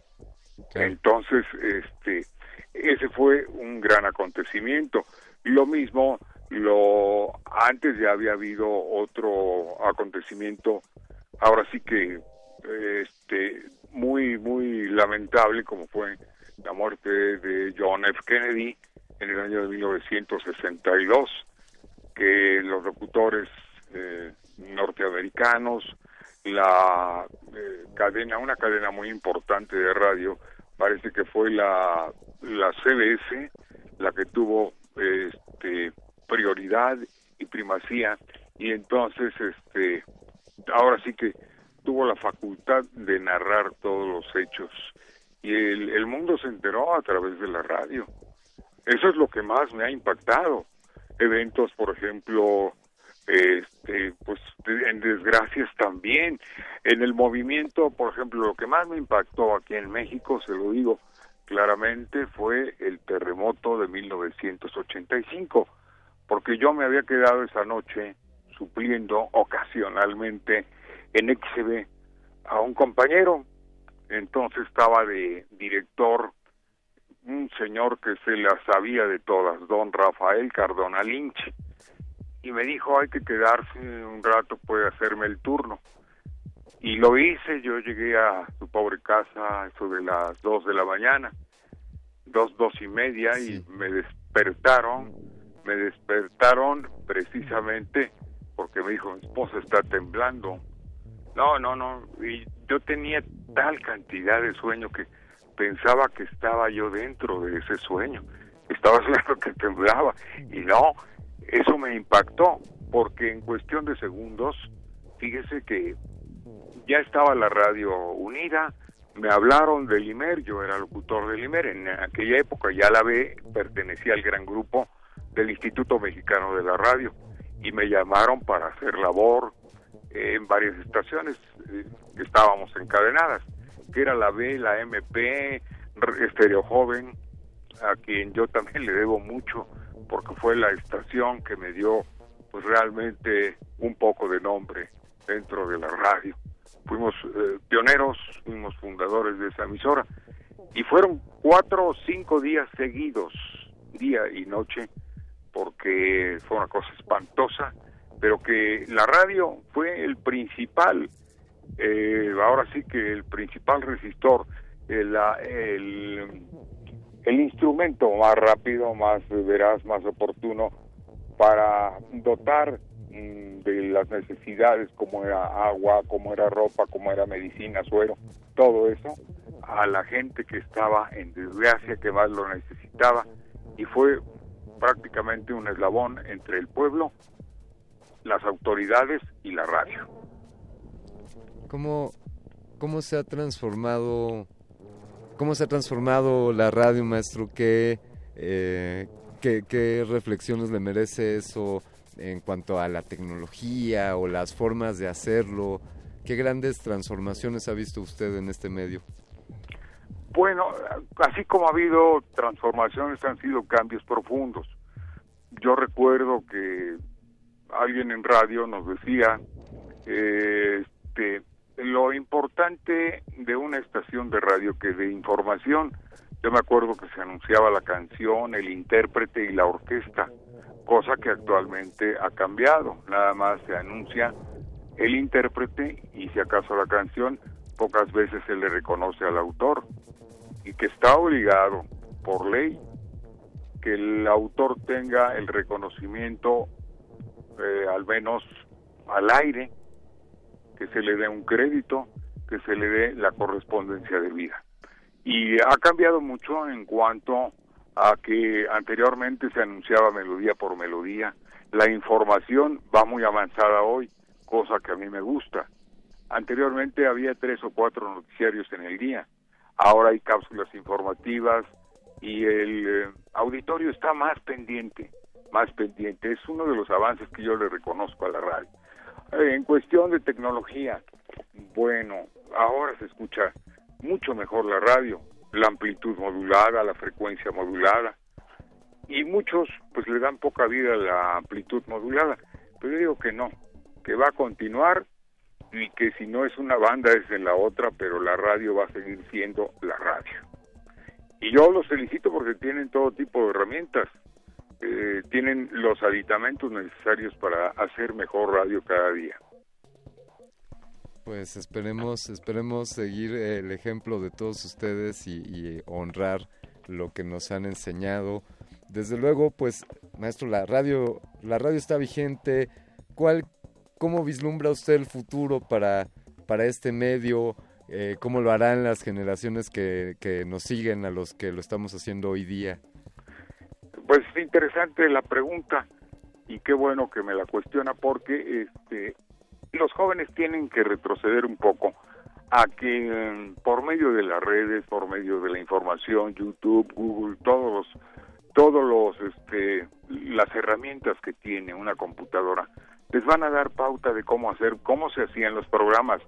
Entonces, este, ese fue un gran acontecimiento. Lo mismo lo antes ya había habido otro acontecimiento ahora sí que este muy muy lamentable como fue la muerte de John F Kennedy en el año de 1962 que los locutores eh, norteamericanos la eh, cadena una cadena muy importante de radio parece que fue la la CBS la que tuvo este prioridad y primacía y entonces este ahora sí que tuvo la facultad de narrar todos los hechos. Y el, el mundo se enteró a través de la radio eso es lo que más me ha impactado eventos por ejemplo este pues en desgracias también en el movimiento por ejemplo lo que más me impactó aquí en México se lo digo claramente fue el terremoto de 1985 porque yo me había quedado esa noche supliendo ocasionalmente en XB a un compañero. Entonces estaba de director un señor que se la sabía de todas, don Rafael Cardona Lynch, y me dijo hay que quedarse un rato, puede hacerme el turno. Y lo hice, yo llegué a su pobre casa eso de las dos de la mañana, dos, dos y media, y me despertaron me despertaron precisamente porque me dijo, mi esposa está temblando. No, no, no, y yo tenía tal cantidad de sueño que pensaba que estaba yo dentro de ese sueño. Estaba soñando que temblaba y no, eso me impactó porque en cuestión de segundos, fíjese que ya estaba la radio unida, me hablaron del IMER, yo era locutor del IMER, en aquella época ya la ve, pertenecía al gran grupo del Instituto Mexicano de la Radio y me llamaron para hacer labor en varias estaciones que estábamos encadenadas, que era la B, la MP, Estéreo Joven, a quien yo también le debo mucho, porque fue la estación que me dio pues realmente un poco de nombre dentro de la radio. Fuimos eh, pioneros, fuimos fundadores de esa emisora y fueron cuatro o cinco días seguidos, día y noche, porque fue una cosa espantosa, pero que la radio fue el principal, eh, ahora sí que el principal resistor, el, el, el instrumento más rápido, más veraz, más oportuno para dotar mm, de las necesidades como era agua, como era ropa, como era medicina, suero, todo eso a la gente que estaba en desgracia, que más lo necesitaba y fue prácticamente un eslabón entre el pueblo, las autoridades y la radio. ¿Cómo, cómo se ha transformado cómo se ha transformado la radio, maestro? ¿Qué, eh, qué, reflexiones le merece eso en cuanto a la tecnología o las formas de hacerlo? ¿Qué grandes transformaciones ha visto usted en este medio? Bueno, así como ha habido transformaciones, han sido cambios profundos. Yo recuerdo que alguien en radio nos decía, eh, este, lo importante de una estación de radio que de información, yo me acuerdo que se anunciaba la canción, el intérprete y la orquesta, cosa que actualmente ha cambiado, nada más se anuncia el intérprete y si acaso la canción, pocas veces se le reconoce al autor. Y que está obligado por ley que el autor tenga el reconocimiento eh, al menos al aire que se le dé un crédito, que se le dé la correspondencia de vida. Y ha cambiado mucho en cuanto a que anteriormente se anunciaba melodía por melodía. La información va muy avanzada hoy, cosa que a mí me gusta. Anteriormente había tres o cuatro noticiarios en el día. Ahora hay cápsulas informativas y el eh, auditorio está más pendiente, más pendiente. Es uno de los avances que yo le reconozco a la radio. En cuestión de tecnología, bueno, ahora se escucha mucho mejor la radio, la amplitud modulada, la frecuencia modulada, y muchos pues le dan poca vida a la amplitud modulada, pero yo digo que no, que va a continuar y que si no es una banda es en la otra, pero la radio va a seguir siendo la radio. Y yo los felicito porque tienen todo tipo de herramientas. Eh, tienen los aditamentos necesarios para hacer mejor radio cada día. Pues esperemos, esperemos seguir el ejemplo de todos ustedes y, honrar lo que nos han enseñado. Desde luego, pues, maestro, la radio, la radio está vigente. ¿Cuál, cómo vislumbra usted el futuro para, para este medio? Eh, ¿Cómo lo harán las generaciones que, que nos siguen a los que lo estamos haciendo hoy día? Pues interesante la pregunta y qué bueno que me la cuestiona porque este los jóvenes tienen que retroceder un poco a que por medio de las redes, por medio de la información, YouTube, Google, todos los todos los este las herramientas que tiene una computadora les van a dar pauta de cómo hacer, cómo se hacían los programas,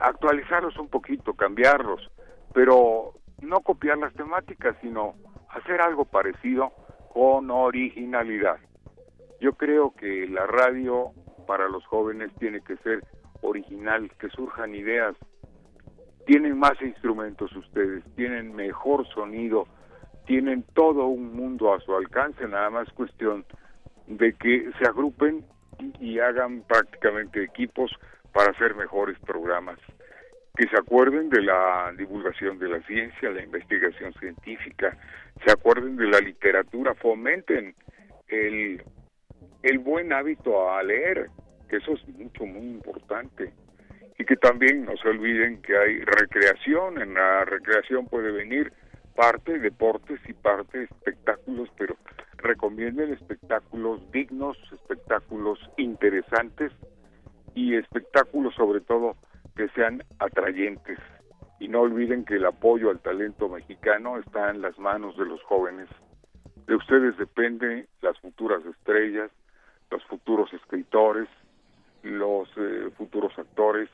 actualizarlos un poquito, cambiarlos, pero no copiar las temáticas, sino hacer algo parecido con originalidad. Yo creo que la radio para los jóvenes tiene que ser original, que surjan ideas. Tienen más instrumentos ustedes, tienen mejor sonido, tienen todo un mundo a su alcance, nada más cuestión de que se agrupen y hagan prácticamente equipos para hacer mejores programas que se acuerden de la divulgación de la ciencia, la investigación científica, se acuerden de la literatura, fomenten el, el buen hábito a leer, que eso es mucho, muy importante. Y que también no se olviden que hay recreación, en la recreación puede venir parte deportes y parte espectáculos, pero recomienden espectáculos dignos, espectáculos interesantes y espectáculos sobre todo que sean atrayentes. Y no olviden que el apoyo al talento mexicano está en las manos de los jóvenes. De ustedes dependen las futuras estrellas, los futuros escritores, los eh, futuros actores,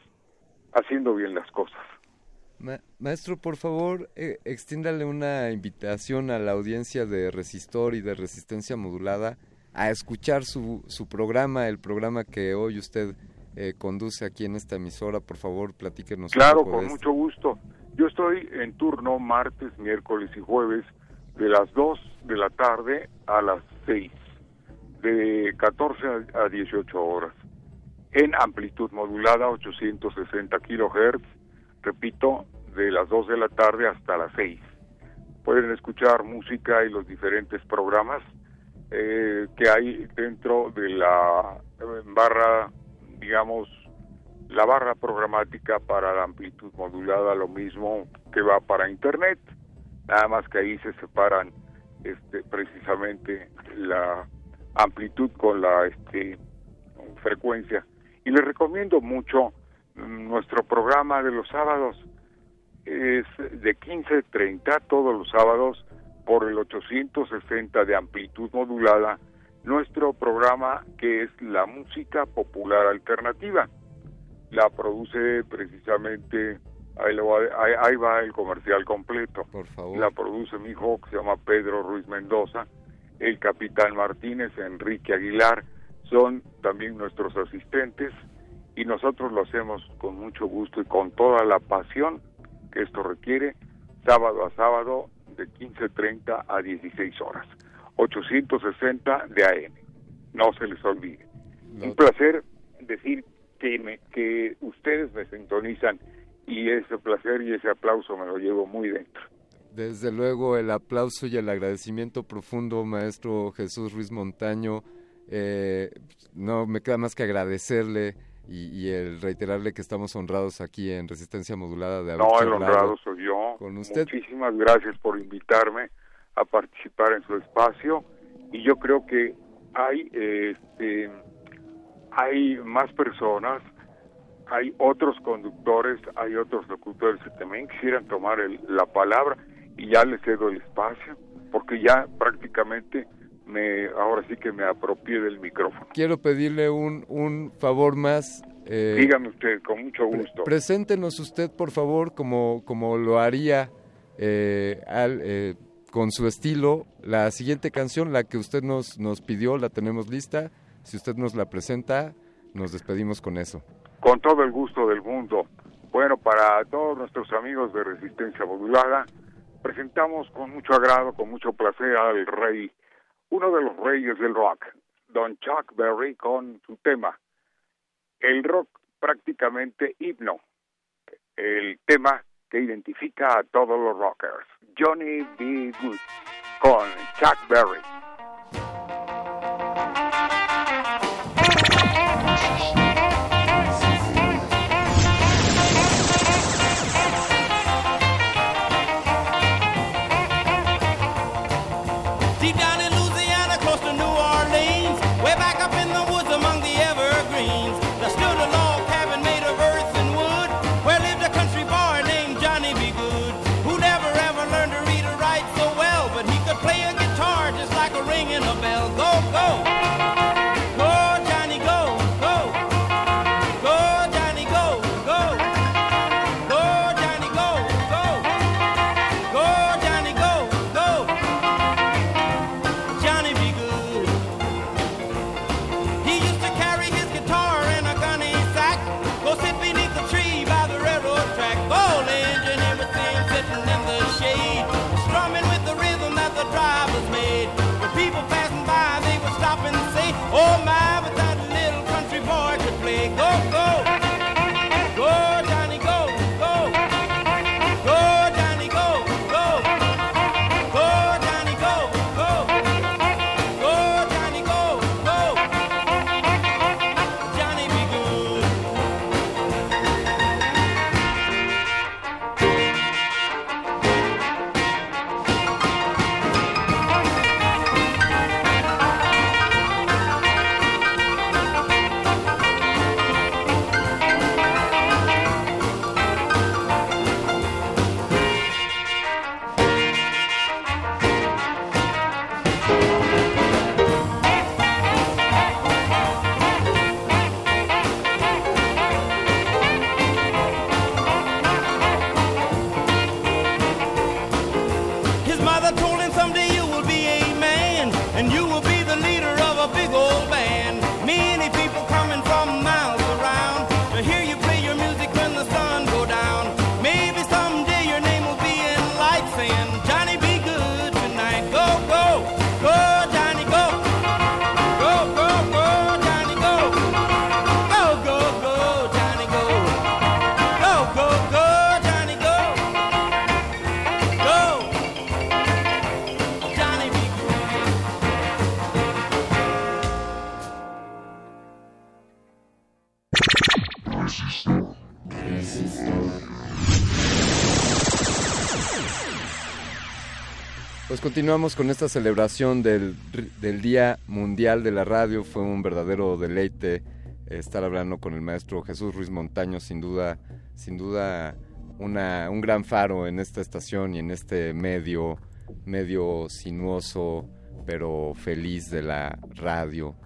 haciendo bien las cosas. Ma- maestro, por favor, eh, extiéndale una invitación a la audiencia de Resistor y de Resistencia Modulada a escuchar su, su programa, el programa que hoy usted eh, conduce aquí en esta emisora. Por favor, platíquenos. un Claro, poco con mucho gusto. Yo estoy en turno martes, miércoles y jueves de las 2 de la tarde a las 6, de 14 a- a 18 horas, en amplitud modulada 860 kilohertz, repito, de las 2 de la tarde hasta las 6. Pueden escuchar música y los diferentes programas eh, que hay dentro de la eh, barra, digamos, la barra programática para la amplitud modulada, lo mismo que va para Internet, nada más que ahí se separan este, precisamente la amplitud con la este, frecuencia. Y les recomiendo mucho mm, nuestro programa de los sábados, es de 15.30 todos los sábados por el 860 de amplitud modulada, nuestro programa que es la música popular alternativa. La produce precisamente, ahí, lo va, ahí, ahí va el comercial completo. Por favor. La produce mi hijo que se llama Pedro Ruiz Mendoza, el capitán Martínez, Enrique Aguilar, son también nuestros asistentes y nosotros lo hacemos con mucho gusto y con toda la pasión que esto requiere, sábado a sábado de 15.30 a 16 horas, 860 de AM. No se les olvide. Un placer decir que, me, que ustedes me sintonizan y ese placer y ese aplauso me lo llevo muy dentro. Desde luego el aplauso y el agradecimiento profundo, maestro Jesús Ruiz Montaño. Eh, no me queda más que agradecerle y, y el reiterarle que estamos honrados aquí en Resistencia Modulada de haber No, el honrado soy yo. con usted. Muchísimas gracias por invitarme a participar en su espacio y yo creo que hay este hay más personas, hay otros conductores, hay otros locutores que también quisieran tomar el- la palabra y ya les cedo el espacio porque ya prácticamente me ahora sí que me apropié del micrófono. Quiero pedirle un, un favor más. eh, Dígame usted, con mucho gusto. Preséntenos usted, por favor, como, como lo haría eh, al, eh, con su estilo, la siguiente canción, la que usted nos, nos pidió, la tenemos lista. Si usted nos la presenta, nos despedimos con eso. con todo el gusto del mundo. Bueno, para todos nuestros amigos de Resistencia Modulada, presentamos con mucho agrado, con mucho placer al rey, uno de los reyes del rock, Don Chuck Berry, con su tema, el rock prácticamente himno, el tema que identifica a todos los rockers, Johnny B. Good, con Chuck Berry. Continuamos con esta celebración del, del Día Mundial de la Radio. Fue un verdadero deleite estar hablando con el maestro Jesús Ruiz Montaño, sin duda, sin duda una, un gran faro en esta estación y en este medio, medio sinuoso pero feliz de la radio.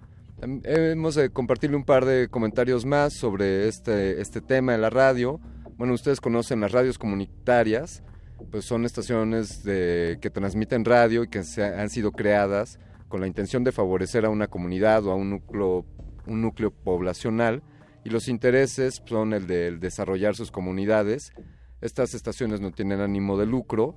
Tam- Hemos de compartirle un par de comentarios más sobre este, este tema de la radio. Bueno, ustedes conocen las radios comunitarias, pues son estaciones de, que transmiten radio y que se han sido creadas con la intención de favorecer a una comunidad o a un núcleo, un núcleo poblacional y los intereses son el de el desarrollar sus comunidades. Estas estaciones no tienen ánimo de lucro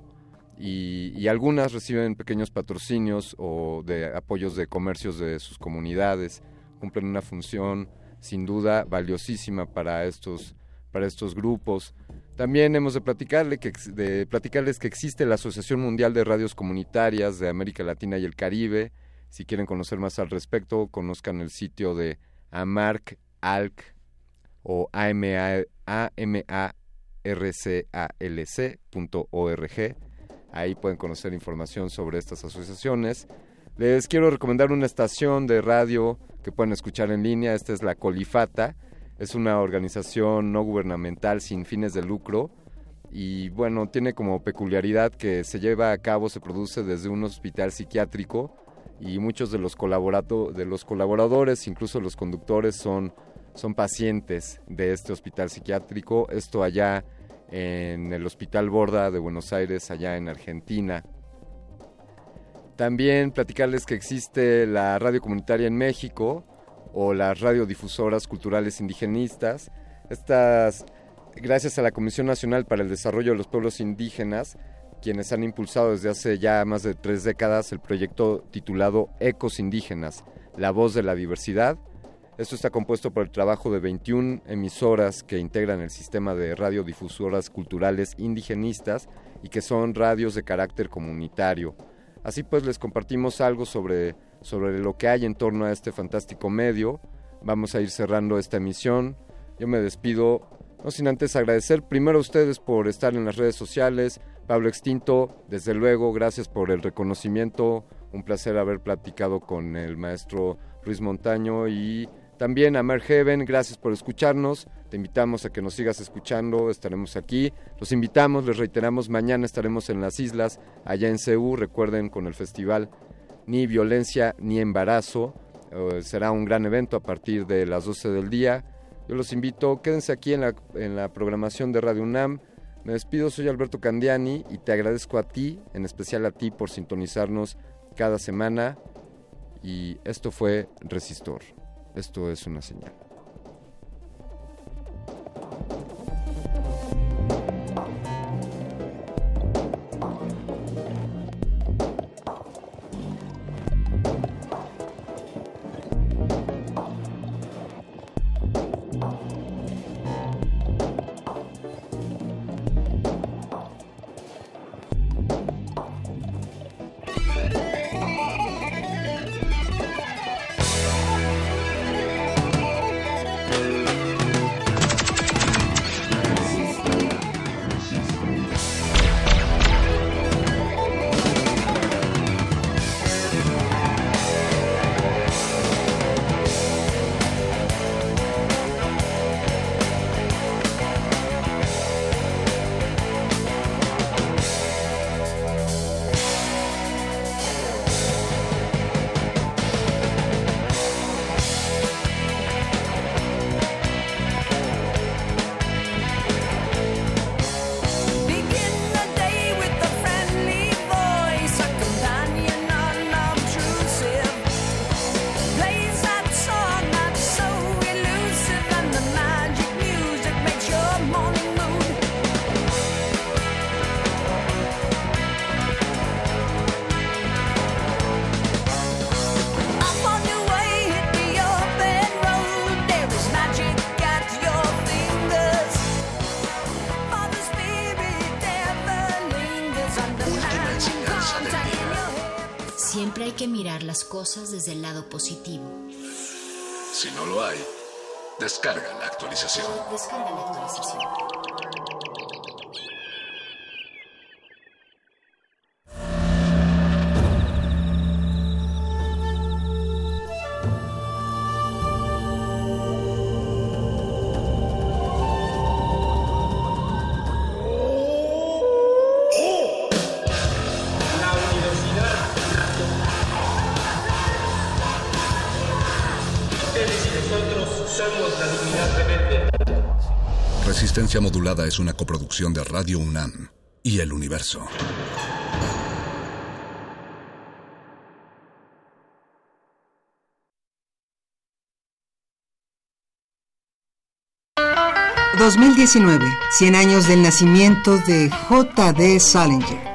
y, y algunas reciben pequeños patrocinios o de apoyos de comercios de sus comunidades. Cumplen una función sin duda valiosísima para estos, para estos grupos. También hemos de, platicarle que, platicarles que existe la Asociación Mundial de Radios Comunitarias de América Latina y el Caribe. Si quieren conocer más al respecto, conozcan el sitio de AMARC, ALC o AMA, amarcalc.org. Ahí pueden conocer información sobre estas asociaciones. Les quiero recomendar una estación de radio que pueden escuchar en línea. Esta es la Colifata. Es una organización no gubernamental sin fines de lucro. Y bueno, tiene como peculiaridad que se lleva a cabo, se produce desde un hospital psiquiátrico y muchos de los, de los colaboradores, incluso los conductores, son, son pacientes de este hospital psiquiátrico. Esto allá en el Hospital Borda de Buenos Aires, allá en Argentina. También platicarles que existe la radio comunitaria en México o las radiodifusoras culturales indigenistas. Estas, gracias a la Comisión Nacional para el Desarrollo de los Pueblos Indígenas, quienes han impulsado desde hace ya más de tres décadas el proyecto titulado Ecos Indígenas, la voz de la diversidad. Esto está compuesto por el trabajo de 21 emisoras que integran el sistema de radiodifusoras culturales indigenistas y que son radios de carácter comunitario. Así pues les compartimos algo sobre, sobre lo que hay en torno a este fantástico medio. Vamos a ir cerrando esta emisión. Yo me despido, no sin antes agradecer primero a ustedes por estar en las redes sociales. Pablo Extinto, desde luego, gracias por el reconocimiento. Un placer haber platicado con el maestro Luis Montaño y también a Mer Heaven, gracias por escucharnos. Te invitamos a que nos sigas escuchando, estaremos aquí. Los invitamos, les reiteramos, mañana estaremos en las islas, allá en Ceú, recuerden con el festival Ni Violencia ni Embarazo. Eh, será un gran evento a partir de las 12 del día. Yo los invito, quédense aquí en la, en la programación de Radio UNAM. Me despido, soy Alberto Candiani y te agradezco a ti, en especial a ti, por sintonizarnos cada semana. Y esto fue Resistor. Esto es una señal. Cosas desde el lado positivo. Si no lo hay, descarga la actualización. Descarga Modulada es una coproducción de Radio UNAM y El Universo. ...2019, 100 años del nacimiento de J.D. Salinger.